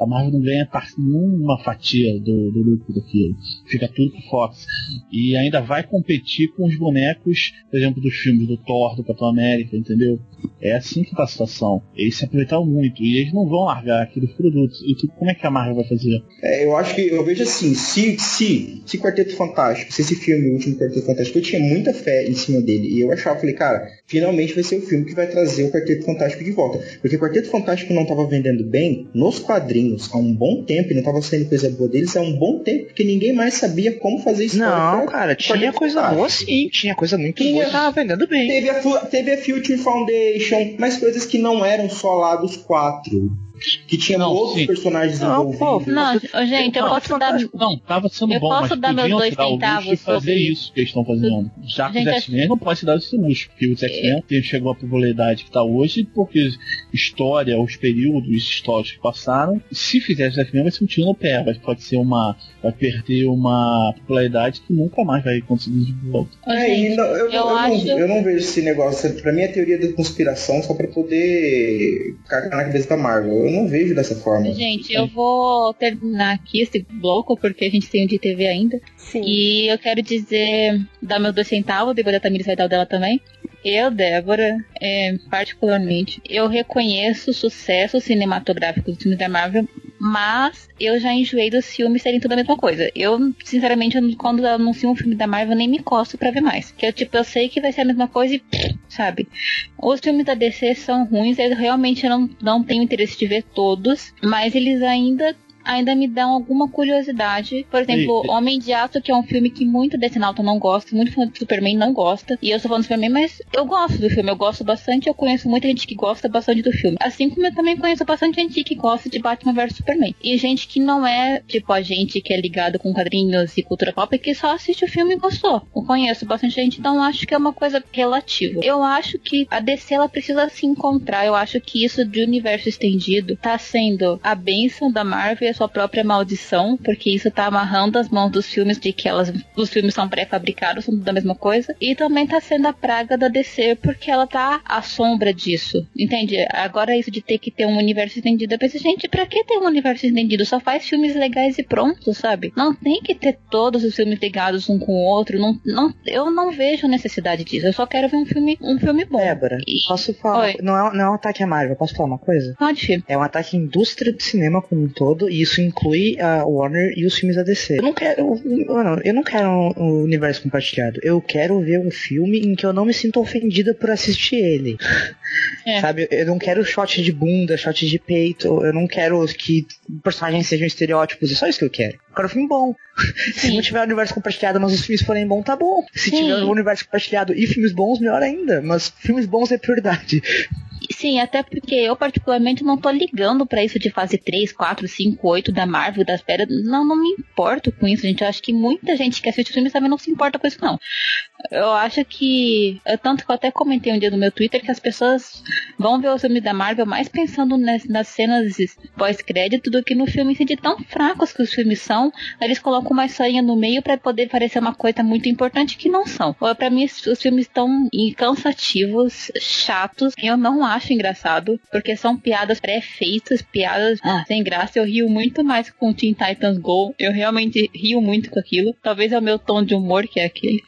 D: a Marvel não ganha nenhuma fatia do, do lucro daquilo. Fica tudo com Fox. E ainda vai competir com os bonecos, por exemplo, dos filmes do Thor, do Capitão América, entendeu? É assim que tá a situação. Eles se aproveitaram muito e eles não vão largar aqueles produtos. E tu, como é que a Marvel vai fazer?
F: É, eu acho que eu vejo assim, se, se, se Quarteto Fantástico, se esse filme, o último Quarteto Fantástico, eu tinha muita fé em cima dele. E eu achava, falei, cara, finalmente vai ser o filme que vai trazer o Quarteto Fantástico de volta. Porque o Quarteto Fantástico não estava vendendo bem nos quadrinhos há um bom tempo e não estava sendo coisa boa deles há um bom tempo, porque ninguém mais sabia como fazer isso.
C: Não, cara, tinha coisa boa sim, tinha coisa muito tinha, boa, tava vendendo bem.
F: Teve a, teve a Future Foundation, mas coisas que não eram só lá dos quatro que tinha não, outros sim. personagens não, envolvidos.
A: Não, gente, eu posso dar.
D: Não, tava sendo eu bom, posso mas dar meus dois centavos e fazer isso que eles estão fazendo. Já que os X-Men não pode se dar esse luxo, porque os X-Men é. chegou à popularidade que está hoje, porque história, os períodos históricos que passaram, se fizer os X-Men vai ser um tiro no pé, vai, pode ser uma. vai perder uma popularidade que nunca mais vai conseguir de volta.
F: É, gente, não, eu, eu, eu, acho... não, eu não vejo esse negócio. Pra mim é teoria da conspiração só pra poder cagar na cabeça da Marvel. Eu não vejo dessa forma.
A: Gente, eu vou terminar aqui esse bloco, porque a gente tem o de TV ainda. Sim. E eu quero dizer, dar meus dois centavos, depois da Tamires vai dar o dela também. Eu, Débora, é, particularmente, eu reconheço o sucesso cinematográfico dos filmes da Marvel, mas eu já enjoei dos filmes serem tudo a mesma coisa. Eu, sinceramente, quando anuncio um filme da Marvel, nem me costo pra ver mais. Que eu, tipo, eu sei que vai ser a mesma coisa e, sabe? Os filmes da DC são ruins, eu realmente não, não tenho interesse de ver todos, mas eles ainda ainda me dão alguma curiosidade. Por exemplo, e, Homem de Aço, que é um filme que muito decenalto não gosta, muito fã do Superman não gosta. E eu sou fã do Superman, mas eu gosto do filme, eu gosto bastante. Eu conheço muita gente que gosta bastante do filme. Assim como eu também conheço bastante gente que gosta de Batman vs Superman. E gente que não é, tipo, a gente que é ligado com quadrinhos e cultura pop, que só assiste o filme e gostou. Eu conheço bastante gente, então acho que é uma coisa relativa. Eu acho que a DC ela precisa se encontrar. Eu acho que isso de universo estendido tá sendo a benção da Marvel a sua própria maldição, porque isso tá amarrando as mãos dos filmes de que elas, os filmes são pré-fabricados, são tudo a mesma coisa. E também tá sendo a praga da DC, porque ela tá à sombra disso. Entende? Agora isso de ter que ter um universo estendido, eu pensei, gente, pra que ter um universo estendido? Só faz filmes legais e pronto, sabe? Não tem que ter todos os filmes ligados um com o outro. Não, não, eu não vejo necessidade disso. Eu só quero ver um filme, um filme bom.
C: Débora, e... posso falar? Não é, não é um ataque à Marvel, posso falar uma coisa?
A: Pode.
C: É um ataque à indústria de cinema como um todo, e isso inclui a Warner e os filmes da DC. Eu não quero. Mano, eu não quero um universo compartilhado. Eu quero ver um filme em que eu não me sinto ofendida por assistir ele. É. Sabe? Eu não quero shot de bunda, shot de peito. Eu não quero que personagens sejam estereótipos. É só isso que eu quero. Eu quero um filme bom. Se não tiver universo compartilhado, mas os filmes forem bons, tá bom. Se Sim. tiver um universo compartilhado e filmes bons, melhor ainda. Mas filmes bons é prioridade.
A: Sim, até porque eu particularmente não tô ligando para isso de fase 3, 4, 5, 8 da Marvel, das férias. Não, não me importo com isso, gente. Eu acho que muita gente que assiste os filmes também não se importa com isso, não. Eu acho que. Tanto que eu até comentei um dia no meu Twitter que as pessoas vão ver os filmes da Marvel mais pensando nas, nas cenas pós-crédito do que no filme de tão fracos que os filmes são. Eles colocam uma historinha no meio para poder parecer uma coisa muito importante que não são. Para mim, os filmes estão cansativos, chatos. Eu não acho engraçado, porque são piadas pré-feitas, piadas ah, sem graça. Eu rio muito mais com Teen Titans Go. Eu realmente rio muito com aquilo. Talvez é o meu tom de humor que é aquele.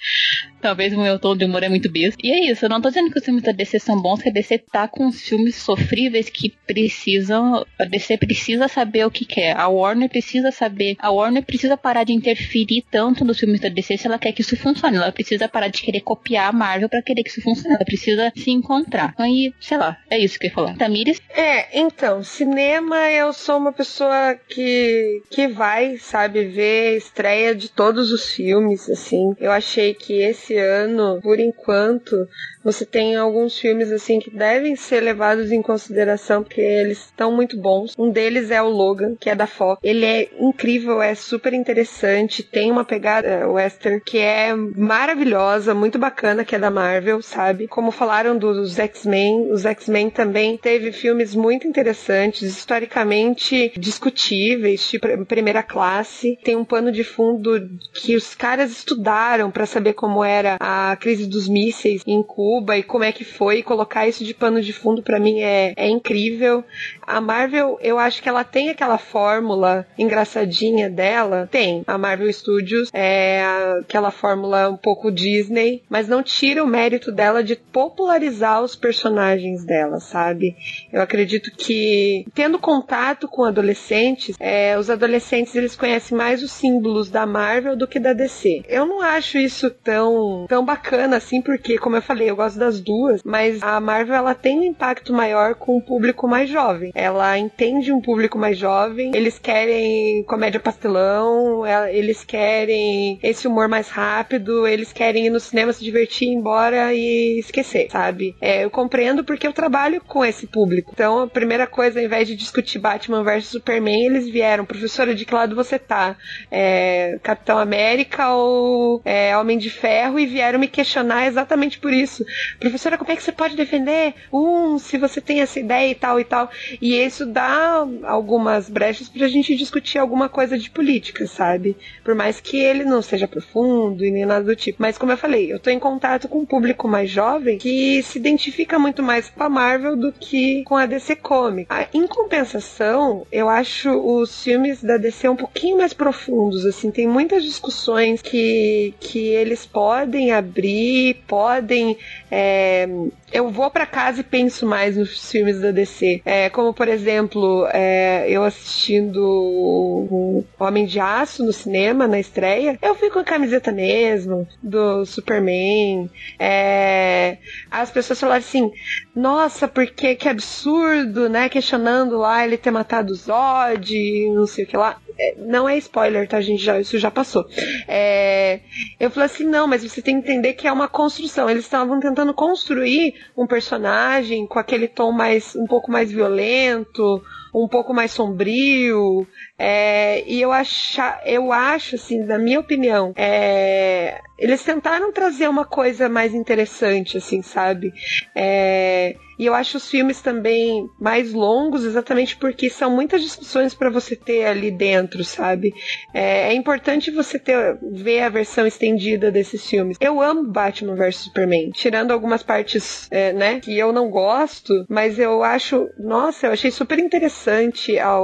A: Talvez o meu tom de humor é muito besta. E é isso, eu não tô dizendo que os filmes da DC são bons, que a DC tá com filmes sofríveis que precisam. A DC precisa saber o que quer. A Warner precisa saber. A Warner precisa parar de interferir tanto nos filmes da DC se ela quer que isso funcione. Ela precisa parar de querer copiar a Marvel para querer que isso funcione. Ela precisa se encontrar. Aí, sei lá, é isso que eu ia falar. Tamires?
B: É, então, cinema eu sou uma pessoa que, que vai, sabe, ver estreia de todos os filmes, assim. Eu achei que esse ano, por enquanto, você tem alguns filmes assim que devem ser levados em consideração porque eles estão muito bons. Um deles é o Logan, que é da Fox. Ele é incrível, é super interessante, tem uma pegada é, western que é maravilhosa, muito bacana, que é da Marvel, sabe? Como falaram dos X-Men, os X-Men também teve filmes muito interessantes, historicamente discutíveis, tipo primeira classe. Tem um pano de fundo que os caras estudaram para saber como era a crise dos mísseis em Cuba Cuba e como é que foi. Colocar isso de pano de fundo para mim é, é incrível. A Marvel, eu acho que ela tem aquela fórmula engraçadinha dela. Tem. A Marvel Studios é aquela fórmula um pouco Disney, mas não tira o mérito dela de popularizar os personagens dela, sabe? Eu acredito que tendo contato com adolescentes, é, os adolescentes eles conhecem mais os símbolos da Marvel do que da DC. Eu não acho isso tão, tão bacana assim, porque, como eu falei, eu gosto das duas, mas a Marvel ela tem um impacto maior com o público mais jovem. Ela entende um público mais jovem, eles querem comédia pastelão, eles querem esse humor mais rápido, eles querem ir no cinema se divertir, ir embora e esquecer, sabe? É, eu compreendo porque eu trabalho com esse público. Então, a primeira coisa, ao invés de discutir Batman versus Superman, eles vieram, professora, de que lado você tá? É, Capitão América ou é, Homem de Ferro? E vieram me questionar exatamente por isso professora, como é que você pode defender um se você tem essa ideia e tal e tal? E isso dá algumas brechas pra gente discutir alguma coisa de política, sabe? Por mais que ele não seja profundo e nem nada do tipo. Mas como eu falei, eu tô em contato com um público mais jovem que se identifica muito mais com a Marvel do que com a DC Comics. Ah, em compensação, eu acho os filmes da DC um pouquinho mais profundos, assim, tem muitas discussões que, que eles podem abrir, podem é, eu vou para casa e penso mais nos filmes da DC. É, como, por exemplo, é, eu assistindo o Homem de Aço no cinema, na estreia, eu fui com a camiseta mesmo, do Superman. É, as pessoas falaram assim: nossa, porque que absurdo, né? Questionando lá ele ter matado o Zod, não sei o que lá. É, não é spoiler, tá, gente? Já, isso já passou. É, eu falei assim: não, mas você tem que entender que é uma construção. Eles estavam tentando construir um personagem com aquele tom mais um pouco mais violento, um pouco mais sombrio. É, e eu, acha, eu acho, assim, na minha opinião, é, eles tentaram trazer uma coisa mais interessante, assim, sabe? É, E eu acho os filmes também mais longos, exatamente porque são muitas discussões para você ter ali dentro, sabe? É, é, importante você ter ver a versão estendida desses filmes. Eu amo Batman vs Superman, tirando algumas partes, é, né, que eu não gosto, mas eu acho, nossa, eu achei super interessante a,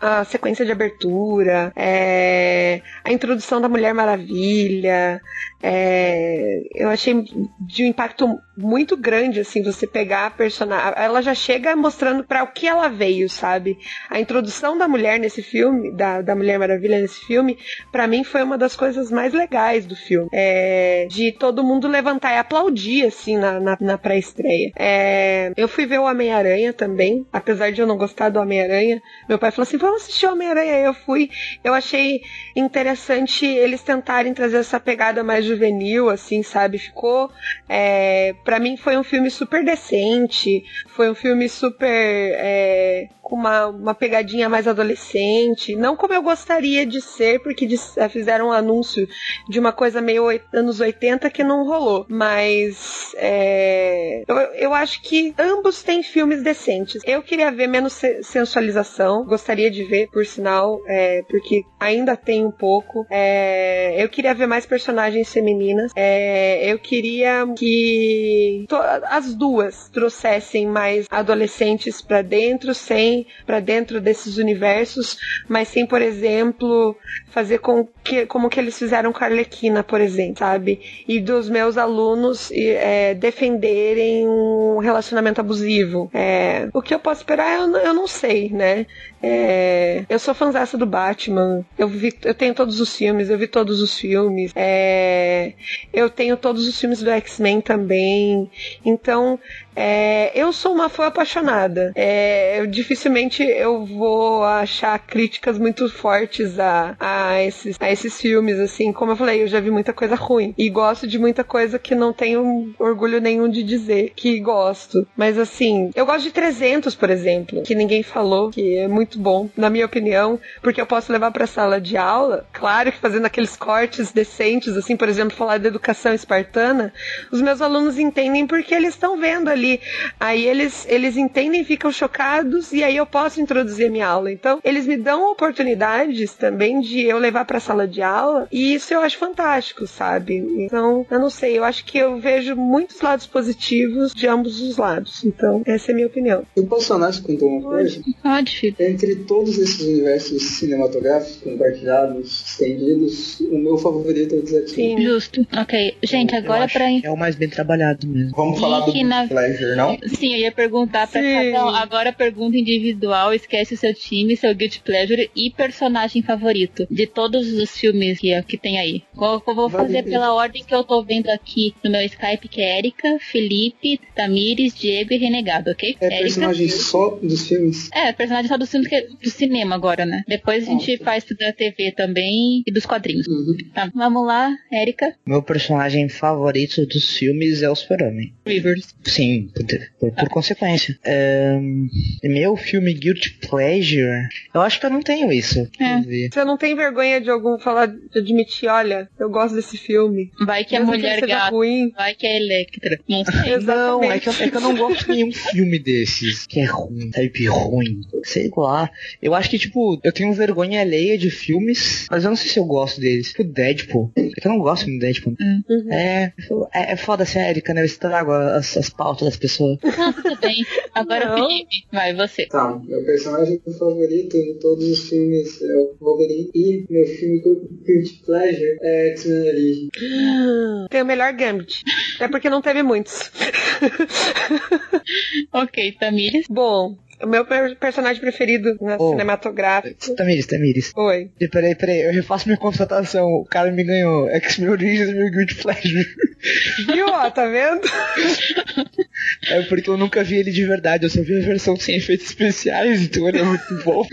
B: a sequência de abertura, é, a introdução da Mulher Maravilha, é, eu achei de um impacto muito grande, assim, você pegar a personagem. Ela já chega mostrando para o que ela veio, sabe? A introdução da mulher nesse filme, da, da Mulher Maravilha nesse filme, para mim foi uma das coisas mais legais do filme. É, de todo mundo levantar e aplaudir, assim, na, na, na pré-estreia. É, eu fui ver o Homem-Aranha também, apesar de eu não gostar do Homem-Aranha. Meu pai falou assim: vamos assistir o Homem-Aranha. Eu fui. Eu achei interessante eles tentarem trazer essa pegada mais juvenil, assim, sabe? Ficou. É, para mim foi um filme super decente, foi um filme super. É, uma, uma pegadinha mais adolescente. Não como eu gostaria de ser, porque eh, fizeram um anúncio de uma coisa meio anos 80 que não rolou. Mas é, eu, eu acho que ambos têm filmes decentes. Eu queria ver menos sensualização, gostaria de ver, por sinal, é, porque ainda tem um pouco. É, eu queria ver mais personagens femininas. É, eu queria que as duas trouxessem mais adolescentes para dentro, sem para dentro desses universos, mas sem, por exemplo, fazer com que, como que eles fizeram com a Arlequina, por exemplo, sabe? E dos meus alunos é, defenderem um relacionamento abusivo. É, o que eu posso esperar, eu, eu não sei, né? É, eu sou fãzaça do Batman. Eu, vi, eu tenho todos os filmes, eu vi todos os filmes. É, eu tenho todos os filmes do X-Men também. Então, é, eu sou uma fã apaixonada. É, eu dificilmente eu vou achar críticas muito fortes a, a, esses, a esses filmes, assim. Como eu falei, eu já vi muita coisa ruim. E gosto de muita coisa que não tenho orgulho nenhum de dizer que gosto. Mas, assim, eu gosto de 300, por exemplo, que ninguém falou, que é muito bom, na minha opinião, porque eu posso levar pra sala de aula, claro que fazendo aqueles cortes decentes, assim, por exemplo, falar de educação espartana, os meus alunos entendem porque eles estão vendo ali Aí eles, eles entendem, ficam chocados e aí eu posso introduzir a minha aula. Então, eles me dão oportunidades também de eu levar para a sala de aula e isso eu acho fantástico, sabe? Então, eu não sei, eu acho que eu vejo muitos lados positivos de ambos os lados. Então, essa é a minha opinião.
E: Eu posso falar contar uma coisa?
A: Pode, filho.
E: Entre todos esses universos cinematográficos compartilhados, estendidos, o meu favorito é o Desafio.
A: Sim, justo. Ok. Gente, agora para
C: É o mais bem trabalhado mesmo.
F: Vamos falar do
A: na...
F: Pleasure, não?
A: Sim, eu ia perguntar pra cada um. Agora pergunta individual, esquece o seu time, seu guilty pleasure e personagem favorito de todos os filmes que, que tem aí. Eu, eu vou fazer pela ordem que eu tô vendo aqui no meu Skype, que é Erika, Felipe, Tamires, Diego e Renegado, ok?
E: É Erika? personagem só dos filmes?
A: É, personagem só dos filmes que, do cinema agora, né? Depois a gente faz da TV também e dos quadrinhos.
E: Uhum.
A: Tá, vamos lá, Erika.
C: Meu personagem favorito dos filmes é o Super-Homem.
A: Rivers.
C: Sim, por, por, por consequência. Um, meu filme Guilty Pleasure, eu acho que eu não tenho isso.
B: É. Você não tem vergonha de algum falar, de admitir, olha, eu gosto desse filme.
A: Vai que a mulher gata, ruim. vai que é Electra.
C: Não sei. Não, é que, eu, é que eu não gosto de nenhum filme desses que é ruim, type ruim. Sei lá. Eu acho que, tipo, eu tenho vergonha alheia de filmes, mas eu não sei se eu gosto deles. Tipo, Deadpool. É que eu não gosto do Deadpool.
A: Uhum.
C: É, é, é foda Erika, né? Eu estrago as, as pautas das pessoas.
A: Ah, tudo bem. Agora, Não. Felipe, vai, você.
E: Tá, meu personagem favorito em todos os filmes é o Wolverine e meu filme Guilty Pleasure é X-Men Origins.
B: Tem o melhor Gambit. É porque não teve muitos.
A: ok, Tamires.
B: Bom, o meu personagem preferido né, oh, cinematográfico.
C: Tamires, Tamires.
B: Oi.
C: E peraí, peraí, eu refaço minha constatação. O cara me ganhou X-Men Origins e meu Guilty Pleasure.
B: Viu, ó, tá vendo?
C: É porque eu nunca vi ele de verdade, eu só vi a versão sem efeitos especiais, então ele é muito bom.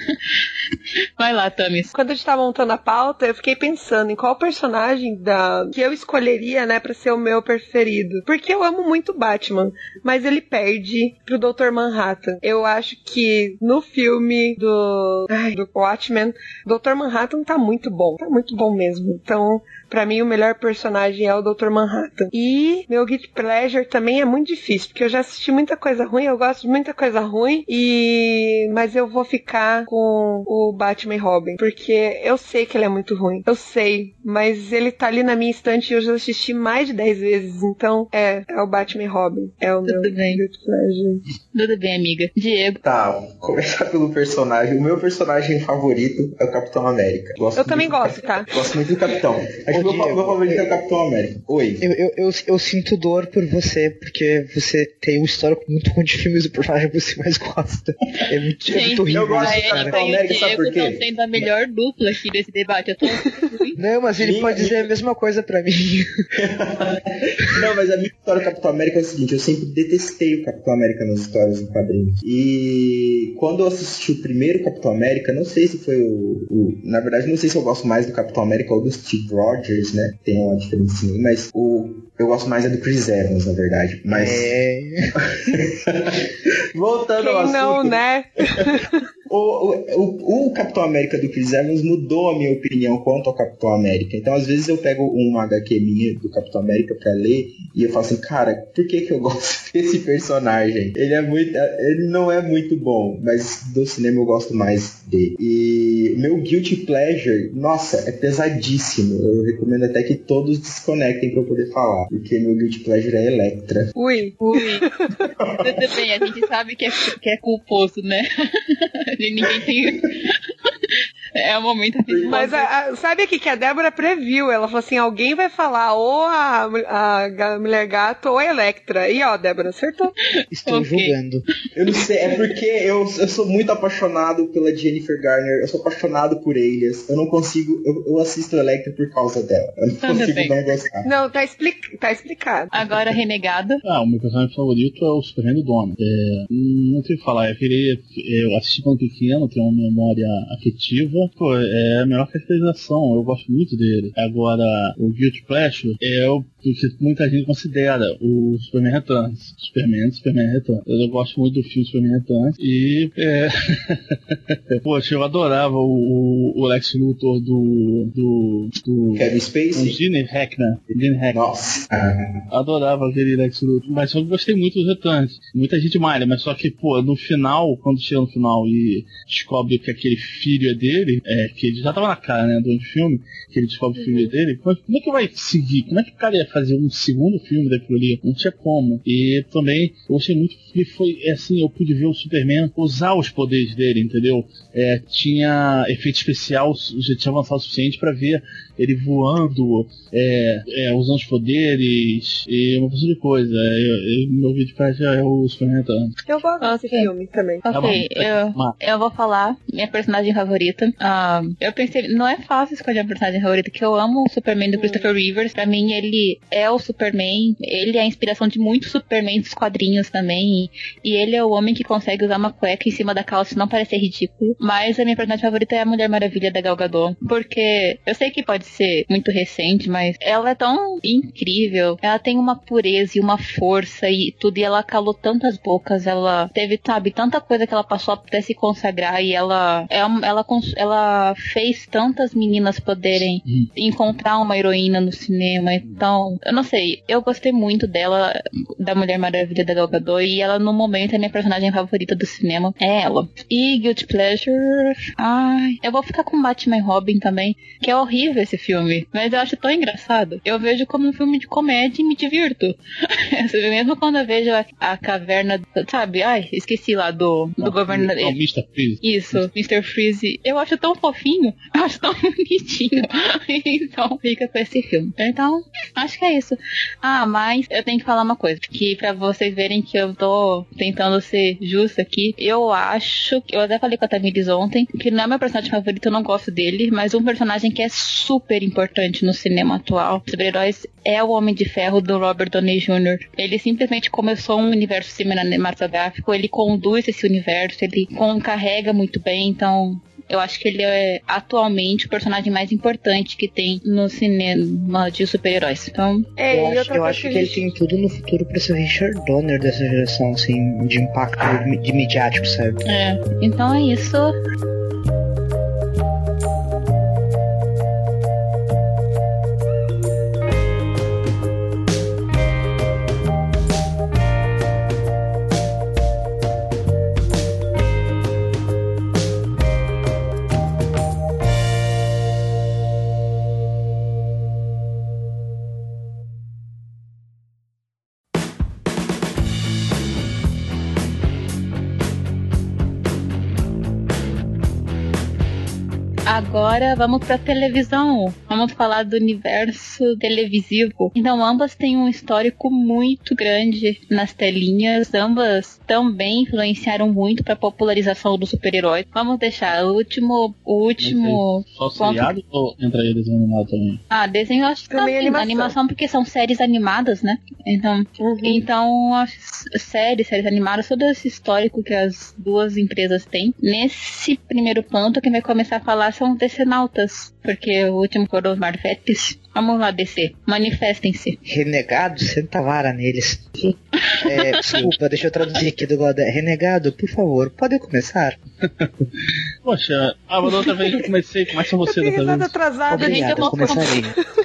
A: Vai lá, Tamis.
B: Quando a gente tava montando a pauta, eu fiquei pensando em qual personagem da que eu escolheria, né, para ser o meu preferido. Porque eu amo muito Batman, mas ele perde pro Dr. Manhattan. Eu acho que no filme do, ai, do Watchmen, Dr. Manhattan tá muito bom. Tá muito bom mesmo. Então, Para mim, o melhor personagem é o Dr. Manhattan. E meu Guilty Pleasure também é muito difícil, porque eu já assisti muita coisa ruim, eu gosto de muita coisa ruim, e mas eu vou ficar com o Batman e Robin, porque eu sei que ele é muito ruim. Eu sei, mas ele tá ali na minha estante e eu já assisti mais de 10 vezes, então é, é o Batman e Robin. É o Tudo meu bem. Guilty Pleasure.
A: Tudo bem, amiga. Diego.
F: Tá, começar pelo personagem. O meu personagem favorito é o Capitão América.
B: Gosto eu também gosto, tá?
F: Gosto muito do Capitão. Acho que meu, meu favorito é o Capitão América. Oi.
C: Eu, eu, eu, eu, sinto dor por você, porque você tem um histórico muito ruim de filmes do personagem que você mais gosta. É muito, Sim, é muito horrível.
A: Eu gosto do Capitão América, sabe por quê? Eu sendo a melhor dupla aqui desse debate. Eu tô
C: Não, mas ele pode dizer a mesma coisa pra mim.
F: Não, mas a minha história do Capitão América é o seguinte, eu sempre detestei o Capitão América nas histórias em quadrinhos. E quando eu assisti o primeiro Capitão América, não sei se foi o, o, Na verdade, não sei se eu gosto mais do Capitão América ou do Steve Rogers, né? Tem uma diferença, mas o eu gosto mais é do Chris Evans, na verdade. Mas. É. Voltando
B: Quem
F: ao assunto.
B: Não, né?
F: o, o, o, Capitão América do Chris Evans mudou a minha opinião quanto ao Capitão América. Então, às vezes, eu pego uma HQ minha do Capitão América pra ler e eu falo assim, cara, por que, que eu gosto desse personagem? Ele é muito. Ele não é muito bom, mas do cinema eu gosto mais dele. E meu Guilty Pleasure, nossa, é pesadíssimo. Eu recomendo até que todos desconectem pra eu poder falar porque meu Guilty Pleasure é Electra.
A: Ui, ui. Tudo bem, a gente sabe que é, que é culposo, né? Ninguém tem. É o momento
B: de Mas a, a, sabe o que a Débora previu? Ela falou assim: alguém vai falar ou a, a, Mulher Gato ou a Electra. E ó, Débora, acertou.
C: Estou okay. julgando.
F: Eu não sei, é porque eu, eu sou muito apaixonado pela Jennifer Garner, eu sou apaixonado por Elias. Eu não consigo. Eu, eu assisto Electra por causa dela. Eu não consigo bem. não gostar.
B: Não, tá, explic, tá explicado.
A: Agora, Renegado.
D: Ah, o meu personagem favorito é o Superman do Dono. É, não sei o que falar, eu queria. Eu assisti quando pequeno, tenho uma memória afetiva pô, é a melhor caracterização, eu gosto muito dele. Agora, o Guilty Pleasure é o que muita gente considera o Superman Returns. Superman, Superman Returns. Eu gosto muito do filme Superman Returns. E, é... Poxa, eu adorava o, o Lex Luthor do... do, do
F: Kevin Spacey?
D: O Gene Hackman. Gene Hackman.
F: Nossa.
D: Adorava aquele Lex Luthor. Mas só que gostei muito dos Returns. Muita gente malha, mas só que, pô, no final, quando chega no final e descobre que aquele filho é dele, é, que ele já tava na cara, né, do filme, que ele descobre o filho uhum. dele, como é que vai seguir? Como é que o cara ia fazer um segundo filme daquilo ali? Não tinha como. E também, eu gostei muito que foi, é assim, eu pude ver o Superman usar os poderes dele, entendeu? É, tinha efeito especial, já tinha avançado o suficiente para ver ele voando, é, é, usando os poderes e uma porção de coisa. Eu, eu, meu vídeo pra já é o Superman
B: Eu gosto desse filme também.
A: Ok, tá eu, eu vou falar minha personagem favorita. Uh, eu pensei, não é fácil escolher a personagem favorita, que eu amo o Superman do hum. Christopher Rivers. Pra mim, ele é o Superman. Ele é a inspiração de muitos Superman dos quadrinhos também. E, e ele é o homem que consegue usar uma cueca em cima da calça e não parecer ridículo. Mas a minha personagem favorita é a Mulher Maravilha da Gal Gadot. Porque eu sei que pode ser muito recente, mas ela é tão incrível. Ela tem uma pureza e uma força e tudo. E ela calou tantas bocas. Ela teve, sabe, tanta coisa que ela passou até se consagrar. E ela, ela, ela, ela fez tantas meninas poderem hum. encontrar uma heroína no cinema. Então, eu não sei. Eu gostei muito dela, da Mulher Maravilha da Gal Gadot. E ela, no momento, é minha personagem favorita do cinema. É ela. E Guilty Pleasure. Ai, eu vou ficar com Batman Robin também. Que é horrível esse filme filme, mas eu acho tão engraçado. Eu vejo como um filme de comédia e me divirto. Mesmo quando eu vejo a, a caverna, sabe? Ai, esqueci lá do, do governador.
D: Oh, Mr. Freeze.
A: Isso, Mr. Freeze. Eu acho tão fofinho, eu acho tão bonitinho. então, fica com esse filme. Então, acho que é isso. Ah, mas eu tenho que falar uma coisa, que para vocês verem que eu tô tentando ser justa aqui, eu acho, eu até falei com a Tamiris ontem, que não é meu personagem favorito, eu não gosto dele, mas um personagem que é super importante importante no cinema atual. Super-heróis é o Homem de Ferro do Robert Downey Jr. Ele simplesmente começou um universo cinematográfico, ele conduz esse universo, ele carrega muito bem, então eu acho que ele é atualmente o personagem mais importante que tem no cinema de super-heróis. Então,
C: é, eu acho, eu acho que, que ele tem tudo no futuro para ser o Richard Donner dessa geração, assim, de impacto de midiático, sabe?
A: É. Então é isso. Agora vamos pra televisão. Vamos falar do universo televisivo. Então, ambas têm um histórico muito grande nas telinhas. Ambas também influenciaram muito pra popularização do super-herói. Vamos deixar o último. O último.
D: Só seriado ou entra aí desenho animado também?
A: Ah, desenho eu acho que
B: Também
A: também.
B: animação.
A: animação porque são séries animadas, né? Então,
B: Uhum.
A: então as séries, séries animadas, todo esse histórico que as duas empresas têm. Nesse primeiro ponto, quem vai começar a falar são os decenautas, porque o último foram os Marvetes. Vamos lá, DC. Manifestem-se.
C: Renegado, senta a vara neles. É, desculpa, deixa eu traduzir aqui do Godé. Renegado, por favor, pode começar?
D: Poxa, ah, mas outra vez eu comecei, começa você dessa vez.
B: atrasada.
C: Obrigado, eu começarei.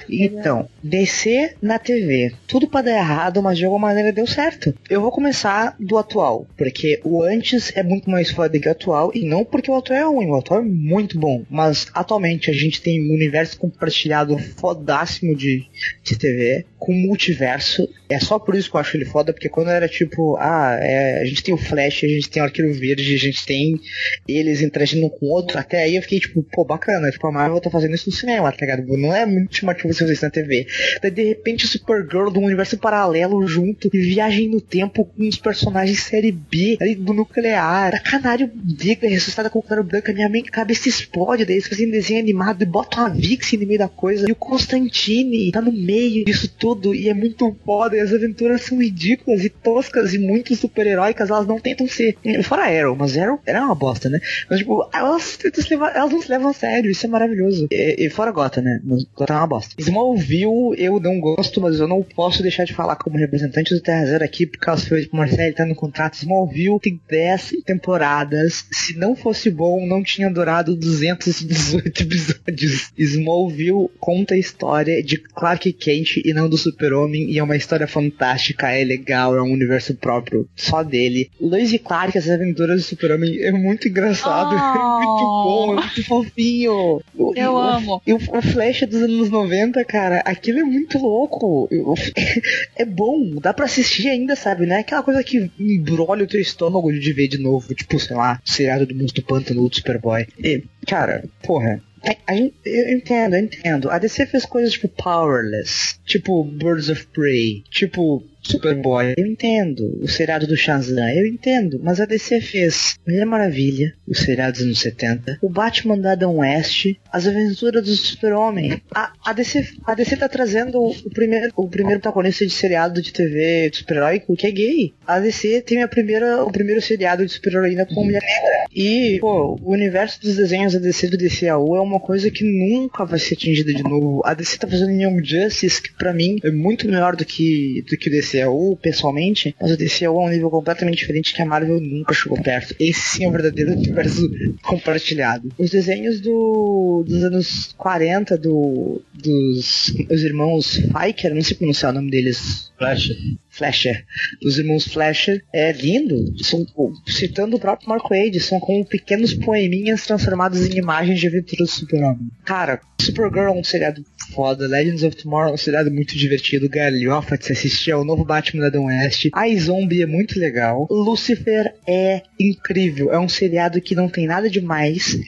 C: Então, descer na TV. Tudo pra dar errado, mas de alguma maneira deu certo. Eu vou começar do atual, porque o antes é muito mais foda que o atual, e não porque o atual é ruim, o atual é muito bom. Mas atualmente a gente tem um universo compartilhado fodássimo de, de TV, com multiverso. É só por isso que eu acho ele foda, porque quando era tipo, ah, é, a gente tem o Flash, a gente tem o Arqueiro Verde, a gente tem eles interagindo com outro, até aí eu fiquei tipo, pô, bacana, tipo, a Marvel tá fazendo isso no cinema, tá ligado? Não é muito chamativo você ver isso na TV. Daí de repente Supergirl de um universo paralelo junto e viagem no tempo com os personagens série B ali do nuclear. A Canário Negra ressuscitada com o Canário Branco, a minha mente, cabeça explode, daí eles fazem desenho animado e botam a Vixie no meio da coisa. E o Constantine tá no meio disso tudo e é muito foda. E as aventuras são ridículas e toscas e muito super-heróicas. Elas não tentam ser. Fora Arrow, mas Arrow era uma bosta, né? Mas, tipo, elas, tentam se levar- elas não se levam a sério, isso é maravilhoso. E, e fora Gota, né? Mas Gota é uma bosta. Smallville, eu não gosto, mas eu não posso deixar de falar como representante do Terra Zero aqui, por causa que o Marcelo tá no contrato. Smallville tem 10 temporadas. Se não fosse bom, não tinha durado 218 episódios. Smallville conta a história de Clark Kent e não do Super-Homem, e é uma história fantástica, é legal, é um universo próprio só dele. Lois e Clark, as aventuras do Super-Homem, é muito engraçado, é muito bom, é muito fofinho. O-
A: Eu
C: o-
A: amo.
C: E o, o Flash dos anos 90, cara, aquilo é muito louco. É bom, dá pra assistir ainda, sabe? Não é aquela coisa que embrolha o teu estômago de ver de novo, tipo, sei lá, seriado do Monstro do Pântano ou do Superboy. E, cara, porra. A- a eu entendo, eu entendo. A DC fez coisas tipo Powerless, tipo Birds of Prey, tipo Superboy. Eu entendo. O seriado do Shazam, eu entendo. Mas a DC fez Mulher Maravilha, o seriado dos anos 70, o Batman da Adam West, as aventuras do Super-Homem. A, a, DC, a DC tá trazendo o primeiro, o primeiro protagonista de seriado de TV super-heróico que é gay. A DC tem a primeira, o primeiro seriado de super-heroína com Mulher Negra. E, pô, o universo dos desenhos da DC do DCAU é uma coisa que nunca vai ser atingida de novo. A DC tá fazendo Young Justice, que pra mim é muito melhor do que, do que o DCAU, pessoalmente. Mas o DCAU é um nível completamente diferente que a Marvel nunca chegou perto. Esse sim é o verdadeiro universo compartilhado. Os desenhos do, dos anos 40 do, dos os irmãos Fiker, não sei pronunciar o nome deles,
D: Flash.
C: Flasher, dos irmãos Flasher, é lindo. São, citando o próprio Mark Wade, são como pequenos poeminhas transformados em imagens de aventuras do super-homem. Cara, Supergirl é um seriado foda, Legends of Tomorrow é um seriado muito divertido, galhofa de se assistir, é o novo Batman da Adam West. A Zombie é muito legal. Lucifer é incrível, é um seriado que não tem nada demais,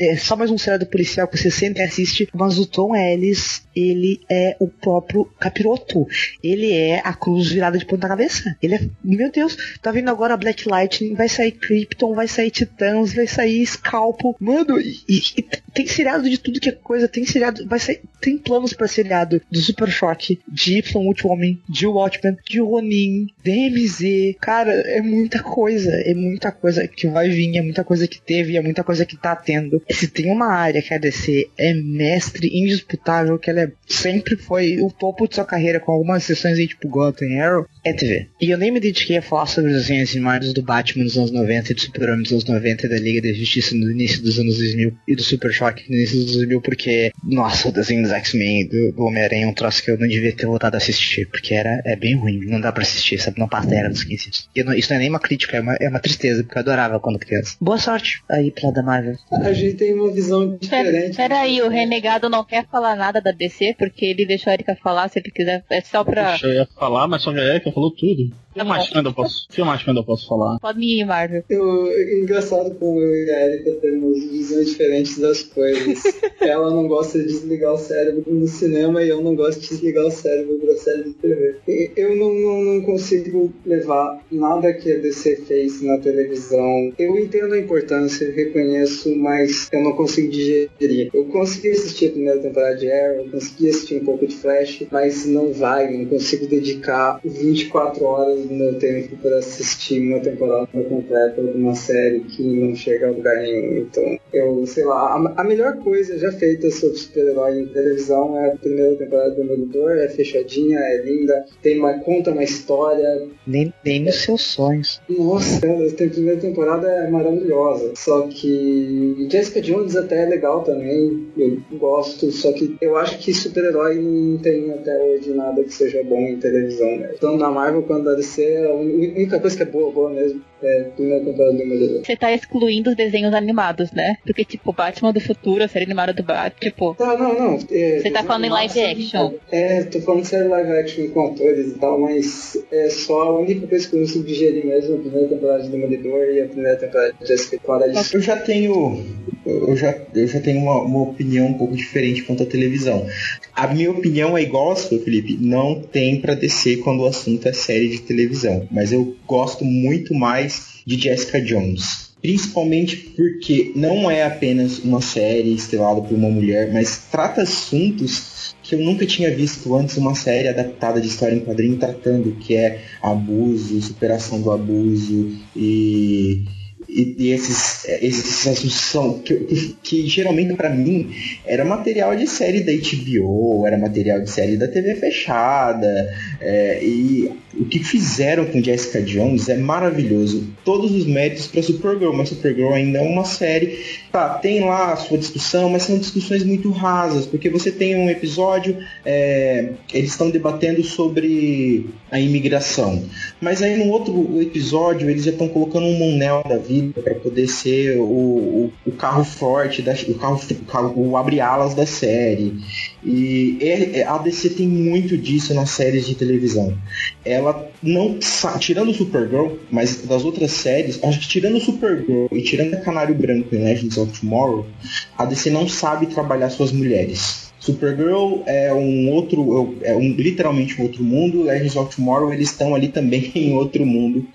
C: é só mais um seriado policial que você sempre assiste, mas o Tom Ellis, ele é o próprio capiroto. Ele é a cruz virada de ponta cabeça. Ele é, meu Deus, tá vindo agora Black Lightning, vai sair Krypton, vai sair Titãs, vai sair Scalpo. Mano, e, e- tem seriado de tudo que é coisa, tem seriado, vai sair, tem planos pra seriado do Super Choque, de Y Ultimate, de Watchmen, de Ronin, DMZ. Cara, é muita coisa, é muita coisa que vai vir, é muita coisa que teve, é muita coisa que tá tendo. Se tem uma área que a DC é mestre indisputável, que ela é- sempre foi o topo de sua carreira, com algumas exceções aí, tipo Gotham Arrow, é TV. E eu nem me dediquei a falar sobre os desenhos animados do Batman dos anos 90 e do Super-Homem dos anos 90 e da Liga da Justiça no início dos anos 2000 e do Super Choque no início dos 2000 porque, nossa, o desenho dos X-Men do, do Homem-Aranha é um troço que eu não devia ter voltado a assistir, porque era, é bem ruim, não dá pra assistir, sabe, não passa da era dos 15 anos. E isso não é nem uma crítica, é uma, é uma tristeza, porque eu adorava quando criança. Boa sorte aí pra da Marvel.
E: A gente tem uma visão diferente.
A: Peraí, o Renegado não quer falar nada da DC, porque ele deixou a Erika falar, se ele quiser, é só pra...
D: Poxa, eu ia falar, mas só a Erika falou tudo. Que mais que eu posso, que mais que eu posso falar?
A: Pode me ir, Marvel.
E: Eu, engraçado como eu e a Erika temos visões diferentes das coisas. Ela não gosta de desligar o cérebro no cinema e eu não gosto de desligar o cérebro pra série de TV. Eu não, não, não consigo levar nada que a DC fez na televisão. Eu entendo a importância, reconheço, mas eu não consigo digerir. Eu consegui assistir a primeira temporada de Arrow, consegui assistir um pouco de Flash, mas não vai, não consigo dedicar 24 horas do meu tempo para assistir uma temporada completa de uma série que não chega a lugar nenhum. Então, eu sei lá, a, a melhor coisa já feita sobre super-herói em televisão é a primeira temporada do Demolidor, é fechadinha, é linda, tem uma, conta uma história.
C: Nem, nem nos seus sonhos.
E: Nossa, a primeira temporada é maravilhosa. Só que Jessica Jones até é legal também, eu gosto, só que eu acho que super-herói não tem até hoje nada que seja bom em televisão. Né? Então na Marvel, quando a DC, a única coisa que é boa, boa mesmo, é primeira temporada do Demolidor.
A: Você tá excluindo os desenhos animados, né? Porque, tipo, Batman do Futuro, a série animada do Batman, tipo...
E: Tá, não, não.
A: É, você tá falando em live action.
E: É, tô falando de série live action com atores e tal, mas é só a única coisa que eu digerir mesmo, a primeira temporada de Demolidor e a primeira temporada de Jessica Jones.
F: Eu já tenho... Eu já, eu já tenho uma, uma opinião um pouco diferente quanto à televisão. A minha opinião é igual a sua, Felipe. Não tem para descer quando o assunto é série de televisão. Mas eu gosto muito mais de Jessica Jones. Principalmente porque não é apenas uma série estrelada por uma mulher, mas trata assuntos que eu nunca tinha visto antes uma série adaptada de história em quadrinho tratando, que é abuso, superação do abuso e e, e esses, esses assuntos são que, que, que geralmente para mim era material de série da HBO, era material de série da TV fechada. É, e o que fizeram com Jessica Jones é maravilhoso. Todos os méritos para Supergirl, mas Supergirl ainda é uma série. Tá, tem lá a sua discussão, mas são discussões muito rasas, porque você tem um episódio, é, eles estão debatendo sobre a imigração. Mas aí no outro episódio eles já estão colocando um Monel da vida para poder ser o, o, o, carro forte, da, o, carro, o, carro, o abre-alas da série. E a DC tem muito disso nas séries de televisão. Ela não. Tirando o Supergirl, mas das outras séries, acho que tirando o Supergirl e tirando a Canário Branco em Legends of Tomorrow, a DC não sabe trabalhar suas mulheres. Supergirl é um outro, é um, literalmente um outro mundo. Legends of Tomorrow eles estão ali também em outro mundo,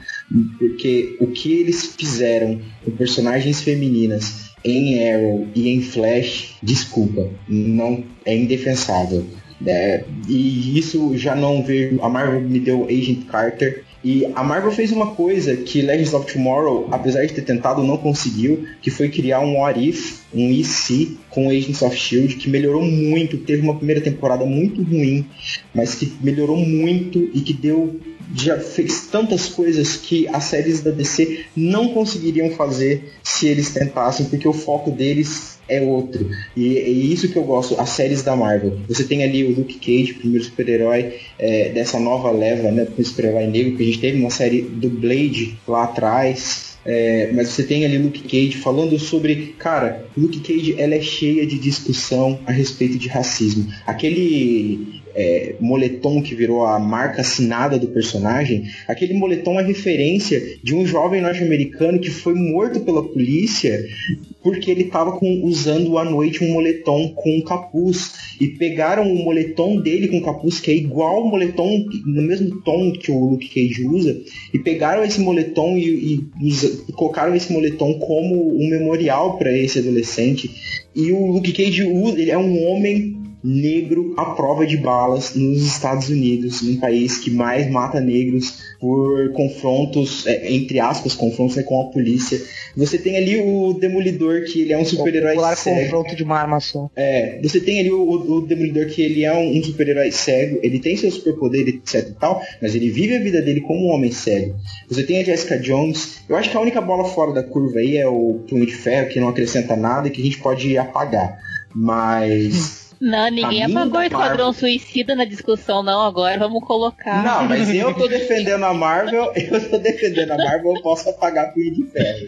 F: porque o que eles fizeram com personagens femininas em Arrow e em Flash, desculpa, não é indefensável. É, e isso já não veio. A Marvel me deu Agent Carter, e a Marvel fez uma coisa que Legends of Tomorrow, apesar de ter tentado, não conseguiu, que foi criar um What If, um EC com Agents of Shield, que melhorou muito, teve uma primeira temporada muito ruim, mas que melhorou muito e que deu já fez tantas coisas que as séries da DC não conseguiriam fazer se eles tentassem, porque o foco deles é outro. E é isso que eu gosto, as séries da Marvel. Você tem ali o Luke Cage, primeiro super-herói é, dessa nova leva, né? O super-herói negro, que a gente teve uma série do Blade lá atrás. É, mas você tem ali Luke Cage falando sobre, cara, Luke Cage ela é cheia de discussão a respeito de racismo. Aquele é, moletom que virou a marca assinada do personagem, aquele moletom é referência de um jovem norte-americano que foi morto pela polícia porque ele estava usando à noite um moletom com um capuz. E pegaram o moletom dele com capuz que é igual o moletom no mesmo tom que o Luke Cage usa e pegaram esse moletom e, e, e colocaram esse moletom como um memorial para esse adolescente. E o Luke Cage ele é um homem negro à prova de balas nos Estados Unidos, um país que mais mata negros por confrontos, é, entre aspas, confrontos é com a polícia. Você tem ali o Demolidor, que ele é um super-herói
C: cego. confronto de uma arma só.
F: É, você tem ali o, o Demolidor, que ele é um, um super-herói cego, ele tem seu superpoder, etc e tal, mas ele vive a vida dele como um homem cego. Você tem a Jessica Jones, eu acho que a única bola fora da curva aí é o Punho de Ferro, que não acrescenta nada e que a gente pode apagar. Mas...
A: Não, ninguém apagou o Esquadrão Suicida na discussão, não, agora vamos colocar.
F: Não, mas eu tô defendendo a Marvel, eu tô defendendo a Marvel, eu posso apagar Punho de Ferro.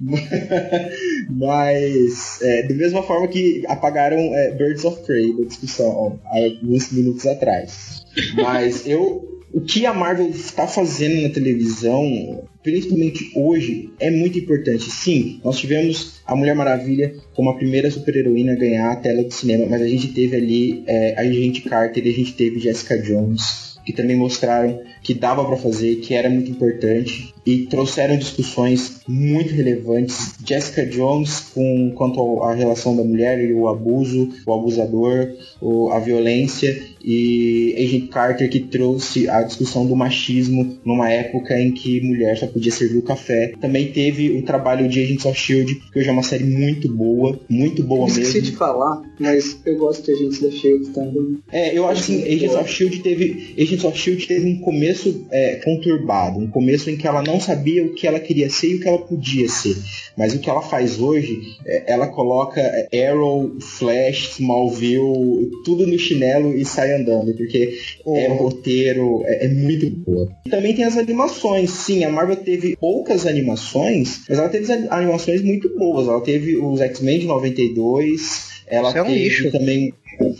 F: mas, é, da mesma forma que apagaram é, Birds of Prey na discussão, ó, há alguns minutos atrás. Mas eu o que a Marvel está fazendo na televisão, principalmente hoje, é muito importante. Sim, nós tivemos a Mulher Maravilha como a primeira super-heroína a ganhar a tela do cinema, mas a gente teve ali é, a Agente Carter e a gente teve Jessica Jones, que também mostraram que dava para fazer, que era muito importante e trouxeram discussões muito relevantes. Jessica Jones com quanto à relação da mulher e o abuso, o abusador, o, a violência e Agent Carter que trouxe a discussão do machismo numa época em que mulher só podia servir o café. Também teve o trabalho de Agents of Shield, que hoje é uma série muito boa, muito boa
E: eu
F: mesmo.
E: Esqueci de falar, mas eu gosto de Agents of Shield também.
F: É, eu acho que Agents of Shield teve Agents of Shield teve um começo é, conturbado, um começo em que ela não sabia o que ela queria ser e o que ela podia ser. Mas o que ela faz hoje, é, ela coloca é, Arrow, Flash, Smallville, tudo no chinelo e sai andando, porque oh. é roteiro, é, é, muito boa. E também tem as animações, sim, a Marvel teve poucas animações, mas ela teve animações muito boas. Ela teve os X-Men de 92, ela
C: Isso é um
F: teve
C: lixo.
F: também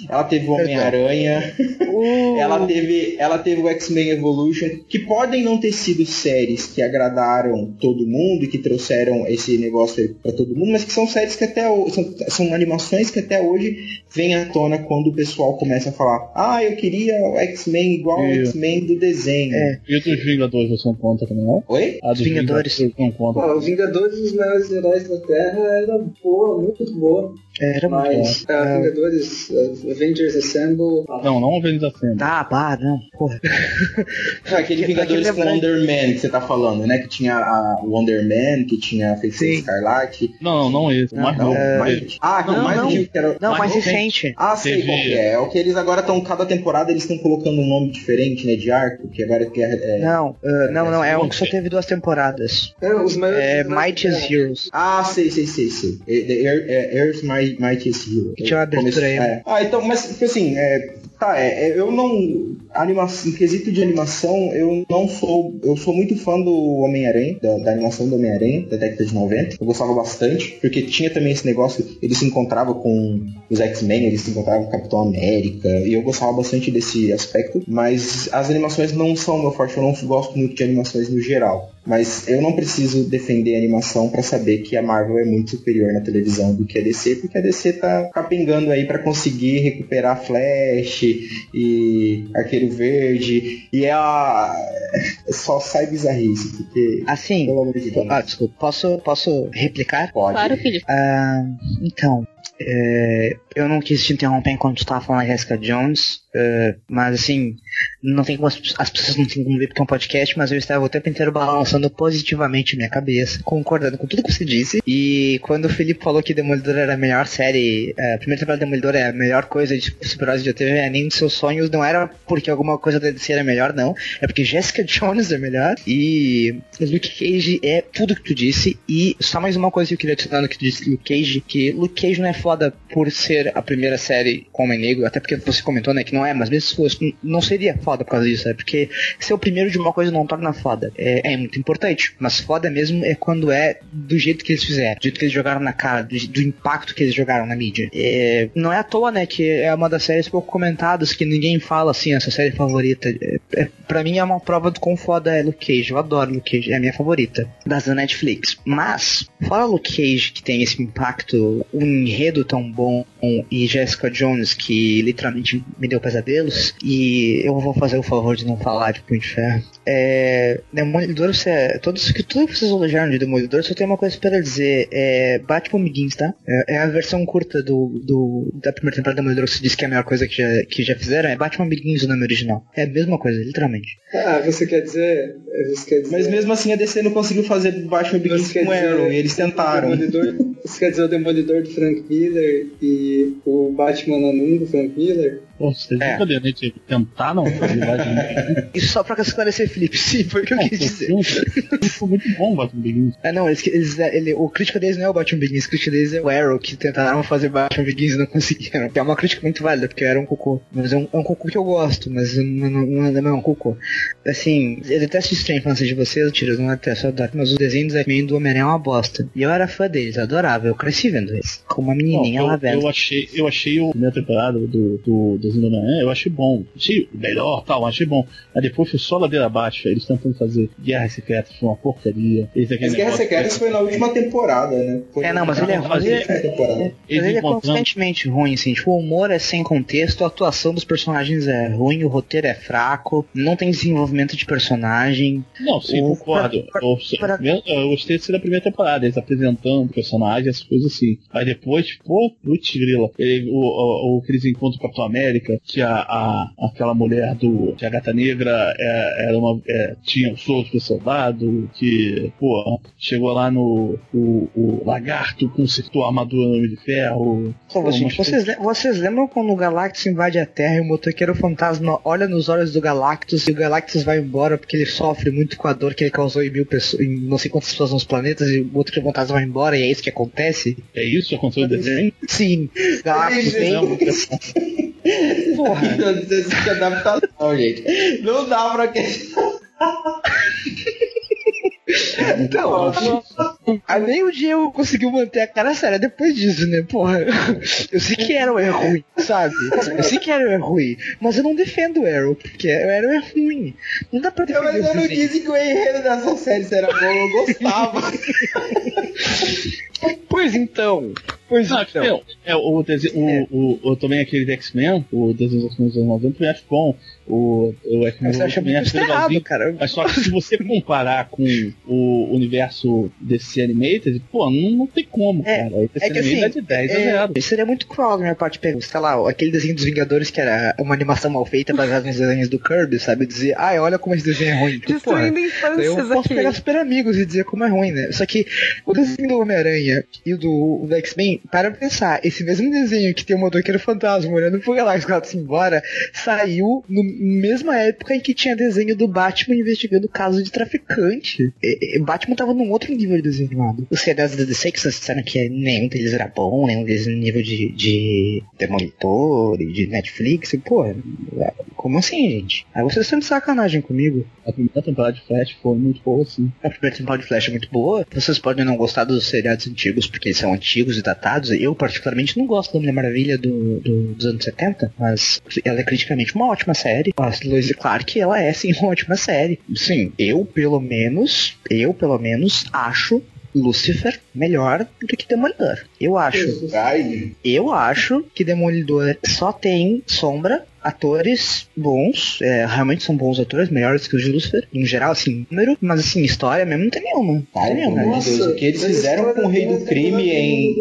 F: ela teve o Homem-Aranha, uh. ela teve ela teve o X-Men Evolution, que podem não ter sido séries que agradaram todo mundo e que trouxeram esse negócio para todo mundo, mas que são séries que até são, são animações que até hoje vêm à tona quando o pessoal começa a falar: "Ah, eu queria o X-Men igual o X-Men do desenho".
D: É. E dos Vingadores você não conta também, não?
F: Oi?
C: A dos Vingadores. Vingadores
E: não conta. Pô, os Vingadores dos maiores heróis da Terra era boa, muito boa.
C: Era
E: mas
C: muito
E: uh, Vingadores, uh, Avengers Assemble.
D: Não, não Avengers Assemble.
C: Ah, pá, não, porra.
F: ah, aquele Vingadores com Wonder Man que você tá falando, né? Que tinha a Wonder Man, que tinha a Feiticeira Escarlate.
D: Não, não esse.
F: Não,
D: mais
F: não,
D: novo.
F: mais, ah, não, mais
C: não,
F: que era.
C: Não, mais, mais recente.
F: Ah, sei qual que é. É o que eles agora estão, cada temporada eles estão colocando um nome diferente, né? De arco, que agora que é.
C: é não, uh, não, não, é um que só teve duas temporadas.
E: É, os maiores.
C: É Mightiest Heroes.
F: Ah, sei, sei, sei, sei. The Earth Mightiest Heroes.
C: Que tinha uma aí.
F: É. Ah, então, mas assim, é, Tá, é, eu não. Animação, em quesito de animação, eu não sou. Eu sou muito fã do Homem-Aranha, da, da, animação do Homem-Aranha, da década de 90. Eu gostava bastante, porque tinha também esse negócio, ele se encontrava com os X-Men, ele se encontrava com o Capitão América, e eu gostava bastante desse aspecto, mas as animações não são meu forte, eu não gosto muito de animações no geral. Mas eu não preciso defender a animação para saber que a Marvel é muito superior na televisão do que a DC, porque a DC tá capengando aí para conseguir recuperar Flash e Arqueiro Verde e é a só sai bizarrice, porque
C: assim,
F: pelo amor de Deus.
C: Ah, desculpa, posso posso replicar?
F: Pode.
A: Claro, Felipe.
C: Ah, então, é, eu não quis te interromper enquanto tu estava falando da Jessica Jones, é, mas assim, não tem como as, as, pessoas não têm como ver porque é um podcast, mas eu estava o tempo inteiro balançando positivamente minha cabeça, concordando com tudo que você disse. E quando o Felipe falou que Demolidor era a melhor série, é, a temporada de Demolidor é a melhor coisa de super-heróis de TV, é, nem dos seus sonhos, não era porque alguma coisa da DC era melhor, não. É porque Jessica Jones é melhor e Luke Cage é tudo que tu disse. E só mais uma coisa que eu queria adicionar no que tu disse, Luke Cage, que Luke Cage não é foda por ser a primeira série com Homem Negro, até porque você comentou, né, que não é, mas mesmo se fosse, não seria foda por causa disso, é porque ser o primeiro de uma coisa não torna foda. É, é, muito importante, mas foda mesmo é quando é do jeito que eles fizeram, do jeito que eles jogaram na cara, do, do impacto que eles jogaram na mídia. É, não é à toa, né, que é uma das séries pouco comentadas, que ninguém fala assim, essa série favorita. É, é, pra mim é uma prova do quão foda é Luke Cage, eu adoro Luke Cage, é a minha favorita, das da Netflix. Mas, fora Luke Cage, que tem esse impacto, um enredo tão bom, e Jessica Jones, que literalmente me deu pesadelos, e eu vou fazer o favor de não falar de Punho de Ferro. É, Demolidor, você, todos, tudo que vocês elogiaram de Demolidor, só tem uma coisa para dizer, é Batman Begins, tá? É, é, a versão curta do, do, da primeira temporada do Demolidor que você disse que é a melhor coisa que já, que já fizeram, é Batman Begins o nome original. É a mesma coisa, literalmente.
E: Ah, você quer dizer... Você quer dizer...
F: Mas mesmo assim a DC não conseguiu fazer Batman Begins com Arrow, eles tentaram.
E: Demolidor, você quer dizer o Demolidor do Frank Miller e o Batman Anônimo do Frank Miller?
D: Pô, você é. brincadeira, né? Tipo, tentar não fazer Batman
C: Isso só pra esclarecer, Felipe. Sim, foi o que eu não, quis dizer.
D: Foi muito bom o Batman Begins.
C: É, não, eles, eles, ele, o crítico deles não é o Batman Begins, o crítico deles é o Arrow, que tentaram fazer Batman Begins e não conseguiram. Que é uma crítica muito válida, porque era um cocô. Mas é um, é um cocô que eu gosto, mas não, não, não é um cocô. Assim, eu detesto estranho infância de vocês, tiros, não detesto, eu adoro. Mas os desenhos X-Men do Homem-Aranha é uma bosta. E eu era fã deles, adorava, eu cresci vendo eles. Com uma menininha
D: não, eu,
C: lá vendo.
D: Eu achei, eu achei a primeira temporada do, do, do do Homem-Aranha, eu achei bom. Achei melhor, tal, achei bom. Aí depois foi só ladeira abaixo, eles tentando fazer Guerra Secreta, foi uma porcaria. Eles,
F: Mas Guerra Secreta foi na última temporada, né? Foi
C: É, não, mas ele é, mas ele,
F: na temporada.
C: mas ele é constantemente ruim, assim. Tipo, o humor é sem contexto, a atuação dos personagens é ruim, o roteiro é fraco, não tem desenvolvimento de personagem.
D: Não, sim,
C: O-
D: concordo.
C: pra-
D: Eu,
C: pra-
D: eu, eu gostei de ser da primeira temporada, eles apresentando o personagem, essas coisas assim. Aí depois, pô, putz, grila. Ele, o, o, o que eles encontram com a Capitão América, que a, a, aquela mulher do. que a gata negra é, era uma. É, tinha o soro do soldado, que, pô, chegou lá no. O, o lagarto consertou a armadura no Homem de Ferro.
C: Gente, vocês, le- vocês lembram quando o Galactus invade a Terra e o motoqueiro fantasma olha nos olhos do Galactus e o Galactus vai embora porque ele sofre muito com a dor que ele causou em mil pessoas, em não sei quantas pessoas nos planetas e o motoqueiro fantasma vai embora e é isso que acontece?
D: É isso que aconteceu no desenho?
C: Sim, Galactus vem. Porra.
F: Adaptação, gente. Não dá pra que.
C: Não, a nem o Diego conseguiu manter a cara séria depois disso, né? Porra, eu sei que Arrow é ruim, sabe? Eu sei que Arrow é ruim, mas eu não defendo o Arrow, porque o Arrow é ruim. Não dá pra defender
F: mas eu não disse que o enredo dessa série era bom, eu gostava.
C: Pois então, pois
D: Não,
C: então.
D: é, é, o, desenho,
C: É.
D: o, também aquele X-Men, o desenho dos X-Men dos anos 90, também acho bom. O, o X-Men acho
C: errado,
D: legalzinho.
C: cara.
D: Mas só que se você comparar com o universo DC Animated, pô, não, não tem como,
C: É,
D: cara.
C: É que
D: Animated
C: assim,
D: é de 10 a
C: É,
D: 0.
C: seria muito cruel da minha parte pegar, sei lá, aquele desenho dos Vingadores que era uma animação mal feita baseada nos desenhos do Kirby, sabe? Dizer, ai, olha como esse desenho é ruim. Tipo, porra,
B: Destruindo
C: eu
B: infâncias
C: posso
B: aqui.
C: pegar super amigos e dizer como é ruim, né? Só que o desenho do Homem-Aranha e o do, do X-Men, para pra pensar, esse mesmo desenho que tem o motoqueiro fantasma olhando pro Galactus Gato embora, saiu na mesma época em que tinha desenho do Batman investigando casos de traficante. Batman tava num outro nível de desenho animado. Os seriados da DC que vocês disseram que nenhum deles era bom, nenhum deles no nível de, de Demolitor e de Netflix, e, pô, como assim, gente? Aí vocês estão de sacanagem comigo.
D: A primeira temporada de Flash foi muito boa, assim.
C: A primeira temporada de Flash é muito boa. Vocês podem não gostar dos seriados antigos, porque eles são antigos e datados. Eu, particularmente, não gosto da Mulher Maravilha do, do- dos anos 70, mas ela é criticamente uma ótima série. A Lois Clark, ela é, sim, uma ótima série. Sim, eu, pelo menos, eu, pelo menos, acho Lucifer melhor do que Demolidor. Eu acho. Eu acho que Demolidor só tem sombra, atores bons, é, realmente são bons atores, melhores que os de Lucifer, em geral, assim, número, mas assim, história mesmo não tem nenhuma. Não tem nenhuma.
F: amor de Deus, o que eles fizeram com o Rei do Crime em.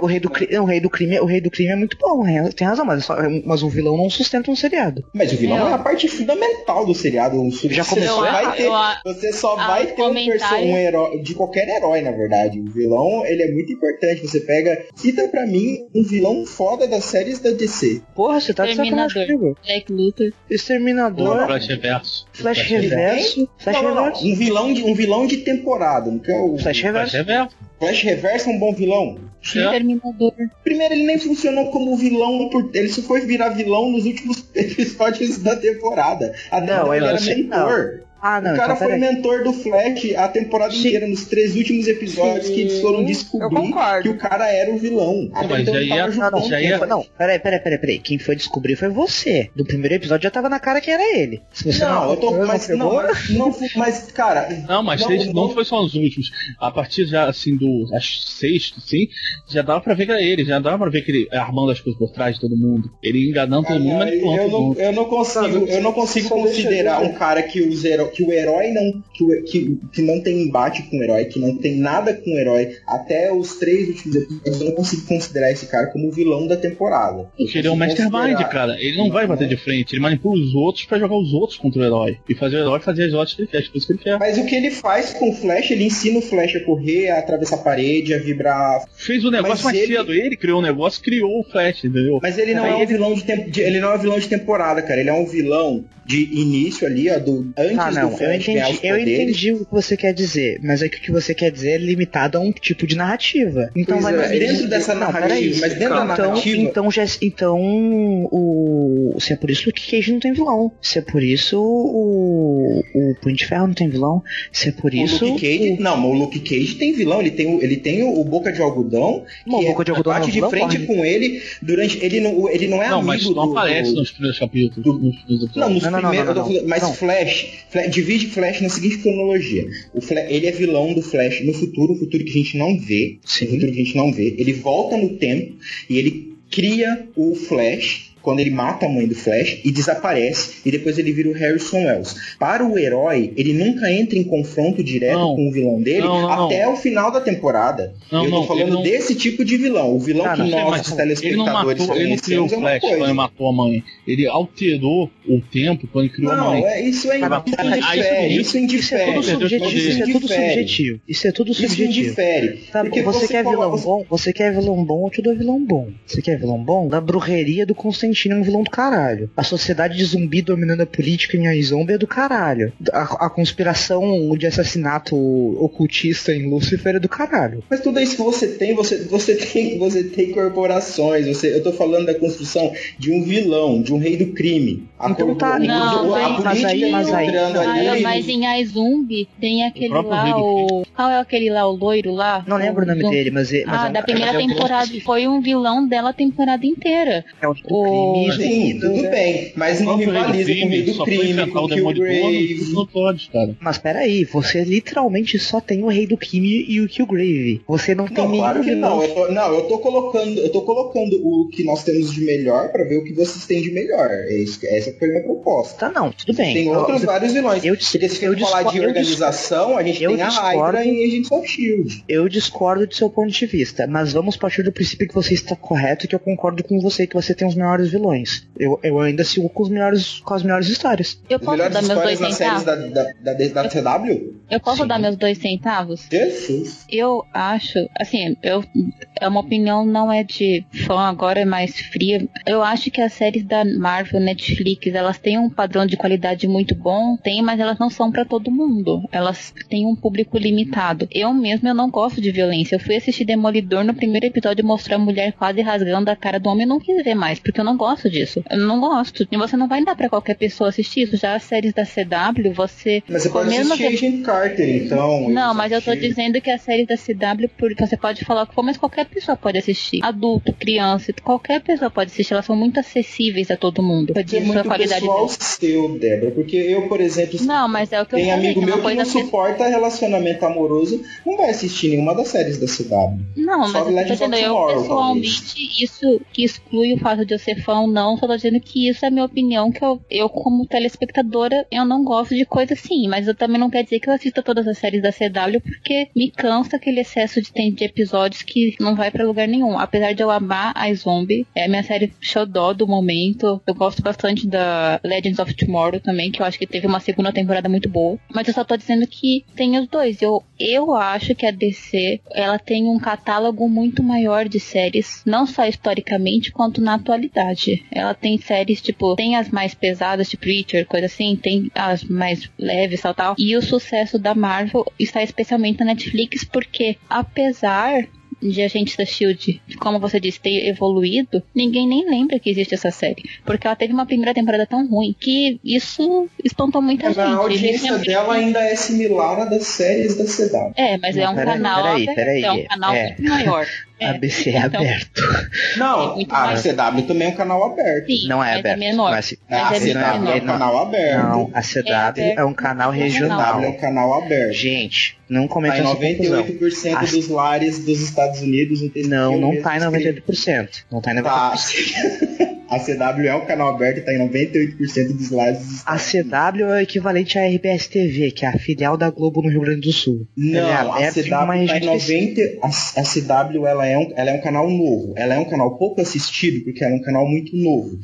C: O rei, do, Cri- não, o rei do crime, o rei do crime é muito bom, é, tem razão, mas, só- mas o vilão não sustenta um seriado.
F: Mas o vilão
A: Eu-
F: é a parte fundamental do seriado. O
C: Já
F: você
C: começou
F: só
A: a-
F: vai ter, você só
A: a-
F: vai ter um, perso- um herói de qualquer herói, na verdade. O vilão, ele é muito importante. Você pega, cita pra mim um vilão foda das séries da DC.
C: Porra, você tá de sacanagem. Comigo.
A: Jack Luthor.
C: Exterminador,
D: Flash Reverso.
C: Flash Reverso, Flash
F: não, não, não.
C: Reverso.
F: Um vilão de um vilão de temporada. Não quer o
C: Flash
D: Flash
C: Reverso.
D: Reverso.
F: Flash Reverso é um bom vilão.
D: É.
A: Terminador.
F: Primeiro, ele nem funcionou como vilão, por... ele só foi virar vilão nos últimos episódios da temporada. Até
C: Não,
F: ele era mentor.
C: Ah, não,
F: o cara
C: então
F: foi mentor do Flash a temporada
C: Sim.
F: inteira, nos três últimos episódios que eles foram
B: eu
F: descobrir que o cara era o vilão. Até
D: mas
F: então
D: já ia-
C: Não, não,
D: Já
C: quem
D: ia-
C: foi- não, peraí, peraí, peraí, peraí. Quem foi descobrir foi você. Do primeiro episódio já tava na cara que era ele. Se você não,
F: Não, eu tô.
C: não
F: Mas, não, mas, não, mas, cara.
D: Não, mas
F: Não,
D: três- não,
F: não-
D: foi só os últimos. A partir já, assim, do acho, sexto, sim, já dava pra ver que era ele. Já dava pra ver que ele armando as coisas por trás de todo mundo. Ele enganando todo mundo,
F: Ah,
D: manipulando
F: eu, não, eu não consigo, eu não consigo considerar
E: eu-
F: um cara que, os que o herói não. Que, o- que, que não tem embate com o herói, que não tem nada com o herói, até os três últimos episódios, eu não consigo considerar esse cara como o vilão da temporada.
D: Porque ele é um mastermind, cara. Ele não vai bater de frente. Ele manipula os outros pra jogar os outros contra o herói. E fazer o herói fazer as ordens que ele quer. Que ele quer.
F: Mas o que ele faz com o Flash, ele ensina o Flash a correr, a atravessar a parede, a vibrar.
D: Fez o negócio
F: Mas
D: mais
F: ele-
D: cedo. Ele criou o negócio, criou o Flash, entendeu?
F: Mas ele não
D: Aí
F: é um
D: ele-
F: vilão de, tempo, ele não é um vilão de temporada, cara. Ele é um vilão de início ali, ó, do antes
C: Ah, não,
F: do
C: eu
F: Flash ganhar os
C: entendi, eu
F: poderes.
C: entendi o que você quer dizer, mas é que o que você quer dizer é limitado a um tipo de narrativa. Então
F: Pois
C: vai
F: é, dentro dessa
C: não,
F: narrativa, mas dentro da
C: então,
F: narrativa-
C: então já então o se é por isso que o Cage não tem vilão, se é por isso o o Punho de Ferro não tem vilão, se é por isso
F: o Luke Cage, não, mas o Luke Cage tem vilão, ele tem o, ele tem o, o Boca de Algodão,
C: Bom,
F: que
C: o Boca de
F: é,
C: Algodão
F: bate
C: não é
F: de
C: vilão,
F: frente
C: porra.
F: com ele durante ele não, ele não é
D: Não,
F: amigo
D: mas não
F: do,
D: aparece
F: do-
D: nos primeiros capítulos. Nos primeiros
F: Não, nos
C: Não, não,
F: primeiros,
C: não, não,
F: mas. Flash, Flash, divide Flash na seguinte cronologia. O Flash, ele é vilão do Flash no futuro, o futuro que a gente não vê, o
C: Sim.
F: futuro que a gente não vê. Ele volta no tempo e ele cria o Flash quando ele mata a mãe do Flash e desaparece e depois ele vira o Harrison Wells. Para o herói, ele nunca entra em confronto direto
D: Não.
F: com o vilão dele
D: Não, não, não.
F: até o final da temporada.
D: Não,
F: eu tô
D: não,
F: falando
D: ele não-
F: desse tipo de vilão. O vilão
C: Ah,
F: que
C: não,
F: nós,
D: mas
F: os
D: ele não
F: telespectadores,
D: matou, ele não criou o
F: conhecemos é uma
D: Flash quando
F: coisa.
D: ele matou a mãe. Ele alterou o tempo quando ele criou a mãe.
F: é, isso é isso indifere,
D: isso-
C: é
F: indifere.
C: tudo
D: Isso é
C: subjetivo. Isso é tudo
F: indifere.
C: subjetivo. Isso é tudo
F: Isso
C: subjetivo.
F: indifere.
C: Tá
F: Porque
C: você, quer vilão bom? Você quer vilão bom? Eu te dou vilão bom. Você quer vilão bom? Da brujeria do Constantino é um vilão do caralho. A sociedade de zumbi dominando a política em iZombie é do caralho. A, a conspiração de assassinato ocultista em Lucifer é do caralho.
F: Mas tudo isso que você tem, você, você tem, você tem corporações. Você, eu tô falando da construção de um vilão, de um rei do crime. A
C: Então
F: corpo-
C: tá,
A: Não,
F: a
C: mas aí- mas aí-
A: mas em iZumbi tem aquele
D: próprio
A: lá, o. Qual é aquele lá, o loiro lá?
C: Não lembro o nome dele, mas, é- mas
A: Ah,
C: é um
A: da primeira
C: é um
A: temporada. Foi um vilão dela a temporada inteira.
C: É um
A: O-
C: crime.
F: Sim, tudo bem. Mas não
D: O
F: rivaliza com o rei do crime, com
D: o
F: o Killgrave.
D: nos Notórios, cara.
C: Mas peraí, você literalmente só tem o Rei do Crime e o Killgrave. Você não tem
F: Não,
C: nenhum
F: claro que não. Eu tô, não, eu tô colocando, eu tô colocando o que nós temos de melhor pra ver o que vocês têm de melhor. É isso, essa foi a minha proposta.
C: Tá, não, tudo bem.
F: Tem
C: Eu-
F: outros vários vilões.
C: eu-
F: Porque se
C: eu
F: for falar
C: discordo-
F: de
C: eu
F: organização, a gente
C: eu
F: tem a
C: discordo-
F: Hydra e Agents of S.H.I.E.L.D.
C: Eu discordo do seu ponto de vista, mas vamos partir do princípio que você está correto e que eu concordo com você que você tem os melhores vilões. Eu, eu ainda sigo com, os melhores, com as melhores histórias.
A: Eu posso
F: melhores
A: dar meus dois centavos?
F: da, da, da, da CW?
A: Eu posso
C: Sim.
A: dar meus dois centavos?
F: Jesus.
A: Eu acho, assim, eu é uma opinião não é de fã agora é mais fria. Eu acho que as séries da Marvel, Netflix, elas têm um padrão de qualidade muito bom, tem, mas elas não são pra todo mundo. Elas têm um público limitado. Eu mesmo eu não gosto de violência. Eu fui assistir Demolidor no primeiro episódio mostrar a mulher quase rasgando a cara do homem, eu não quis ver mais, porque eu não gosto disso. Eu não gosto. E você não vai dar pra qualquer pessoa assistir isso. Já as séries da CW, você
F: Mas você pode
A: mesmo
F: assistir
A: que-
F: Agent Carter, então.
A: não, mas eu tô dizendo que a série da CW, você pode falar o que for, mas qualquer pessoa pode assistir. Adulto, criança, qualquer pessoa pode assistir. Elas são muito acessíveis a todo mundo.
F: É
A: Disso, a
F: muito
A: qualidade
F: pessoal seu, Débora, porque eu, por exemplo,
A: Não, mas é o que eu
F: tem
A: falei.
F: amigo
A: é
F: meu que não
A: acessível.
F: suporta relacionamento amoroso, não vai assistir nenhuma das séries da CW.
A: Não,
F: Só
A: mas eu tô dizendo, eu pessoalmente, isso que exclui o fato de eu ser fã ou não, só tô dizendo que isso é a minha opinião, que eu, eu como telespectadora, eu não gosto de coisa assim, mas eu também não quero dizer que eu assista todas as séries da CW, porque me cansa aquele excesso de, de episódios que não vai pra lugar nenhum. Apesar de eu amar a Zombie, é a minha série xodó do momento, eu gosto bastante da Legends of Tomorrow também, que eu acho que teve uma segunda temporada muito boa, mas eu só tô dizendo que tem os dois. Eu, eu acho que a DC, ela tem um catálogo muito maior de séries, não só historicamente, quanto na atualidade. Ela tem séries, tipo, tem as mais pesadas, tipo Preacher, coisa assim, tem as mais leves, tal, tal. E o sucesso da Marvel está especialmente na Netflix, porque apesar de Agentes da Shield, como você disse, ter evoluído, ninguém nem lembra que existe essa série. Porque ela teve uma primeira temporada tão ruim que isso espantou muita
F: Mas a
A: gente.
F: audiência
A: Gente,
F: dela ainda é similar à das séries da CW.
A: É, mas é um
C: peraí,
A: canal
C: peraí, peraí,
A: é um canal
C: é.
A: muito maior. É,
C: ABC é
A: então-
C: aberto.
F: Não,
A: muito
F: a
A: mais.
F: CW também é um canal aberto.
A: Sim,
C: Não é
A: mas
C: aberto.
A: é menor.
C: Mas,
F: a
A: Mas é
F: CW
A: muito
F: é um
A: menor.
F: canal aberto.
C: não, a CW é,
A: aberto.
C: um canal
F: A
C: regional.
F: CW é um canal aberto.
C: Gente, não
F: Tá
C: cometa
F: em
C: confusão.
F: 98%
C: A-
F: dos lares dos Estados Unidos. no texto
C: Não,
F: eu
C: não tá em
F: escrevi.
C: 98%. Não tá em 98%.
F: Tá. A CW é um canal aberto tá em 98% dos dos
C: A CW é o equivalente à RBS TV, que é a filial da Globo no Rio Grande do Sul.
F: Não,
C: Ela é
F: a CW tá em
C: região
F: 90. A, a CW ela é, um, ela é um canal novo. Ela é um canal pouco assistido, porque ela é um canal muito novo.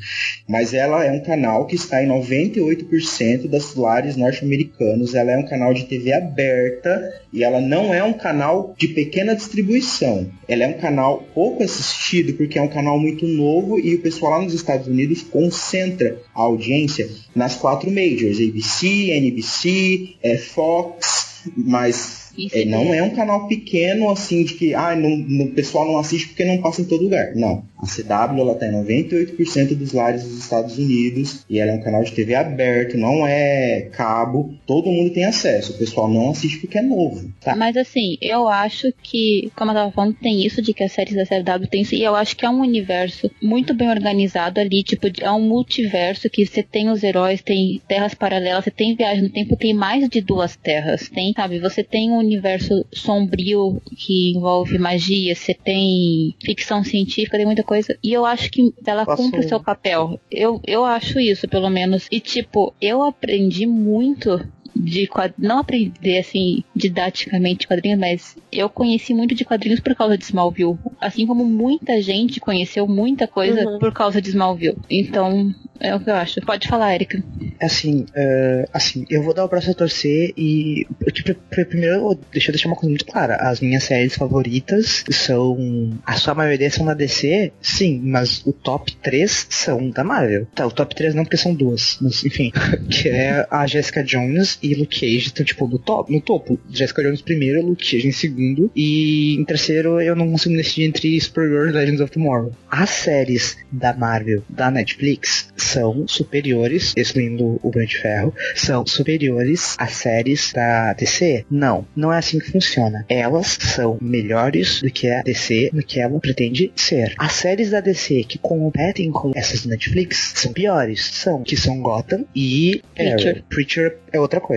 F: Mas ela é um canal que está em 98% das lares norte-americanos. Ela é um canal de TV aberta e ela não é um canal de pequena distribuição. Ela é um canal pouco assistido, porque é um canal muito novo e o pessoal lá nos nos Estados Unidos concentra a audiência nas quatro majors, ABC, NBC, é, Fox, mas é, não é um canal pequeno assim de que ah, o pessoal não assiste porque não passa em todo lugar. Não. A CW ela tá em 98% dos lares dos Estados Unidos e ela é um canal de TV aberto, não é cabo, todo mundo tem acesso. O pessoal não assiste porque é novo.
A: Tá? Mas assim, eu acho que, como eu tava falando, tem isso de que as séries da CW tem isso, e eu acho que é um universo muito bem organizado ali, tipo, é um multiverso que você tem os heróis, tem terras paralelas, você tem viagem no tempo, tem mais de duas terras, tem, sabe? Você tem um universo sombrio que envolve magia, você tem ficção científica, tem muita coisa. E eu acho que ela Posso... cumpre o seu papel. Eu, eu acho isso, pelo menos. E, tipo, eu aprendi muito de quadrinhos, não aprender assim didaticamente quadrinhos, mas eu conheci muito de quadrinhos por causa de Smallville, assim como muita gente conheceu muita coisa uhum. por causa de Smallville. Então, é o que eu acho. Pode falar, Erika.
C: Assim, uh, assim, eu vou dar o braço a torcer e tipo, primeiro deixa eu deixar uma coisa muito clara. As minhas séries favoritas são a sua maioria são da DC, sim, mas o top 3 são da Marvel. Tá, o top 3 não porque são duas, mas enfim, que é a Jessica Jones e Luke Cage estão, tipo, no, top, no topo. Jessica Jones primeiro, Luke Cage em segundo. E em terceiro, eu não consigo decidir entre Supergirl e Legends of Tomorrow. As séries da Marvel, da Netflix, são superiores, excluindo o Branco de Ferro, são superiores às séries da DC? Não, não é assim que funciona. Elas são melhores do que a DC, no que ela pretende ser. As séries da DC que competem com essas da Netflix são piores. São, que são Gotham e Preacher. Preacher é outra coisa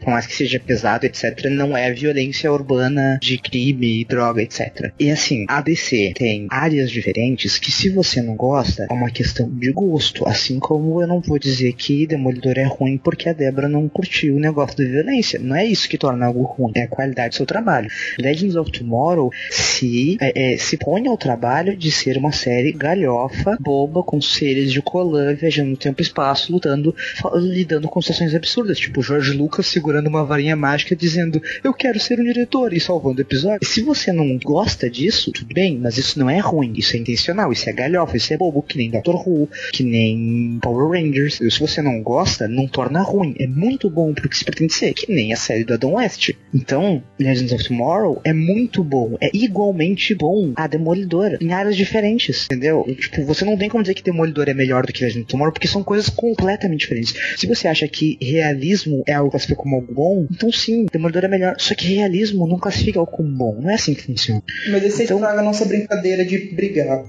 C: por mais que seja pesado, etc., não é violência urbana de crime, droga, etc. E assim, a DC tem áreas diferentes que se você não gosta, é uma questão de gosto. Assim como eu não vou dizer que Demolidor é ruim porque a Débora não curtiu o negócio da violência. Não é isso que torna algo ruim, é a qualidade do seu trabalho. Legends of Tomorrow se, é, é, se põe ao trabalho de ser uma série galhofa, boba, com seres de Colan viajando no tempo e espaço, lutando, lidando com situações absurdas, tipo George Lucas segurando uma varinha mágica dizendo eu quero ser um diretor e salvando episódio. Se você não gosta disso, tudo bem, mas isso não é ruim, isso é intencional, isso é galhofa, isso é bobo, que nem Doctor Who, que nem Power Rangers. se você não gosta, não torna ruim. É muito bom porque se pretende ser, que nem a série do Adam West. Então, Legends of Tomorrow é muito bom, é igualmente bom a Demolidora, em áreas diferentes, entendeu? Tipo, você não tem como dizer que Demolidor é melhor do que Legends of Tomorrow, porque são coisas completamente diferentes. Se você acha que realismo é algo que você como algo bom, então sim, Demolidor é melhor. Só que realismo não classifica algo como bom. Não é assim que funciona.
F: Mas esse então... estraga a nossa brincadeira de brigar.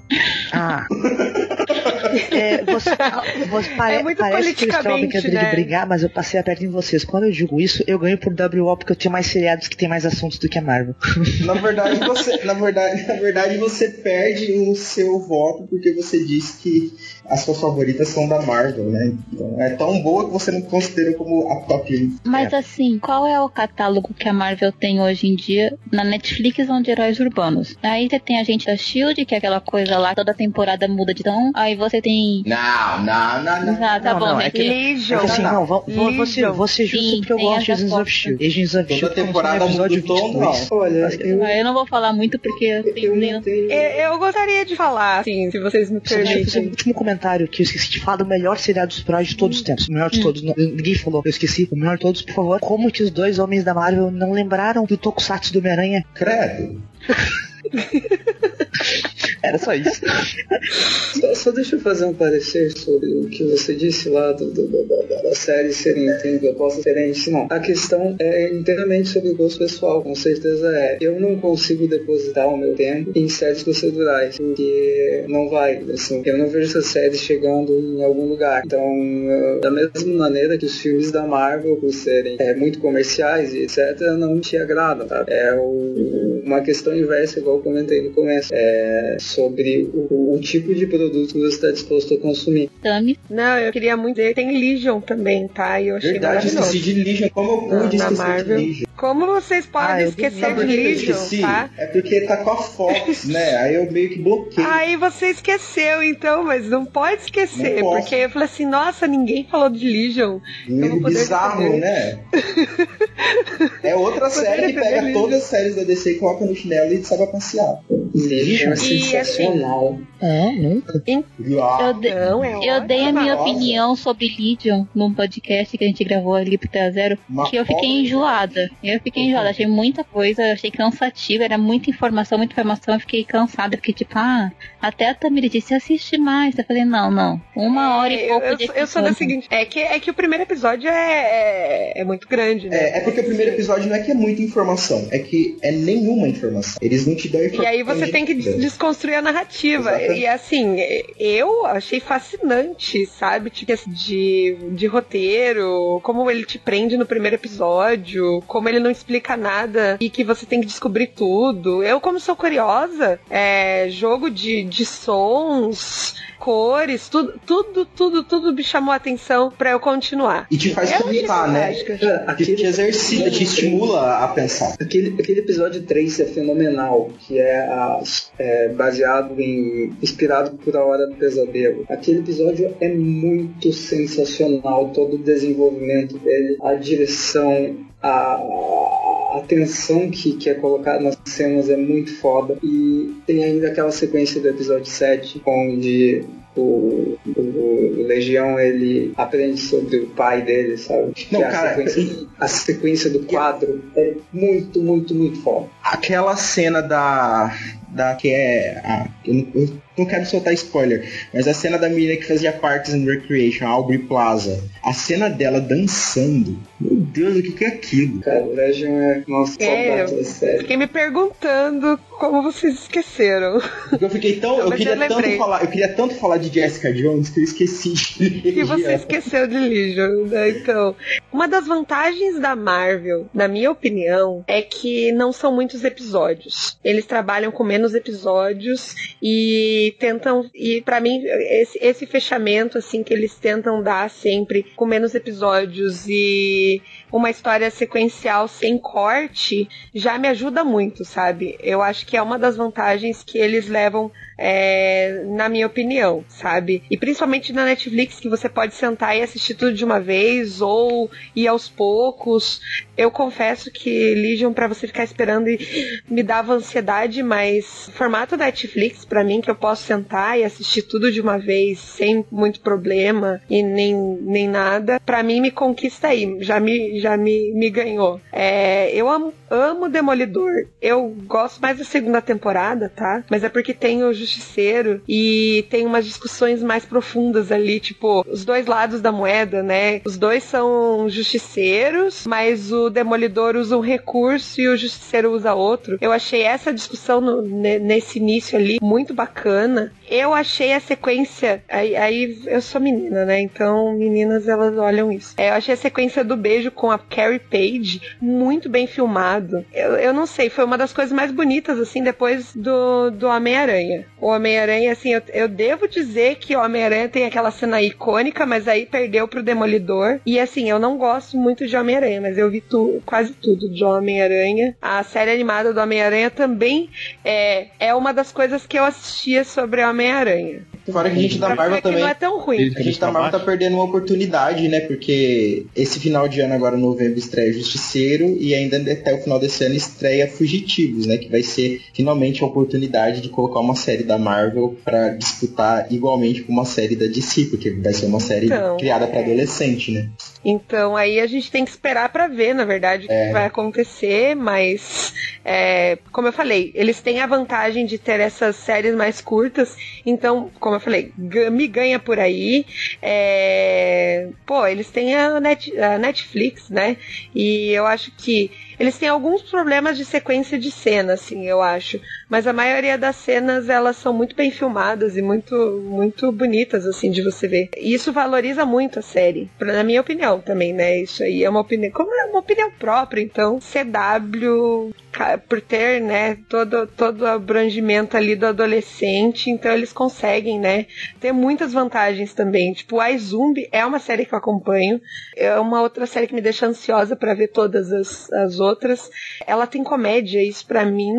C: Ah. É, você, você pare, é muito parece que eles estão brincadeira né? de brigar, mas eu passei a perto em vocês. Quando eu digo isso, eu ganho por WO porque eu tenho mais seriados que tem mais assuntos do que a Marvel.
F: Na verdade, você, na verdade, na verdade, você perde o seu voto porque você disse que as suas favoritas são da Marvel, né? Então, é tão boa que você não considera como a top 1.
A: Mas
F: é.
A: assim, qual é o catálogo que a Marvel tem hoje em dia na Netflix são de heróis urbanos? Aí você tem a gente da Shield, que é aquela coisa lá, toda temporada muda de tom. Aí você tem.
F: Não, não, não, não.
A: Ah, tá
F: não,
A: bom, não,
C: é que, Legion. É assim, não, vou, vou, você, você justo Sim, porque eu gosto de Agents of Shield. Agents of
F: Shield. Toda temporada muda o tom, não.
A: Olha, eu... eu não vou falar muito porque eu, eu,
B: eu, eu gostaria de falar, assim, se vocês me permitem. Deixa eu fazer
C: um último comentário que eu esqueci de falar do melhor seriado dos super de todos os tempos. O melhor de hum. todos. Ninguém falou, eu esqueci. O melhor de todos, por favor. Como que os dois homens da Marvel não lembraram do Tokusatsu do Homem-Aranha?
F: Credo.
C: Era só isso.
E: Só, só, deixa eu fazer um parecer sobre o que você disse lá do, do, da, da, série serem propostas diferentes. Não, a questão é inteiramente sobre gosto pessoal, com certeza é. Eu não consigo depositar o meu tempo em séries procedurais, porque não vai, assim, eu não vejo essas séries chegando em algum lugar. Então, da mesma maneira que os filmes da Marvel, por serem é, muito comerciais e etc., não te agradam, tá? É o, uma questão inversa, igual eu comentei no começo. É, sobre o, o, tipo de produto que você está disposto a consumir.
A: Tami?
B: Não, eu queria muito dizer, tem Legion também, tá? E eu achei
F: Verdade,
B: maravilhoso.
F: esqueci de Legion, como eu pude
B: na Marvel. de Legion. Como vocês podem ah, esquecer de Legion, tá?
F: É porque tá com a Fox, né? Aí eu meio que bloqueei.
B: Aí você esqueceu, então, mas não pode esquecer, porque eu falei assim, nossa, ninguém falou de Legion.
F: Meio bizarro, né? é outra série que pega todas as séries da DC e coloca no chinelo e sabe passear.
E: Legion é sensacional.
A: Assim, é, nunca. Eu, de, não, é eu dei a minha opinião sobre Legion num podcast que a gente gravou ali pro Zero, que eu fiquei enjoada. Eu fiquei enjoada, achei muita coisa, achei cansativo, era muita informação, muita informação, eu fiquei cansada, fiquei tipo, ah, até a Tamiri disse, assiste mais. Eu falei, não, não. Uma hora e pouco
B: eu,
A: de
B: Eu sou da seguinte, é que, é que o primeiro episódio é, é, é muito grande, né?
F: É, é porque o primeiro episódio não é que é muita informação, é que é nenhuma informação. Eles não te dão informação.
B: E aí você tem que desconstruir a narrativa. Exatamente. E assim, eu achei fascinante, sabe? Tipo, de, de roteiro, como ele te prende no primeiro episódio, como ele não explica nada e que você tem que descobrir tudo. Eu, como sou curiosa, é, jogo de, de sons cores, tudo, tudo, tudo, tudo me chamou a atenção para eu continuar.
F: E te faz pensar, né? É, aquele, te exercita, te estimula a pensar.
E: Aquele, aquele episódio 3 é fenomenal, que é, a, é baseado em. inspirado por A Hora do Pesadelo. Aquele episódio é muito sensacional, todo o desenvolvimento dele, a direção, a, a tensão que, que é colocada nas cenas é muito foda. E tem ainda aquela sequência do episódio 7, onde o, o, Legião ele aprende sobre o pai dele, sabe?
F: Não, cara,
E: a sequência, a sequência do quadro é muito, muito, muito foda.
F: Aquela cena da. Da que é. A, eu, não, eu não quero soltar spoiler, mas a cena da menina que fazia Parks and Recreation, a Aubrey Plaza, a cena dela dançando. Meu Deus, o que, que é aquilo?
E: Cara, o Legion é. Nossa, é, saudade.
B: Fiquei me perguntando como vocês esqueceram.
F: Porque eu fiquei tão. eu, queria tanto falar, eu queria tanto falar de Jessica Jones que eu esqueci de
B: Que você esqueceu de Legion, né? Então. Uma das vantagens da Marvel, na minha opinião, é que não são muitos episódios. Eles trabalham com menos episódios e tentam. E para mim, esse, esse fechamento, assim, que eles tentam dar sempre com menos episódios e uma história sequencial sem corte já me ajuda muito, sabe? Eu acho que é uma das vantagens que eles levam é, na minha opinião, sabe? E principalmente na Netflix, que você pode sentar e assistir tudo de uma vez ou ir aos poucos. Eu confesso que Legion, para você ficar esperando, me dava ansiedade, mas o formato Netflix, para mim, que eu posso sentar e assistir tudo de uma vez sem muito problema e nem, nem nada, para mim me conquista aí, já me, já me, me ganhou. É, eu amo, amo Demolidor. Eu gosto mais da segunda temporada, tá? Mas é porque tem o justiceiro e tem umas discussões mais profundas ali, tipo, os dois lados da moeda, né? Os dois são justiceiros, mas o demolidor usa um recurso e o justiceiro usa outro. Eu achei essa discussão no, nesse início ali muito bacana. Eu achei a sequência. Aí, aí, eu sou menina, né? Então, meninas elas olham isso. É, eu achei a sequência do beijo com a Carrie Page muito bem filmado. Eu, eu não sei, foi uma das coisas mais bonitas, assim, depois do, do Homem-Aranha o Homem-Aranha, assim, eu, eu, devo dizer que o Homem-Aranha tem aquela cena icônica, mas aí perdeu pro Demolidor. E assim, eu não gosto muito de Homem-Aranha, mas eu vi tu, quase tudo de Homem-Aranha. A série animada do Homem-Aranha também é, é uma das coisas que eu assistia sobre Homem-Aranha.
F: Fora que a gente da Marvel também.
B: Não é tão ruim.
F: A gente da Marvel tá perdendo uma oportunidade, né? Porque esse final de ano, agora, novembro, estreia Justiceiro e ainda até o final desse ano estreia Fugitivos, né? Que vai ser finalmente a oportunidade de colocar uma série da Marvel para disputar igualmente com uma série da DC, porque vai ser uma série então, criada para adolescente, né?
B: Então aí a gente tem que esperar para ver, na verdade, o é. que vai acontecer, mas é, como eu falei, eles têm a vantagem de ter essas séries mais curtas, então, como eu falei, me ganha por aí. É, pô, eles têm a, Net, a Netflix, né? E eu acho que eles têm alguns problemas de sequência de cena, assim, eu acho. Mas a maioria das cenas, elas são muito bem filmadas e muito, muito bonitas, assim, de você ver. E isso valoriza muito a série, na minha opinião também, né? Isso aí é uma opinião, como é uma opinião própria, então, CW por ter, né, todo, todo o abrangimento ali do adolescente, então eles conseguem, né, ter muitas vantagens também. Tipo, a Zumbi é uma série que eu acompanho, é uma outra série que me deixa ansiosa para ver todas as, as outras. Ela tem comédia, isso para mim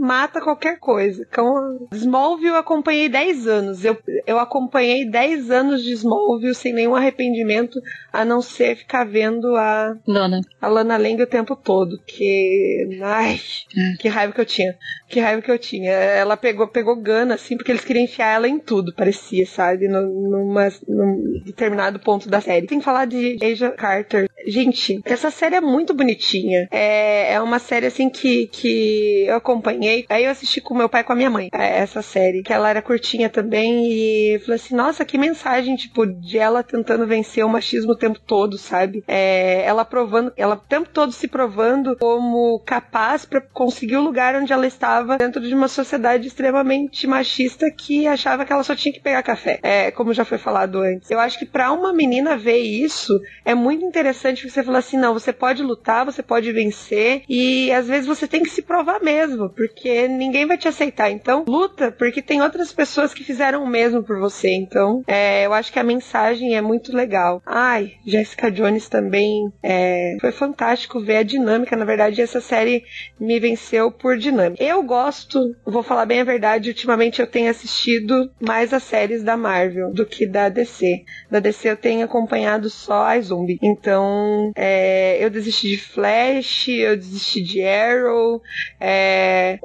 B: mata qualquer coisa. Então, Smallville eu acompanhei 10 anos. Eu, eu acompanhei 10 anos de Smallville sem nenhum arrependimento, a não ser ficar vendo a
A: Lana,
B: a Lana Lang o tempo todo. Que. Ai,
A: Hum.
B: que raiva que eu tinha. Que raiva que eu tinha. Ela pegou, pegou gana, assim, porque eles queriam enfiar ela em tudo, parecia, sabe? No, numa, num determinado ponto da série. Tem que falar de Asia Carter. Gente, essa série é muito bonitinha. É, é uma série, assim, que, que eu acompanhei. Aí eu assisti com meu pai e com a minha mãe, é, essa série. Que ela era curtinha também. E falei assim, nossa, que mensagem, tipo, de ela tentando vencer o machismo o tempo todo, sabe? É, ela provando, ela o tempo todo se provando como capaz para conseguir o lugar onde ela estava dentro de uma sociedade extremamente machista que achava que ela só tinha que pegar café. É, como já foi falado antes. Eu acho que para uma menina ver isso é muito interessante você falar assim, não, você pode lutar, você pode vencer e às vezes você tem que se provar mesmo, porque ninguém vai te aceitar. Então, luta, porque tem outras pessoas que fizeram o mesmo por você. Então, é, eu acho que a mensagem é muito legal. Ai, Jessica Jones também é, foi fantástico ver a dinâmica. Na verdade, essa série me venceu por dinâmica. Eu gosto, vou falar bem a verdade, ultimamente eu tenho assistido mais as séries da Marvel do que da DC. Da DC eu tenho acompanhado só a Zombie. Então, é, eu desisti de Flash, eu desisti de Arrow. É,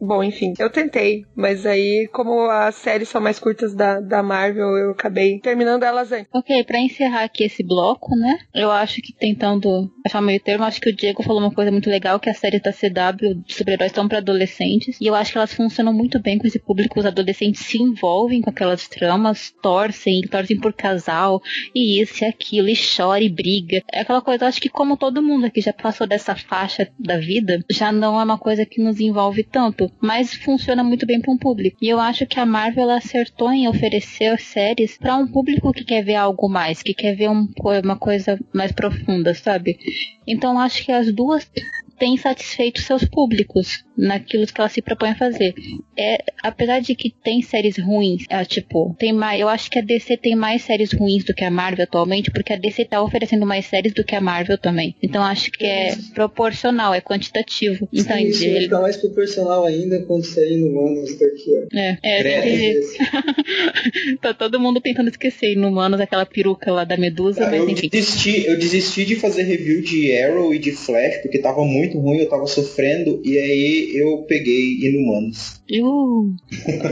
B: bom, enfim, eu tentei, mas aí, como as séries são mais curtas da, da Marvel, eu acabei terminando elas antes.
A: Ok, pra encerrar aqui esse bloco, né? Eu acho que tentando achar meio termo, acho que o Diego falou uma coisa muito legal, que as séries da CW de super-heróis estão pra adolescentes. E eu acho que elas funcionam muito bem com esse público. Os adolescentes se envolvem com aquelas tramas, torcem, torcem por casal, e isso e aquilo, e chora e briga. É aquela coisa, eu acho que como todo mundo aqui já passou dessa faixa da vida, já não é uma coisa que nos envolve tanto, mas funciona muito bem para um público. E eu acho que a Marvel acertou em oferecer séries para um público que quer ver algo mais, que quer ver um uma coisa mais profunda, sabe? Então acho que as duas têm satisfeito seus públicos naquilo que elas se propõem a fazer. É, apesar de que tem séries ruins, é, tipo, tem mais, eu acho que a DC tem mais séries ruins do que a Marvel atualmente, porque a DC tá oferecendo mais séries do que a Marvel também. Então acho que é proporcional, é quantitativo. Então,
E: Sim, vai
A: ele-
E: ficar mais proporcional ainda quando sair no Manos daqui, ó.
A: é, é, que- tá todo mundo tentando esquecer Inumanos, aquela peruca lá da Medusa,
F: Cara,
A: mas
F: eu
A: enfim.
F: desisti, eu desisti de fazer review de Arrow e de Flash, porque tava muito ruim, eu tava sofrendo, e aí eu peguei Inumanos.
A: Uh,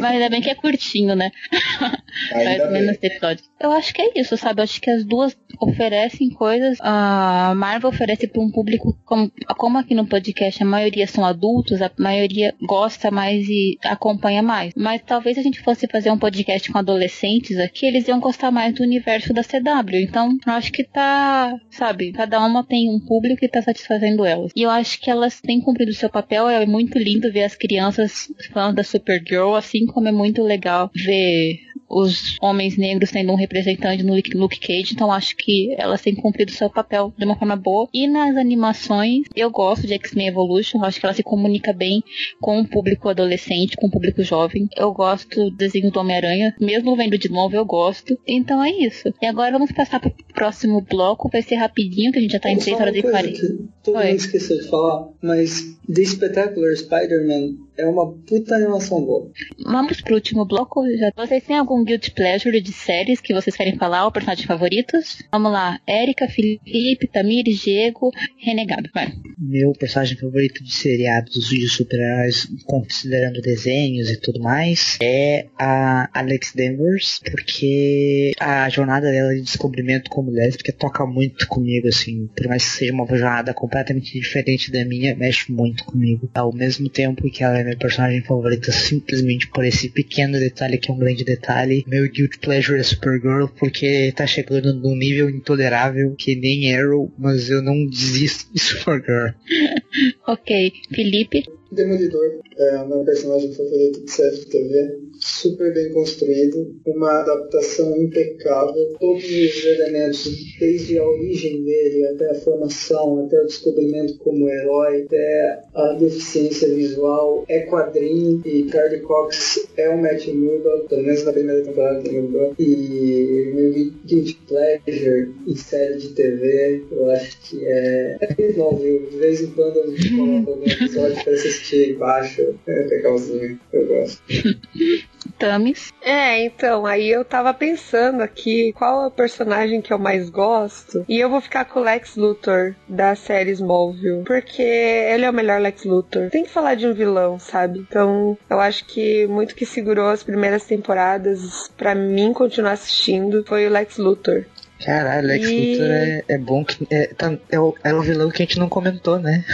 A: mas ainda bem que é curtinho, né? Faz menos episódios. Eu acho que é isso, sabe? Eu acho que as duas oferecem coisas. A Marvel oferece para um público, como, como aqui no podcast a maioria são adultos, a maioria gosta mais e acompanha mais. Mas talvez se a gente fosse fazer um podcast com adolescentes aqui, eles iam gostar mais do universo da CW. Então, eu acho que tá, sabe? Cada uma tem um público e tá satisfazendo elas. E eu acho que elas têm cumprido o seu papel. É muito lindo ver as crianças falando da Supergirl, assim como é muito legal ver os homens negros tendo um representante no Luke Cage, então acho que elas têm cumprido seu papel de uma forma boa. E nas animações, eu gosto de X-Men Evolution, acho que ela se comunica bem com o público adolescente, com o público jovem. Eu gosto do desenho do Homem-Aranha, mesmo vendo de novo, eu gosto. Então é isso. E agora vamos passar pro próximo bloco, vai ser rapidinho, que a gente já tá em
E: Só
A: 3
E: uma
A: horas e
E: coisa
A: 40.
E: que Todo
A: Oi.
E: mundo esqueceu de falar, mas The Spectacular Spider-Man é uma puta animação boa.
A: Vamos pro último bloco. Vocês têm algum guilty pleasure de séries que vocês querem falar, ou personagens favoritos? Vamos lá. Érica, Felipe, Tamires, Diego, Renegado. Vai.
C: Meu personagem favorito de seriados de super-heróis, considerando desenhos e tudo mais, é a Alex Danvers, porque a jornada dela de descobrimento como lésbica toca muito comigo, assim, por mais que seja uma jornada completamente diferente da minha, mexe muito comigo. Ao mesmo tempo que ela é meu personagem favorito simplesmente por esse pequeno detalhe que é um grande detalhe, meu guilty pleasure é Supergirl, porque tá chegando num nível intolerável que nem Arrow, mas eu não desisto de Supergirl.
A: Ok. Felipe.
E: Demolidor é o meu personagem favorito de série de TV. Super bem construído, uma adaptação impecável, todos os elementos, desde a origem dele até a formação, até o descobrimento como herói, até a deficiência visual, é quadrinho e Carly Cox é o Matt Murdock, pelo menos na primeira temporada do Murdock, e meu guilty pleasure em série de TV, eu acho que é é. De vez em quando eu coloco algum episódio ser assistir embaixo. É legalzinho, eu gosto.
A: Tamis.
B: É, então, aí eu tava pensando aqui qual é o personagem que eu mais gosto. E eu vou ficar com o Lex Luthor da série Smallville. Porque ele é o melhor Lex Luthor. Tem que falar de um vilão, sabe? Então, eu acho que muito que segurou as primeiras temporadas para mim continuar assistindo foi o Lex Luthor.
C: Caralho, Lex e... Luthor é, é bom que. É, tá, é, o, é o vilão que a gente não comentou, né?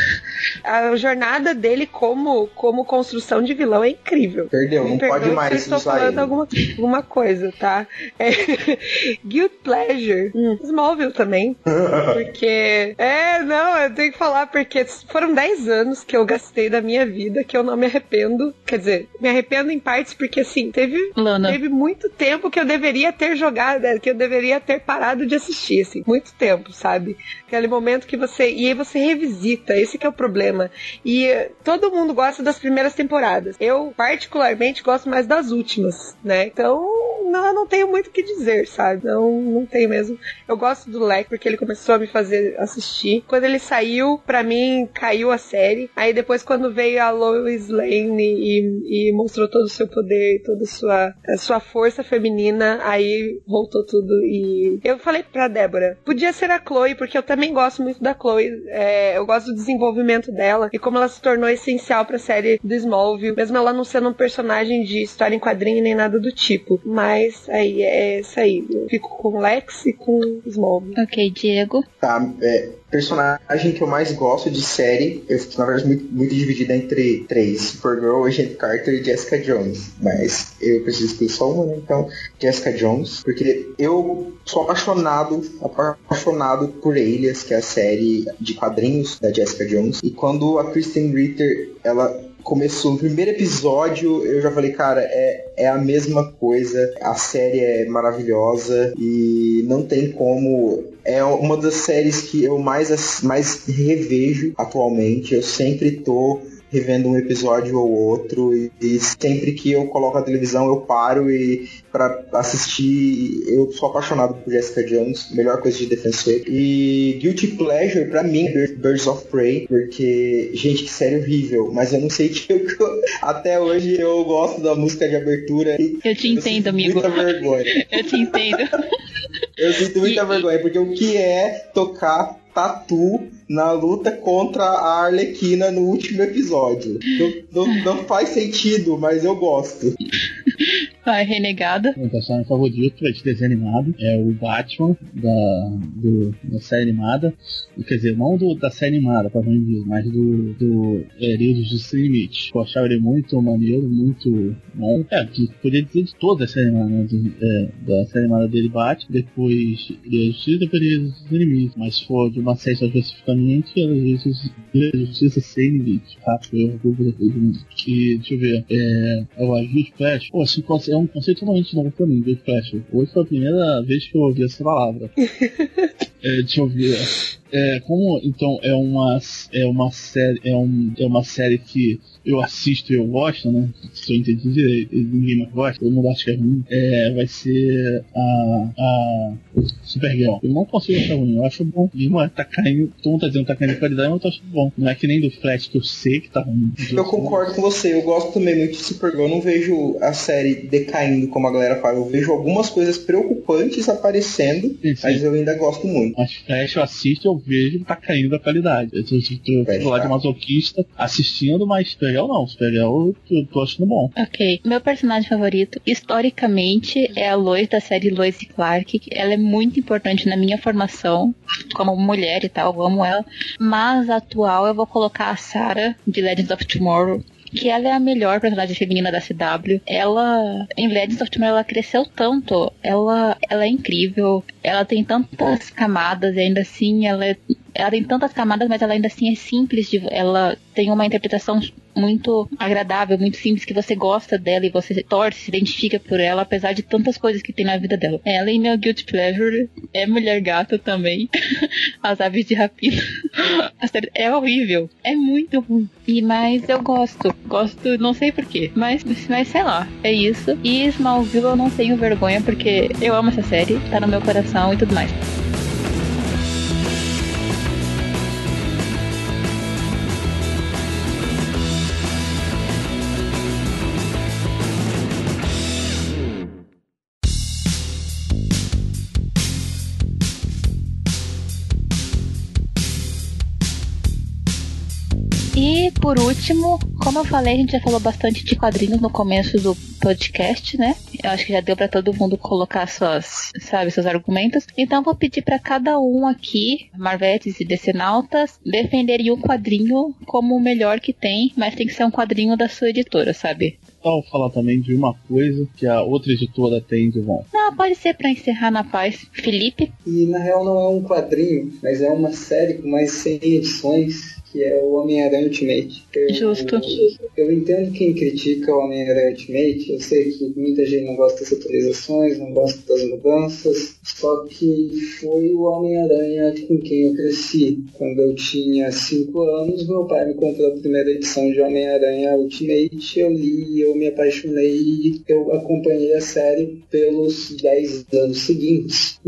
B: A jornada dele como, como construção de vilão é incrível.
F: Perdeu, não pode mais.
B: Se estou falando alguma, alguma coisa, tá? É, Guilt Pleasure. Hum, Smallville também. porque. É, não, eu tenho que falar porque foram 10 anos que eu gastei da minha vida que eu não me arrependo. Quer dizer, me arrependo em partes porque, assim, teve, teve muito tempo que eu deveria ter jogado, que eu deveria ter parado de assistir, assim, muito tempo, sabe? Aquele momento que você. E aí você revisita, esse é o problema. E todo mundo gosta das primeiras temporadas. Eu, particularmente, gosto mais das últimas, né? Então, não, não tenho muito o que dizer, sabe? Não, não tenho mesmo. Eu gosto do Leque porque ele começou a me fazer assistir. Quando ele saiu, para mim, caiu a série. Aí depois, quando veio a Lois Lane e, e mostrou todo o seu poder, toda a sua, a sua força feminina, aí voltou tudo. E eu falei pra Débora, podia ser a Chloe, porque eu também gosto muito da Chloe. É, eu gosto do desenvolvimento dela e como ela se tornou essencial pra série do Smallville, mesmo ela não sendo um personagem de história em quadrinho nem nada do tipo. Mas aí é isso aí. Eu fico com Lex e com Smallville.
A: Ok, Diego.
F: Tá, é, personagem que eu mais gosto de série, eu fico, na verdade, muito, muito dividida entre três: Supergirl, Agent Carter e Jessica Jones. Mas eu preciso escolher só uma, né? Então, Jessica Jones, porque eu sou apaixonado, apaixonado por Alias, que é a série de quadrinhos da Jessica Jones. E quando a Kristen Ritter, ela começou no primeiro episódio, eu já falei, cara, é, é a mesma coisa. A série é maravilhosa e não tem como. É uma das séries que eu mais, mais revejo atualmente. Eu sempre tô revendo um episódio ou outro e, e, sempre que eu coloco a televisão eu paro e para assistir eu sou apaixonado por Jessica Jones melhor coisa de defensor. E Guilty Pleasure para mim Birds of Prey porque gente que série horrível mas eu não sei que eu, até hoje eu gosto da música de abertura
A: eu te entendo amigo.
F: muita vergonha.
A: Eu te entendo.
F: Eu sinto muita e, vergonha porque o que é tocar tatu na luta contra a Arlequina no último episódio. Não, não, não faz sentido, mas eu gosto.
A: Vai, renegada.
D: Meu personagem favorito é de desenho animado. É o Batman da, do, da série animada. Quer dizer, não do, da série animada, pra dizer, mas do, do é, Liga do Justiça Limite. Eu achava ele muito maneiro, muito bom. É, podia dizer de toda a série animada, né? é, da série animada dele Batman, depois da Justiça, depois Liga do Justiça Limite. Mas se for de uma especificamente, ela Liga da Justiça Sem Limite. Tá? Foi o grupo depois que, deixa eu ver, é, é o Agir Flash. Pô, assim, é um conceito totalmente novo pra mim, Good Flash. Hoje foi a primeira vez que eu ouvi essa palavra. é, deixa eu ver. É, como então é uma é uma série é, um, é uma série que eu assisto e eu gosto, né? Se eu entendi direito, ninguém mais gosta, todo mundo acha que é ruim. É, vai ser a, a Supergirl. Eu não consigo achar ruim, eu acho bom. Não tá caindo, todo mundo tá dizendo que tá caindo de qualidade, mas eu tô achando bom. Não é que nem do Flash que eu sei que tá ruim.
F: Eu concordo com você, eu gosto também muito de Supergirl. Eu não vejo a série decaindo como a galera fala. Eu vejo algumas coisas preocupantes aparecendo, sim, sim. mas eu ainda gosto muito.
D: Mas Flash eu assisto e eu vejo tá caindo a qualidade. Eu tô lá de masoquista assistindo, mas Supergirl não. Supergirl eu tô achando bom.
A: Ok. Meu personagem favorito, historicamente, é a Lois da série Lois e Clark. Ela é muito importante na minha formação como mulher e tal, eu amo ela. Mas atual eu vou colocar a Sarah de Legends of Tomorrow que ela é a melhor personagem feminina da CW. Ela, em Legends of Tomorrow, ela cresceu tanto. Ela, ela é incrível. Ela tem tantas camadas e ainda assim ela é ela tem tantas camadas, mas ela ainda assim é simples. De, ela tem uma interpretação muito agradável, muito simples, que você gosta dela e você torce, se identifica por ela, apesar de tantas coisas que tem na vida dela. Ela e meu Guilty Pleasure é mulher gata também. As aves de rapina. é horrível. É muito ruim. E, mas eu gosto. Gosto, não sei porquê. Mas, mas sei lá, é isso. E Smallville eu não tenho vergonha, porque eu amo essa série, tá no meu coração e tudo mais. Por último, como eu falei, a gente já falou bastante de quadrinhos no começo do podcast, né? Eu acho que já deu para todo mundo colocar suas, sabe, seus argumentos. Então vou pedir para cada um aqui, Marvetes e Decenautas, defenderem um quadrinho como o melhor que tem, mas tem que ser um quadrinho da sua editora, sabe?
D: Então, falar também de uma coisa que a outra editora tem de bom.
A: Não, pode ser para encerrar na paz. Felipe?
E: E na real não é um quadrinho, mas é uma série com mais 100 edições que é o Homem-Aranha Ultimate. Eu,
A: Justo.
E: Eu, entendo quem critica o Homem-Aranha Ultimate, eu sei que muita gente não gosta das atualizações, não gosta das mudanças, só que foi o Homem-Aranha com quem eu cresci. Quando eu tinha 5 anos, meu pai me comprou a primeira edição de Homem-Aranha Ultimate, eu li, eu me apaixonei e eu acompanhei a série pelos 10 anos seguintes,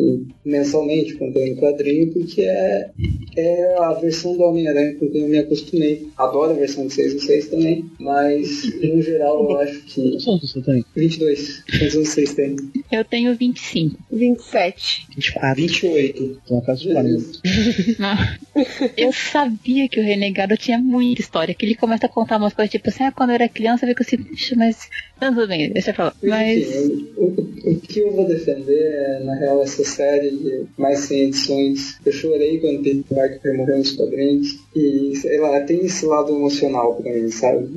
E: mensalmente, comprei em quadrinho, porque é, é a versão do Homem-Aranha com quem eu me acostumei. Adoro a versão de 6 e 6 também, mas no geral eu acho que.
D: Quantos anos você tem?
E: 22. Quantos anos vocês têm?
A: Eu tenho 25.
B: 27.
F: 24. 28.
D: Tô na casa de 40.
A: eu sabia que o Renegado tinha muita história, que ele começa a contar umas coisas tipo assim, ah, quando eu era criança, eu fico assim, puxa, mas. Não, tudo bem, deixa eu falar. Mas.
E: Enfim, o, o, o, que eu vou defender é, na real, essa série de mais 100 edições. Eu chorei quando Peter Parker morreu nos quadrinhos. E, sei lá, tem esse lado emocional pra mim, sabe?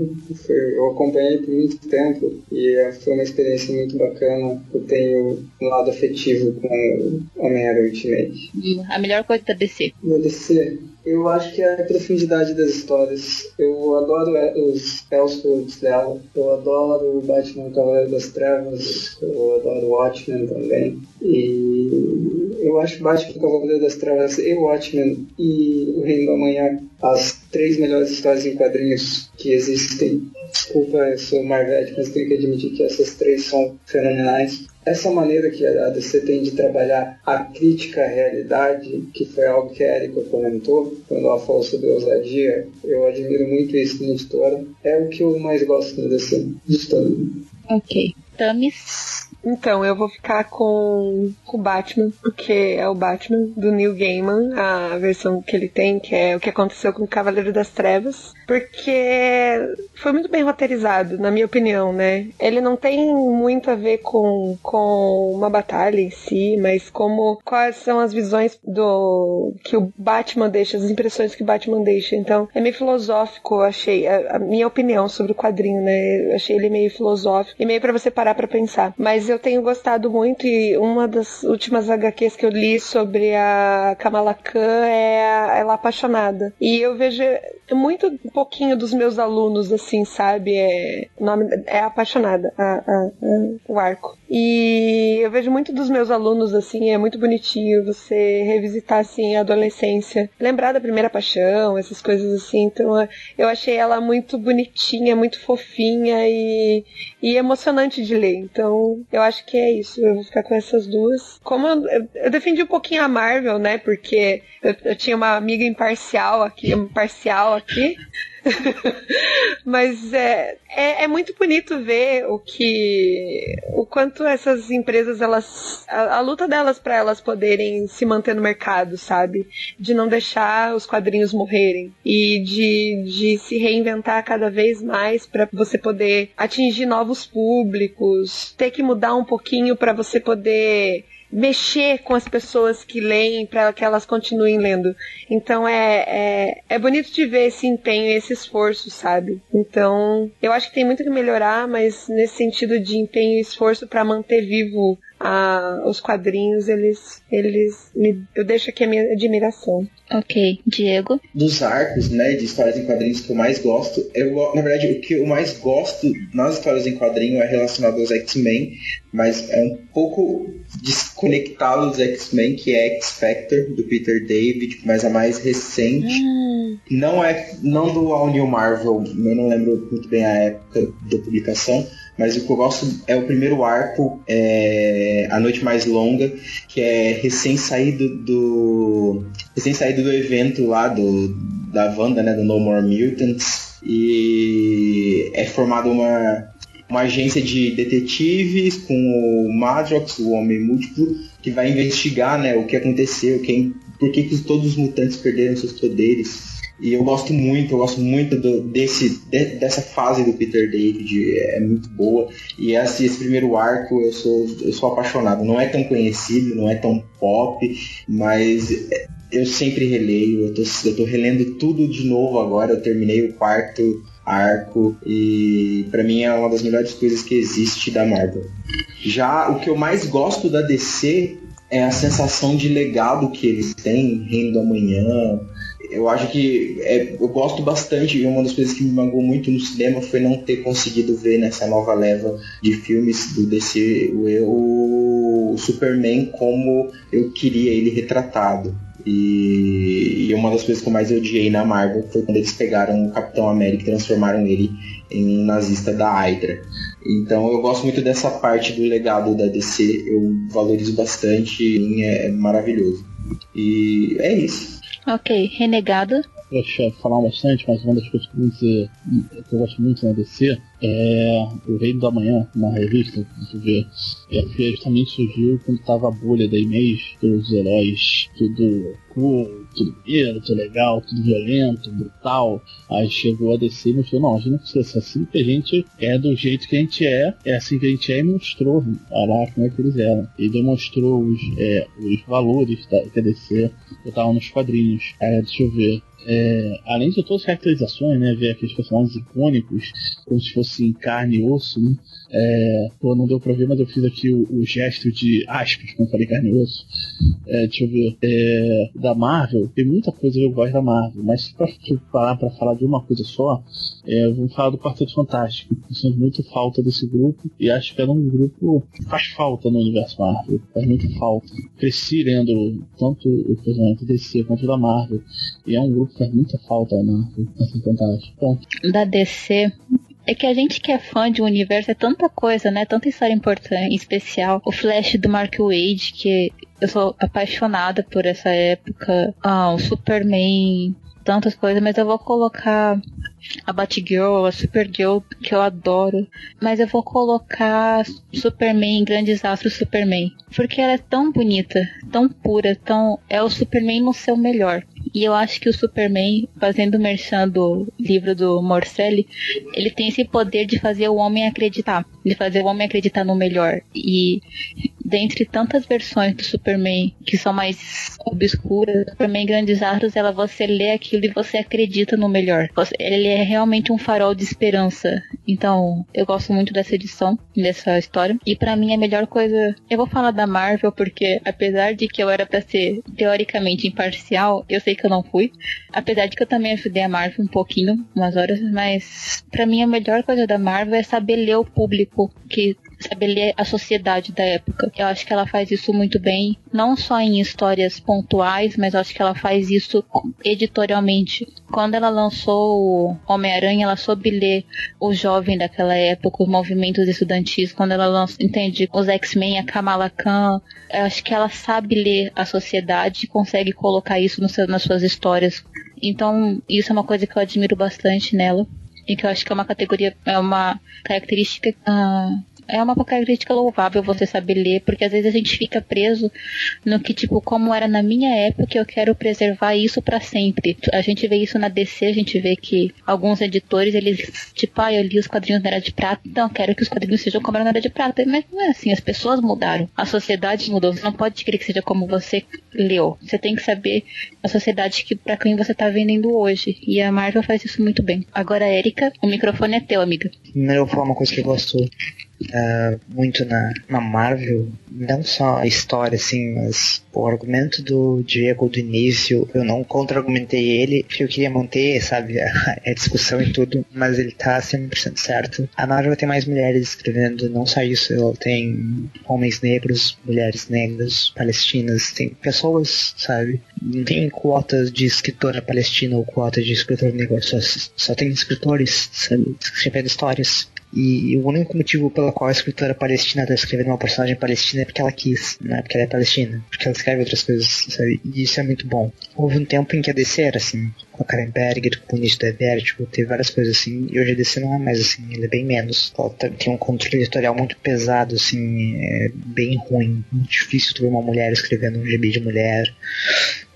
E: Eu acompanhei por muito tempo e é, foi uma experiência muito bacana. Eu tenho um lado afetivo com Homem-Aranha Ultimate.
A: A melhor coisa da DC.
E: Da DC? Eu acho que é a profundidade das histórias. Eu adoro os Elseworlds dela. Eu adoro o Batman Cavaleiro das Trevas. Eu adoro o Watchmen também. E eu acho Batman Cavaleiro das Trevas e Watchmen e o Reino da Manhã as três melhores histórias em quadrinhos que existem. Desculpa, eu sou Marvete, mas tenho que admitir que essas três são fenomenais. Essa maneira que a DC tem de trabalhar a crítica à realidade, que foi algo que a Erika comentou quando ela falou sobre ousadia, eu admiro muito isso na editora. É o que eu mais gosto da DC, de.
A: Ok. Tamis.
B: Então, eu vou ficar com o Batman, porque é o Batman do Neil Gaiman, a versão que ele tem, que é o que aconteceu com o Cavaleiro das Trevas, porque foi muito bem roteirizado, na minha opinião, né? Ele não tem muito a ver com, com uma batalha em si, mas como quais são as visões do que o Batman deixa, as impressões que o Batman deixa. Então, é meio filosófico, eu achei, a, a minha opinião sobre o quadrinho, né? Eu achei ele meio filosófico e meio para você parar para pensar. Mas eu tenho gostado muito e uma das últimas HQs que eu li sobre a Kamala Khan é ela apaixonada. E eu vejo muito pouquinho dos meus alunos assim, sabe? É, nome é apaixonada, a, a, o arco. E eu vejo muito dos meus alunos assim, é muito bonitinho você revisitar assim a adolescência, lembrar da primeira paixão, essas coisas assim. Então eu achei ela muito bonitinha, muito fofinha e, e emocionante de ler. Então eu acho que é isso. Eu vou ficar com essas duas. Como eu, eu, defendi um pouquinho a Marvel, né? Porque eu, eu tinha uma amiga imparcial aqui, imparcial aqui. Mas é, é, é, muito bonito ver o que. o quanto essas empresas, elas. a, a luta delas para elas poderem se manter no mercado, sabe? De não deixar os quadrinhos morrerem. E de, de se reinventar cada vez mais para você poder atingir novos públicos, ter que mudar um pouquinho para você poder mexer com as pessoas que leem para que elas continuem lendo. Então é, é, é bonito de ver esse empenho esse esforço, sabe? Então eu acho que tem muito que melhorar, mas nesse sentido de empenho e esforço para manter vivo a, os quadrinhos, eles, eles me, eu deixo aqui a minha admiração.
A: Ok, Diego.
F: Dos arcos, né, de histórias em quadrinhos que eu mais gosto, eu, na verdade, o que eu mais gosto nas histórias em quadrinho é relacionado aos X-Men, mas é um pouco desconectado dos X-Men, que é X-Factor, do Peter David, mas a mais recente. Hum. Não é, não do All New Marvel, eu não lembro muito bem a época da publicação, mas o que eu gosto é o primeiro arco, é A Noite Mais Longa, que é recém saído do. recém saído do evento lá do, da Wanda, né? Do No More Mutants. E é formada uma, uma agência de detetives com o Madrox, o Homem Múltiplo, que vai investigar né, o que aconteceu, quem, por que, que todos os mutantes perderam seus poderes. E eu gosto muito, eu gosto muito do, desse, de, dessa fase do Peter David, é muito boa. E esse, esse, primeiro arco eu sou, eu sou apaixonado. Não é tão conhecido, não é tão pop, mas eu sempre releio, eu tô, eu tô relendo tudo de novo agora, eu terminei o quarto arco e para mim é uma das melhores coisas que existe da Marvel. Já o que eu mais gosto da DC é a sensação de legado que eles têm, Reino do Amanhã. Eu acho que é, eu gosto bastante e uma das coisas que me magoou muito no cinema foi não ter conseguido ver nessa nova leva de filmes do DC o, o Superman como eu queria ele retratado. E, e, uma das coisas que eu mais odiei na Marvel foi quando eles pegaram o Capitão América e transformaram ele em um nazista da Hydra. Então eu gosto muito dessa parte do legado da DC, eu valorizo bastante é maravilhoso. E é isso.
A: Ok, Renegado.
D: Poxa, falar bastante, mas uma das coisas que eu, que eu gosto muito na DC é o Reino da Manhã, uma revista que vê. É que justamente surgiu quando tava a bolha da Image, dos heróis, tudo cool, tudo bonito, tudo legal, tudo violento, brutal. Aí chegou a DC e mostrou, não, a gente não precisa ser assim, porque a gente é do jeito que a gente é, é assim que a gente é e mostrou lá como é que eles eram. E demonstrou os, é, os valores da, que a DC estavam nos quadrinhos. Aí, deixa eu ver. É, além de todas as caracterizações, né, ver aqueles personagens icônicos, como se fosse carne e osso, né, é, pô, não deu pra ver, mas eu fiz aqui o, o gesto de aspas, como falei carne e osso. É, deixa eu ver. É, da Marvel, tem muita coisa que eu gosto da Marvel, mas pra, parar pra falar de uma coisa só, é, vamos falar do Quarteto Fantástico. Eu sinto muito falta desse grupo e acho que era um grupo que faz falta no universo Marvel. Faz muito falta. Cresci lendo tanto o personagem DC quanto da Marvel. E é um grupo que faz muita falta na. Quarteto Fantástico. Ponto.
A: Da DC, é que a gente que é fã de um universo é tanta coisa, né? Tanta história importante, especial. O Flash do Mark Wade, que eu sou apaixonada por essa época. Ah, o Superman, tantas coisas, mas eu vou colocar a Batgirl, a Supergirl, que eu adoro. Mas eu vou colocar Superman, Grandes Astros Superman. Porque ela é tão bonita, tão pura, tão. É o Superman no seu melhor. E eu acho que o Superman, fazendo merchan do livro do Morcelli, ele tem esse poder de fazer o homem acreditar. De fazer o homem acreditar no melhor. E dentre tantas versões do Superman que são mais obscuras, Superman Grandes Astros, ela você lê aquilo e você acredita no melhor. Ele é realmente um farol de esperança. Então, eu gosto muito dessa edição, dessa história. E para mim a melhor coisa, eu vou falar da Marvel porque apesar de que eu era para ser teoricamente imparcial, eu sei que eu não fui. Apesar de que eu também ajudei a Marvel um pouquinho, umas horas, mas para mim a melhor coisa da Marvel é saber ler o público que saber ler a sociedade da época. Eu acho que ela faz isso muito bem, não só em histórias pontuais, mas acho que ela faz isso editorialmente. Quando ela lançou Homem-Aranha, ela soube ler o jovem daquela época, os movimentos estudantis. Quando ela lançou, entende, os X-Men, a Kamala Khan, eu acho que ela sabe ler a sociedade e consegue colocar isso seu, nas suas histórias. Então, isso é uma coisa que eu admiro bastante nela e que eu acho que é uma categoria, é uma característica uh, é uma característica louvável você saber ler, porque às vezes a gente fica preso no que, tipo, como era na minha época, eu quero preservar isso para sempre. A gente vê isso na DC, a gente vê que alguns editores, eles, tipo, ah, eu li os quadrinhos na Era de Prata, então quero que os quadrinhos sejam como era na Era de Prata. Mas não é assim, as pessoas mudaram, a sociedade mudou. Você não pode querer que seja como você leu. Você tem que saber a sociedade que para quem você tá vendendo hoje. E a Marvel faz isso muito bem. Agora, Erika, o microfone é teu, amiga.
C: Primeiro eu vou falar uma coisa que eu gosto uh, muito na, na Marvel, não só a história, assim, mas o argumento do Diego do início, eu não contra-argumentei ele, porque eu queria manter, sabe, a, a, discussão e tudo, mas ele tá 100% certo. A Marvel tem mais mulheres escrevendo, não só isso, ela tem homens negros, mulheres negras, palestinas, tem pessoas, sabe? Não tem quotas de escritora palestina ou quotas de escritor negro, só, só tem escritores, sabe, escrevendo histórias. E o único motivo pelo qual a escritora palestina tá escrevendo uma personagem palestina é porque ela quis, não é porque ela é palestina. Porque ela escreve outras coisas, sabe? E isso é muito bom. Houve um tempo em que a DC era assim, com a Karen Berger, com o início da Vertigo, teve várias coisas assim, e hoje a DC não é mais assim, ele é bem menos. Ela tá, tem um controle editorial muito pesado, assim, é bem ruim, muito difícil tu ver uma mulher escrevendo um gibi de mulher.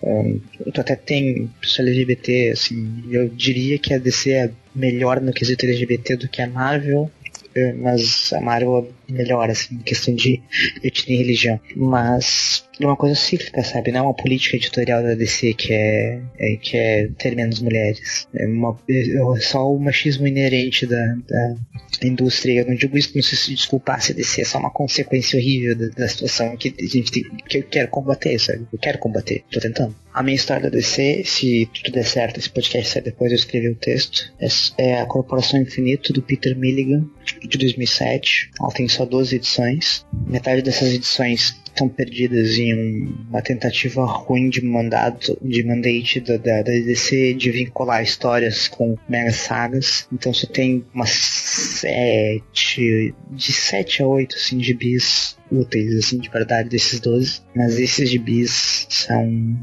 C: Um, tu até tem pessoa LGBT, assim, eu diria que a DC é melhor no quesito LGBT do que a Marvel, eh, mas a Marvel melhor, assim, em questão de etnia e religião. Mas é uma coisa cíclica, sabe? Não é uma política editorial da DC que é, é que é ter menos mulheres. É, uma, é só o machismo inerente da, da indústria. Eu não digo isso não se desculpar se DC é só uma consequência horrível da, da situação que a gente tem, que eu quero combater, sabe? Eu quero combater, tô tentando. A minha história da DC, se tudo der certo, esse podcast sai depois eu escrevi o texto, é, é a Corporação Infinito do Peter Milligan, de 2007. Ela tem só 12 edições. Metade dessas edições estão perdidas em uma tentativa ruim de mandado, de mandate da, da, da DC de vincular histórias com mega sagas. Então você tem umas sete, de 7 a 8 assim, de bis úteis assim, de verdade desses 12. Mas esses de bis são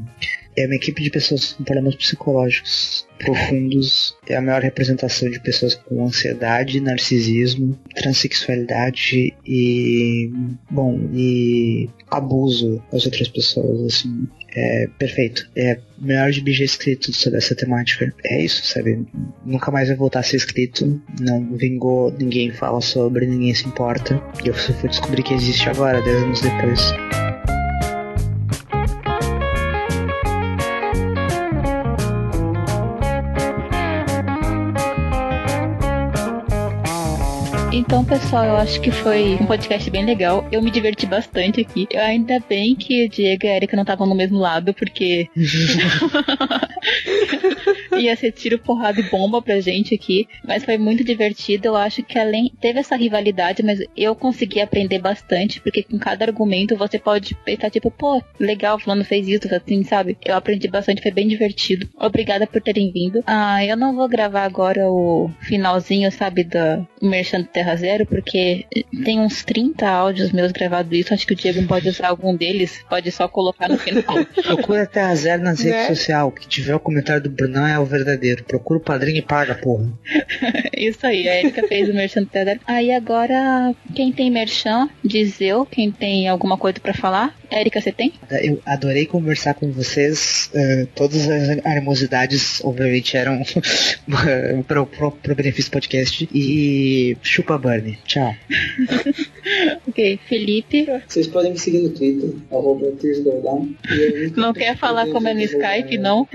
C: é uma equipe de pessoas com problemas psicológicos profundos. É a maior representação de pessoas com ansiedade, narcisismo, transexualidade e, bom, e abuso das outras pessoas, assim. É perfeito. É melhor de BG escrito sobre essa temática. É isso, sabe? Nunca mais vai voltar a ser escrito. Não vingou, ninguém fala sobre, ninguém se importa. E eu fui descobrir que existe agora, 10 anos depois.
A: Então, pessoal, eu acho que foi um podcast bem legal. Eu me diverti bastante aqui. Eu, ainda bem que o Diego e a Erika não estavam no mesmo lado, porque. ia ser tiro, porrada e bomba pra gente aqui. Mas foi muito divertido. Eu acho que além. Teve essa rivalidade, mas eu consegui aprender bastante, porque com cada argumento você pode pensar, tipo, pô, legal, fulano fez isso, assim, sabe? Eu aprendi bastante, foi bem divertido. Obrigada por terem vindo. Ah, eu não vou gravar agora o finalzinho, sabe, da Merchant Terra Zero, porque tem uns 30 áudios meus gravados isso. Acho que o Diego pode usar algum deles, pode só colocar no final.
C: Procura Terra Zero nas redes né? sociais. Que tiver o comentário do Brunão é o verdadeiro. Procura o padrinho e paga, porra.
A: isso aí, a Erika fez o Merchant Terra Zero. Aí agora, quem tem Merchan, diz eu. Quem tem alguma coisa para falar? Érica, você tem?
C: Eu adorei conversar com vocês. Uh, todas as animosidades, obviamente, eram pro, pro, pro benefício do podcast. E chupa Burnie. Tchau.
A: ok, Felipe.
E: Vocês podem me seguir no Twitter, arroba
A: Não quer falar como é no Skype, não?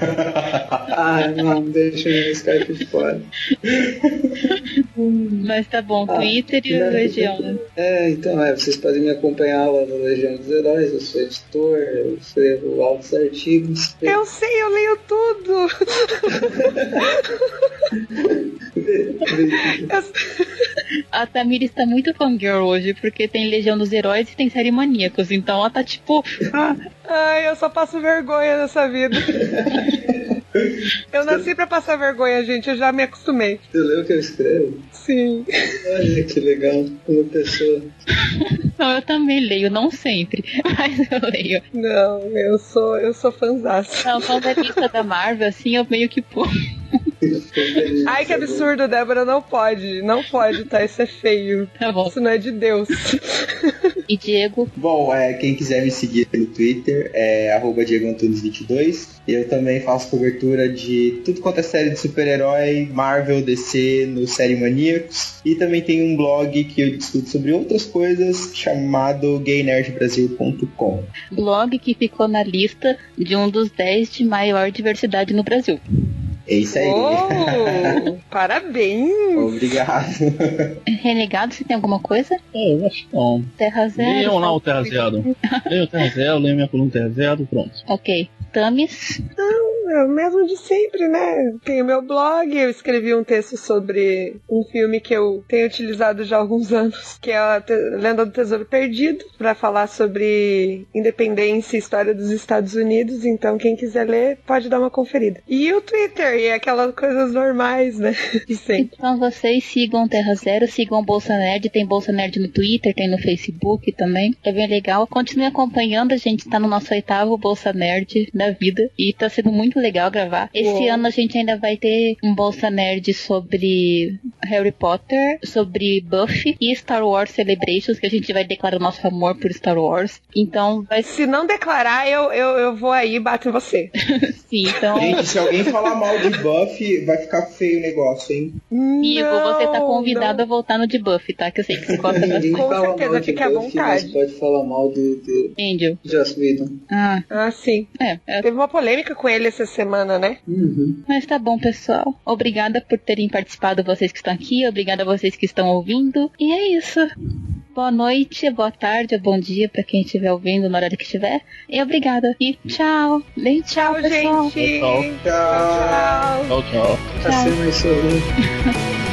E: ah, não, deixa o Skype de fora.
A: Mas tá bom, ah, Twitter e o Legião, né?
E: É, então é, vocês podem me acompanhar lá no Legião dos Heróis, eu sou editor, eu escrevo altos artigos.
B: Eu sei, eu leio tudo!
A: A Tamira está muito fangirl hoje, porque tem Legião dos Heróis e tem série Maníacos, então ela tá tipo.
B: Ai, eu só passo vergonha nessa vida. Eu nasci pra passar vergonha, gente, eu já me acostumei.
E: Você leu o que eu escrevo?
B: Sim.
E: Olha que legal, uma pessoa.
A: Não, eu também leio, não sempre, mas eu leio.
B: Não, eu sou, eu sou fãzaça.
A: Não, quando é lista da Marvel, assim, eu meio que pô.
B: Ai, que absurdo, Débora, não pode. Não pode, tá? Isso é feio.
A: Tá bom.
B: Isso não é de Deus.
A: E Diego?
F: Bom, é, quem quiser me seguir no Twitter é DiegoAntunes22. Eu também faço cobertura de tudo quanto é série de super-herói, Marvel, DC, no Série Maníacos. E também tem um blog que eu discuto sobre outras coisas chamado gaynerdbrasil.com.
A: Blog que ficou na lista de um dos 10 de maior diversidade no Brasil.
F: É isso aí.
B: Oh, parabéns!
F: Obrigado.
A: Renegado, você tem alguma coisa?
D: É, eu acho que não.
A: Terra Zero.
D: Leiam lá o Terra Zero. leiam o Terra Zero, leiam minha coluna Terra Zero, pronto.
A: Ok. Tamis?
B: O mesmo de sempre, né? Tem o meu blog, eu escrevi um texto sobre um filme que eu tenho utilizado já há alguns anos, que é a Lenda do Tesouro Perdido, para falar sobre independência e história dos Estados Unidos. Então, quem quiser ler, pode dar uma conferida. E o Twitter, e aquelas coisas normais, né? De sempre.
A: Então, vocês sigam Terra Zero, sigam Bolsa Nerd, tem Bolsa Nerd no Twitter, tem no Facebook também. É bem legal. Continue acompanhando, a gente tá no nosso oitavo Bolsa Nerd da vida e tá sendo muito legal gravar. Esse Uou. ano a gente ainda vai ter um Bolsa Nerd sobre Harry Potter, sobre Buffy e Star Wars Celebrations, que a gente vai declarar o nosso amor por Star Wars. Então vai.
B: Se não declarar, eu, eu, eu vou aí e bato em você.
A: Sim, então.
F: Gente, se alguém falar mal de Buffy, vai ficar feio o negócio, hein?
A: Ivo, você tá convidado não. a voltar no de Buffy, tá? Que eu sei que você gosta
B: bastante. Com certeza, fique à vontade.
E: Pode falar mal do, do
A: Angel.
E: Joss Whedon.
A: Ah.
B: ah, sim.
A: É, é.
B: Teve uma polêmica com ele essa semana, né?
E: Uhum.
A: Mas tá bom, pessoal. Obrigada por terem participado, vocês que estão aqui. Obrigada a vocês que estão ouvindo. E é isso. Boa noite, boa tarde, bom dia para quem estiver ouvindo na hora que estiver. E obrigada. E tchau. Bem tchau,
B: tchau
A: pessoal.
B: gente.
F: Tchau.
B: Tchau.
D: Tchau, tchau.
E: tchau. tchau.